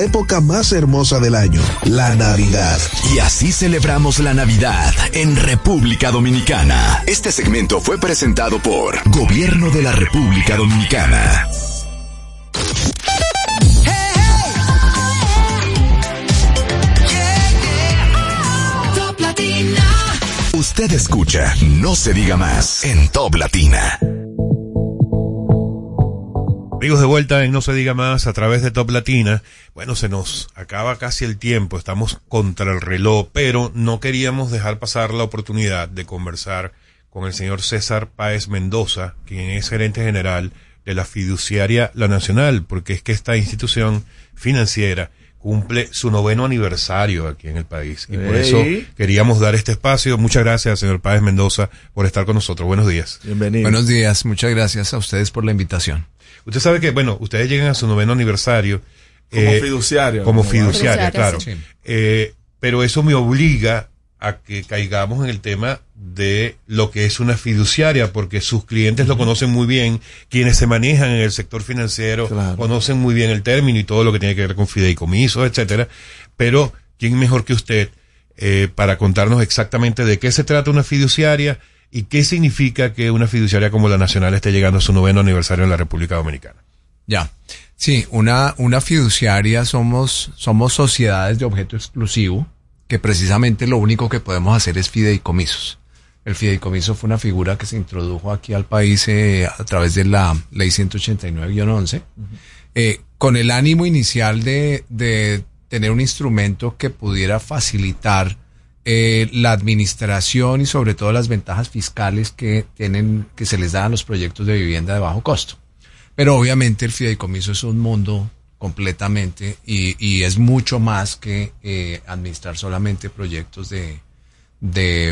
época más hermosa del año, la Navidad. Y así celebramos la Navidad en República Dominicana. Este segmento fue presentado por Gobierno de la República Dominicana. Usted escucha No se diga más en Top Latina. Amigos de vuelta en No se diga más a través de Top Latina. Bueno, se nos acaba casi el tiempo, estamos contra el reloj, pero no queríamos dejar pasar la oportunidad de conversar con el señor César Páez Mendoza, quien es gerente general de la fiduciaria La Nacional, porque es que esta institución financiera cumple su noveno aniversario aquí en el país. Y por eso queríamos dar este espacio. Muchas gracias, señor Páez Mendoza, por estar con nosotros. Buenos días. Bienvenido. Buenos días, muchas gracias a ustedes por la invitación. Usted sabe que, bueno, ustedes llegan a su noveno aniversario. Como fiduciario, Como como fiduciaria, fiduciaria, claro. sí. Eh, pero eso me obliga a que caigamos en el tema de lo que es una fiduciaria, porque sus clientes lo conocen muy bien, quienes se manejan en el sector financiero conocen muy bien el término y todo lo que tiene que ver con fideicomisos, etcétera. Pero, ¿quién mejor que usted eh, para contarnos exactamente de qué se trata una fiduciaria y qué significa que una fiduciaria como la Nacional esté llegando a su noveno aniversario en la República Dominicana? Ya. Sí, una, una fiduciaria somos, somos sociedades de objeto exclusivo que precisamente lo único que podemos hacer es fideicomisos. El fideicomiso fue una figura que se introdujo aquí al país eh, a través de la ley 189-11, eh, con el ánimo inicial de, de tener un instrumento que pudiera facilitar eh, la administración y sobre todo las ventajas fiscales que tienen, que se les dan a los proyectos de vivienda de bajo costo. Pero obviamente el fideicomiso es un mundo completamente y, es mucho más que eh, administrar solamente proyectos de,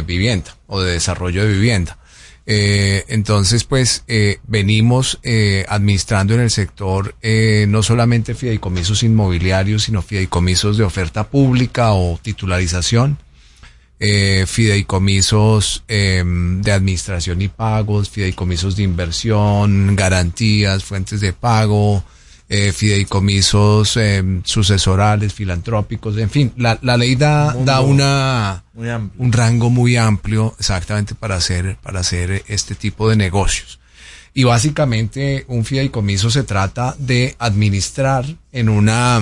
vivienda o de desarrollo de vivienda. Eh, entonces, pues, eh, venimos eh, administrando en el sector no solamente fideicomisos inmobiliarios, sino fideicomisos de oferta pública o titularización, fideicomisos eh, de administración y pagos, fideicomisos de inversión, garantías, fuentes de pago, eh, fideicomisos eh, sucesorales, filantrópicos, en fin, la, la ley da, Mundo da una, un rango muy amplio exactamente para hacer, para hacer este tipo de negocios. Y básicamente un fideicomiso se trata de administrar en una,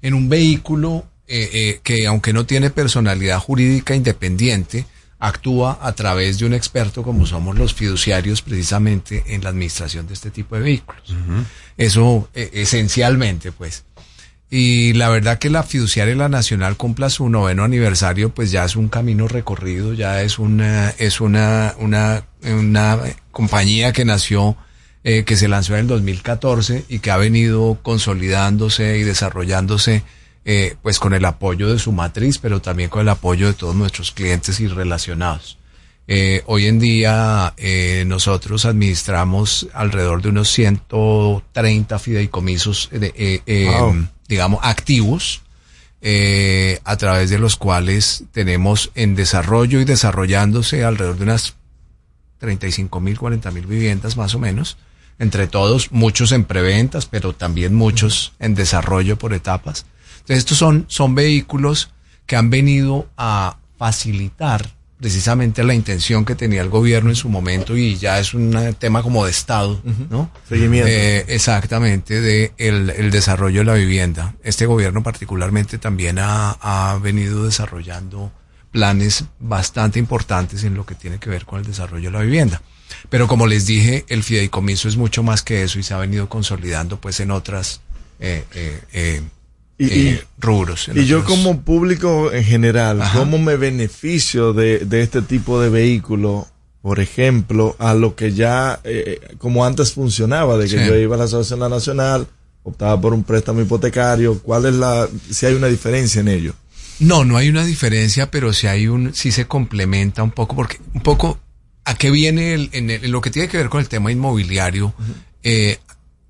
en un vehículo eh, eh, que aunque no tiene personalidad jurídica independiente, actúa a través de un experto como somos los fiduciarios precisamente en la administración de este tipo de vehículos. Eso eh, esencialmente, pues. Y la verdad que la fiduciaria La Nacional cumpla su noveno aniversario, pues ya es un camino recorrido, ya es una, es una, una, una compañía que nació, eh, que se lanzó en el 2014 y que ha venido consolidándose y desarrollándose, eh, pues con el apoyo de su matriz, pero también con el apoyo de todos nuestros clientes y relacionados. Eh, hoy en día eh, nosotros administramos alrededor de unos 130 fideicomisos, de, eh, eh, Wow. digamos, activos, a través de los cuales tenemos en desarrollo y desarrollándose alrededor de unas 35 mil, 40 mil viviendas más o menos. Entre todos, muchos en preventas, pero también muchos en desarrollo por etapas. Entonces, estos son, son vehículos que han venido a facilitar precisamente la intención que tenía el gobierno en su momento y ya es un tema como de Estado, ¿no? Seguimiento. Eh, exactamente, de el, el desarrollo de la vivienda. Este gobierno particularmente también ha, ha venido desarrollando planes bastante importantes en lo que tiene que ver con el desarrollo de la vivienda. Pero como les dije, el fideicomiso es mucho más que eso y se ha venido consolidando pues en otras eh, eh, eh, Y, y- eh, rubros. y yo como público en general, Ajá. ¿cómo me beneficio de, de este tipo de vehículo? Por ejemplo, a lo que ya, eh, como antes funcionaba, de que Sí. yo iba a la Asociación Nacional, optaba por un préstamo hipotecario, ¿cuál es la, si hay una diferencia en ello? No, no hay una diferencia, pero sí hay un, sí se complementa un poco, porque un poco, ¿a qué viene el, en, el- en lo que tiene que ver con el tema inmobiliario? eh,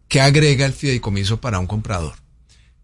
¿Qué agrega el fideicomiso para un comprador?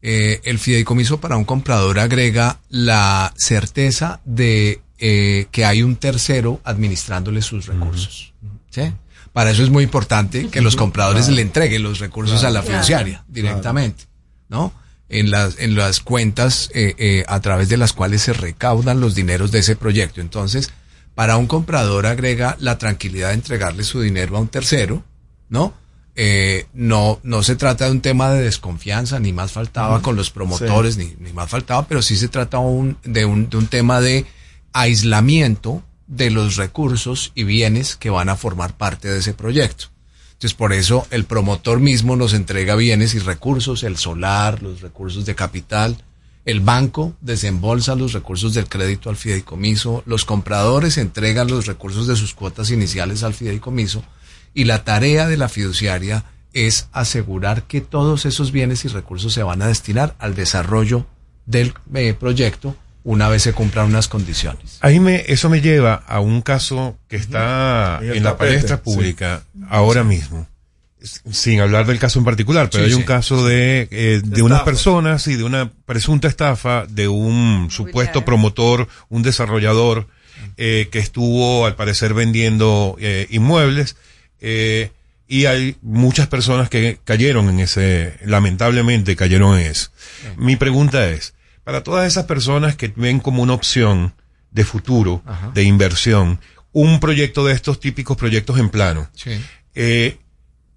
Eh, el fideicomiso para un comprador agrega la certeza de eh, que hay un tercero administrándole sus recursos. ¿sí? Para eso es muy importante que los compradores Claro. le entreguen los recursos Claro. a la fiduciaria Claro. directamente, ¿no? En las, en las cuentas eh, eh, a través de las cuales se recaudan los dineros de ese proyecto. Entonces, para un comprador agrega la tranquilidad de entregarle su dinero a un tercero, ¿no? Eh, no, no se trata de un tema de desconfianza, ni más faltaba con los promotores, Sí. ni, ni más faltaba, pero sí se trata un- de, un, de un tema de aislamiento de los recursos y bienes que van a formar parte de ese proyecto. Entonces, por eso el promotor mismo nos entrega bienes y recursos, el solar, los recursos de capital, El banco desembolsa los recursos del crédito al fideicomiso, los compradores entregan los recursos de sus cuotas iniciales al fideicomiso y la tarea de la fiduciaria es asegurar que todos esos bienes y recursos se van a destinar al desarrollo del eh, proyecto una vez se cumplan unas condiciones. Ahí me, eso me lleva a un caso que está En la tapete, palestra pública ahora mismo. Sin hablar del caso en particular, pero Sí, hay un sí. caso de, eh, de unas estafa. personas y de una presunta estafa de un supuesto promotor, un desarrollador, eh, que estuvo al parecer vendiendo eh, inmuebles. Eh, y hay muchas personas que cayeron en ese, lamentablemente cayeron en eso. Mi pregunta es, para todas esas personas que ven como una opción de futuro, Ajá. de inversión, un proyecto de estos típicos proyectos en plano, Sí. eh,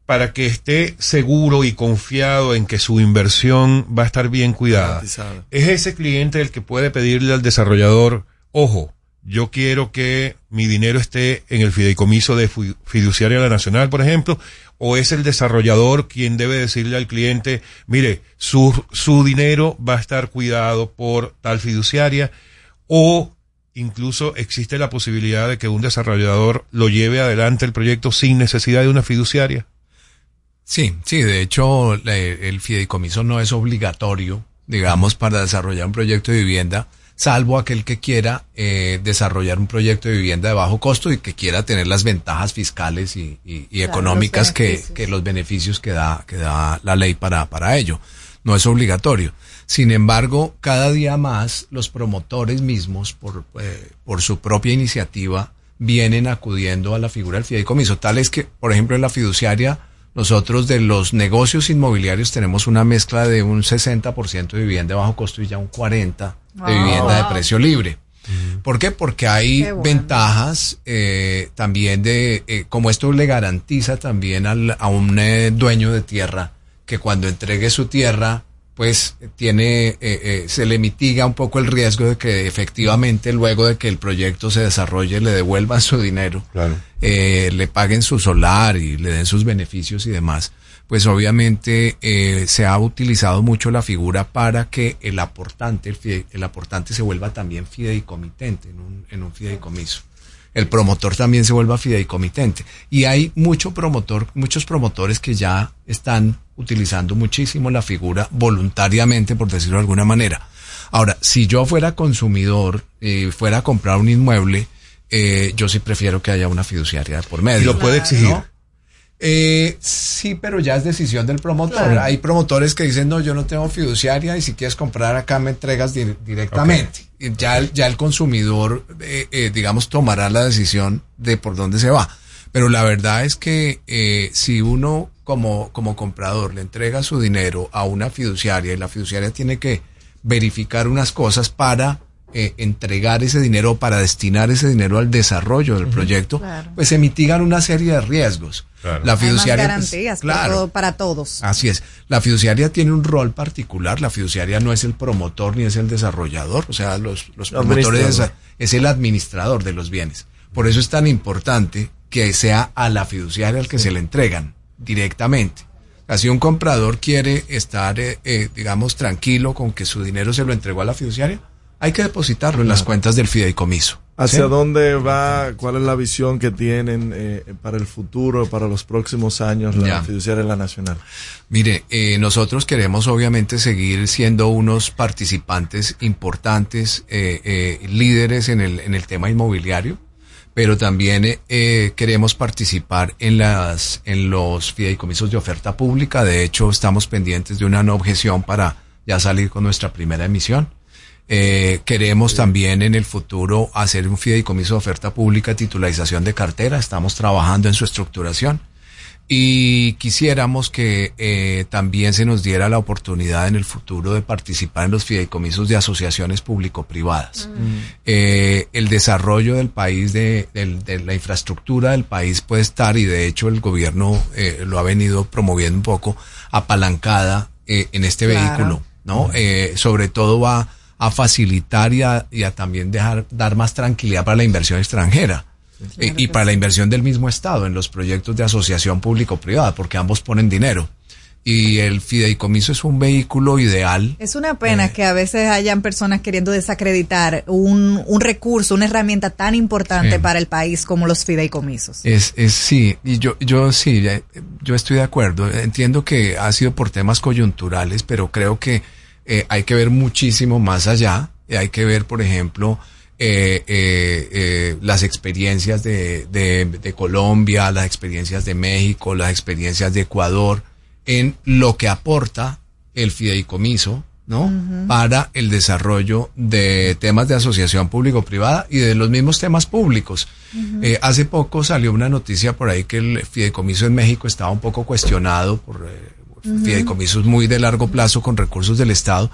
para que esté seguro y confiado en que su inversión va a estar bien cuidada. Es ese cliente el que puede pedirle al desarrollador, ojo, yo quiero que mi dinero esté en el fideicomiso de fiduciaria de la nacional, por ejemplo, o es el desarrollador quien debe decirle al cliente, mire, su, su dinero va a estar cuidado por tal fiduciaria, o incluso existe la posibilidad de que un desarrollador lo lleve adelante el proyecto sin necesidad de una fiduciaria. Sí, sí, de hecho el fideicomiso no es obligatorio, digamos, para desarrollar un proyecto de vivienda, salvo aquel que quiera eh, desarrollar un proyecto de vivienda de bajo costo y que quiera tener las ventajas fiscales y, y- y Claro, económicas los que, que los beneficios que da, que da la ley para, para ello. No es obligatorio. Sin embargo, cada día más los promotores mismos, por, eh, por su propia iniciativa, vienen acudiendo a la figura del fideicomiso. Tal es que, por ejemplo, en la fiduciaria, nosotros de los negocios inmobiliarios tenemos una mezcla de un 60% de vivienda de bajo costo y ya un 40% de Wow. vivienda de precio libre. ¿Por qué? Porque hay Qué bueno. ventajas eh, también de, eh, como esto le garantiza también al- a un eh, dueño de tierra que cuando entregue su tierra, pues tiene, eh, eh, se le mitiga un poco el riesgo de que efectivamente luego de que el proyecto se desarrolle le devuelvan su dinero, Claro. eh, le paguen su solar y le den sus beneficios y demás. Pues obviamente eh, se ha utilizado mucho la figura para que el aportante, el, fide- el aportante se vuelva también fideicomitente en un, en un fideicomiso. El promotor también se vuelva fideicomitente. Y hay mucho promotor, muchos promotores que ya están utilizando muchísimo la figura voluntariamente, por decirlo de alguna manera. Ahora, si yo fuera consumidor, eh, fuera a comprar un inmueble, eh, yo sí prefiero que haya una fiduciaria por medio. Y lo puede exigir. ¿no? Eh, sí, pero ya es decisión del promotor. Claro. Hay promotores que dicen, no, yo no tengo fiduciaria y si quieres comprar acá me entregas di- directamente. Y Ya, el- ya el consumidor, eh, eh, digamos, tomará la decisión de por dónde se va. Pero la verdad es que eh, si uno como, como comprador le entrega su dinero a una fiduciaria y la fiduciaria tiene que verificar unas cosas para eh, entregar ese dinero, para destinar ese dinero al desarrollo del proyecto, Claro. pues se mitigan una serie de riesgos. Claro. La Hay más fiduciaria, pues, garantías para, claro, todo- para todos. Así es. La fiduciaria tiene un rol particular. La fiduciaria no es el promotor ni es el desarrollador. O sea, los, los promotores es el administrador de los bienes. Por eso es tan importante que sea a la fiduciaria al que se le entregan directamente. Así un comprador quiere estar, eh, eh, digamos, tranquilo con que su dinero se lo entregó a la fiduciaria, hay que depositarlo en las cuentas del fideicomiso. ¿Hacia ¿sí? dónde va? ¿Cuál es la visión que tienen eh, para el futuro, para los próximos años, la Ya. fiduciaria de la nacional? Mire, eh, nosotros queremos obviamente seguir siendo unos participantes importantes, eh, eh, líderes en el, en el tema inmobiliario, pero también eh, eh, queremos participar en, las, en los fideicomisos de oferta pública. De hecho, estamos pendientes de una no objeción para ya salir con nuestra primera emisión. Eh, queremos también en el futuro hacer un fideicomiso de oferta pública, titularización de cartera. Estamos trabajando en su estructuración y quisiéramos que eh, también se nos diera la oportunidad en el futuro de participar en los fideicomisos de asociaciones público-privadas. Eh, el desarrollo del país, de, del- de la infraestructura del país puede estar, y de hecho el gobierno eh, lo ha venido promoviendo un poco, apalancada eh, en este Claro. vehículo, ¿no? Eh, sobre todo va a facilitar y a, y a también dejar, dar más tranquilidad para la inversión extranjera. Eh, y para la inversión del mismo Estado en los proyectos de asociación público-privada, porque ambos ponen dinero. y el fideicomiso es un vehículo ideal. Es una pena que a veces hayan personas queriendo desacreditar un, un recurso, una herramienta tan importante para el país como los fideicomisos. Es, es sí, y yo, yo sí, eh, yo estoy de acuerdo. Entiendo que ha sido por temas coyunturales, pero creo que eh, hay que ver muchísimo más allá. Eh, hay que ver, por ejemplo, eh, eh, eh, las experiencias de, de, de Colombia, las experiencias de México, las experiencias de Ecuador, en lo que aporta el fideicomiso, ¿no? Para el desarrollo de temas de asociación público-privada y de los mismos temas públicos. Eh, hace poco salió una noticia por ahí que el fideicomiso en México estaba un poco cuestionado por eh, Ujú. fideicomisos muy de largo plazo con recursos del Estado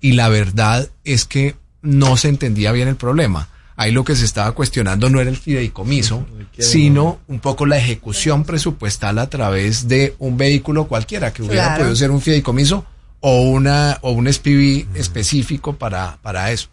y la verdad es que no se entendía bien el problema. Ahí lo que se estaba cuestionando no era el fideicomiso, sino un poco la ejecución presupuestal a través de un vehículo cualquiera que hubiera Claro. podido ser un fideicomiso o una o un SPV específico para, para eso.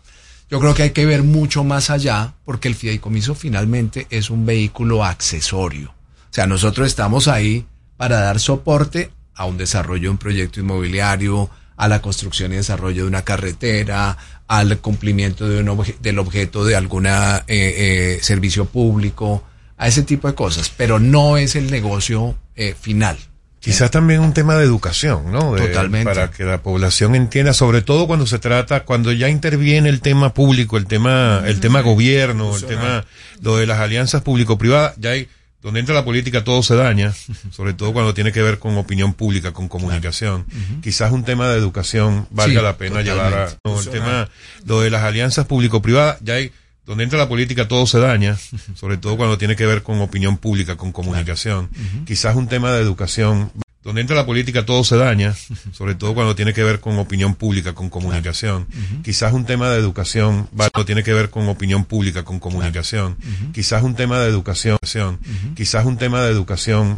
Yo creo que hay que ver mucho más allá porque el fideicomiso finalmente es un vehículo accesorio. O sea, nosotros estamos ahí para dar soporte a un desarrollo de un proyecto inmobiliario, a la construcción y desarrollo de una carretera, al cumplimiento de un obje- del objeto de alguna eh, eh, servicio público, a ese tipo de cosas, pero no es el negocio eh, final. Quizás también un tema de educación, ¿no? De- Totalmente. Para que la población entienda, sobre todo cuando se trata, cuando ya interviene el tema público, el tema, el tema gobierno, el tema, lo de las alianzas público-privadas, ya hay, donde entra la política todo se daña, <laughs> sobre todo cuando tiene que ver con opinión pública, con comunicación. Quizás un tema de educación valga Sí, la pena totalmente. llevar a, no, el tema, lo de las alianzas público-privadas, ya hay, donde entra la política todo se daña, <laughs> sobre todo cuando tiene que ver con opinión pública, con comunicación. Quizás un tema de educación, donde entra la política todo se daña, sobre todo cuando tiene que ver con opinión pública, con comunicación. Quizás un tema de educación, va- no tiene que ver con opinión pública, con comunicación. Quizás un tema de educación, quizás un tema de educación,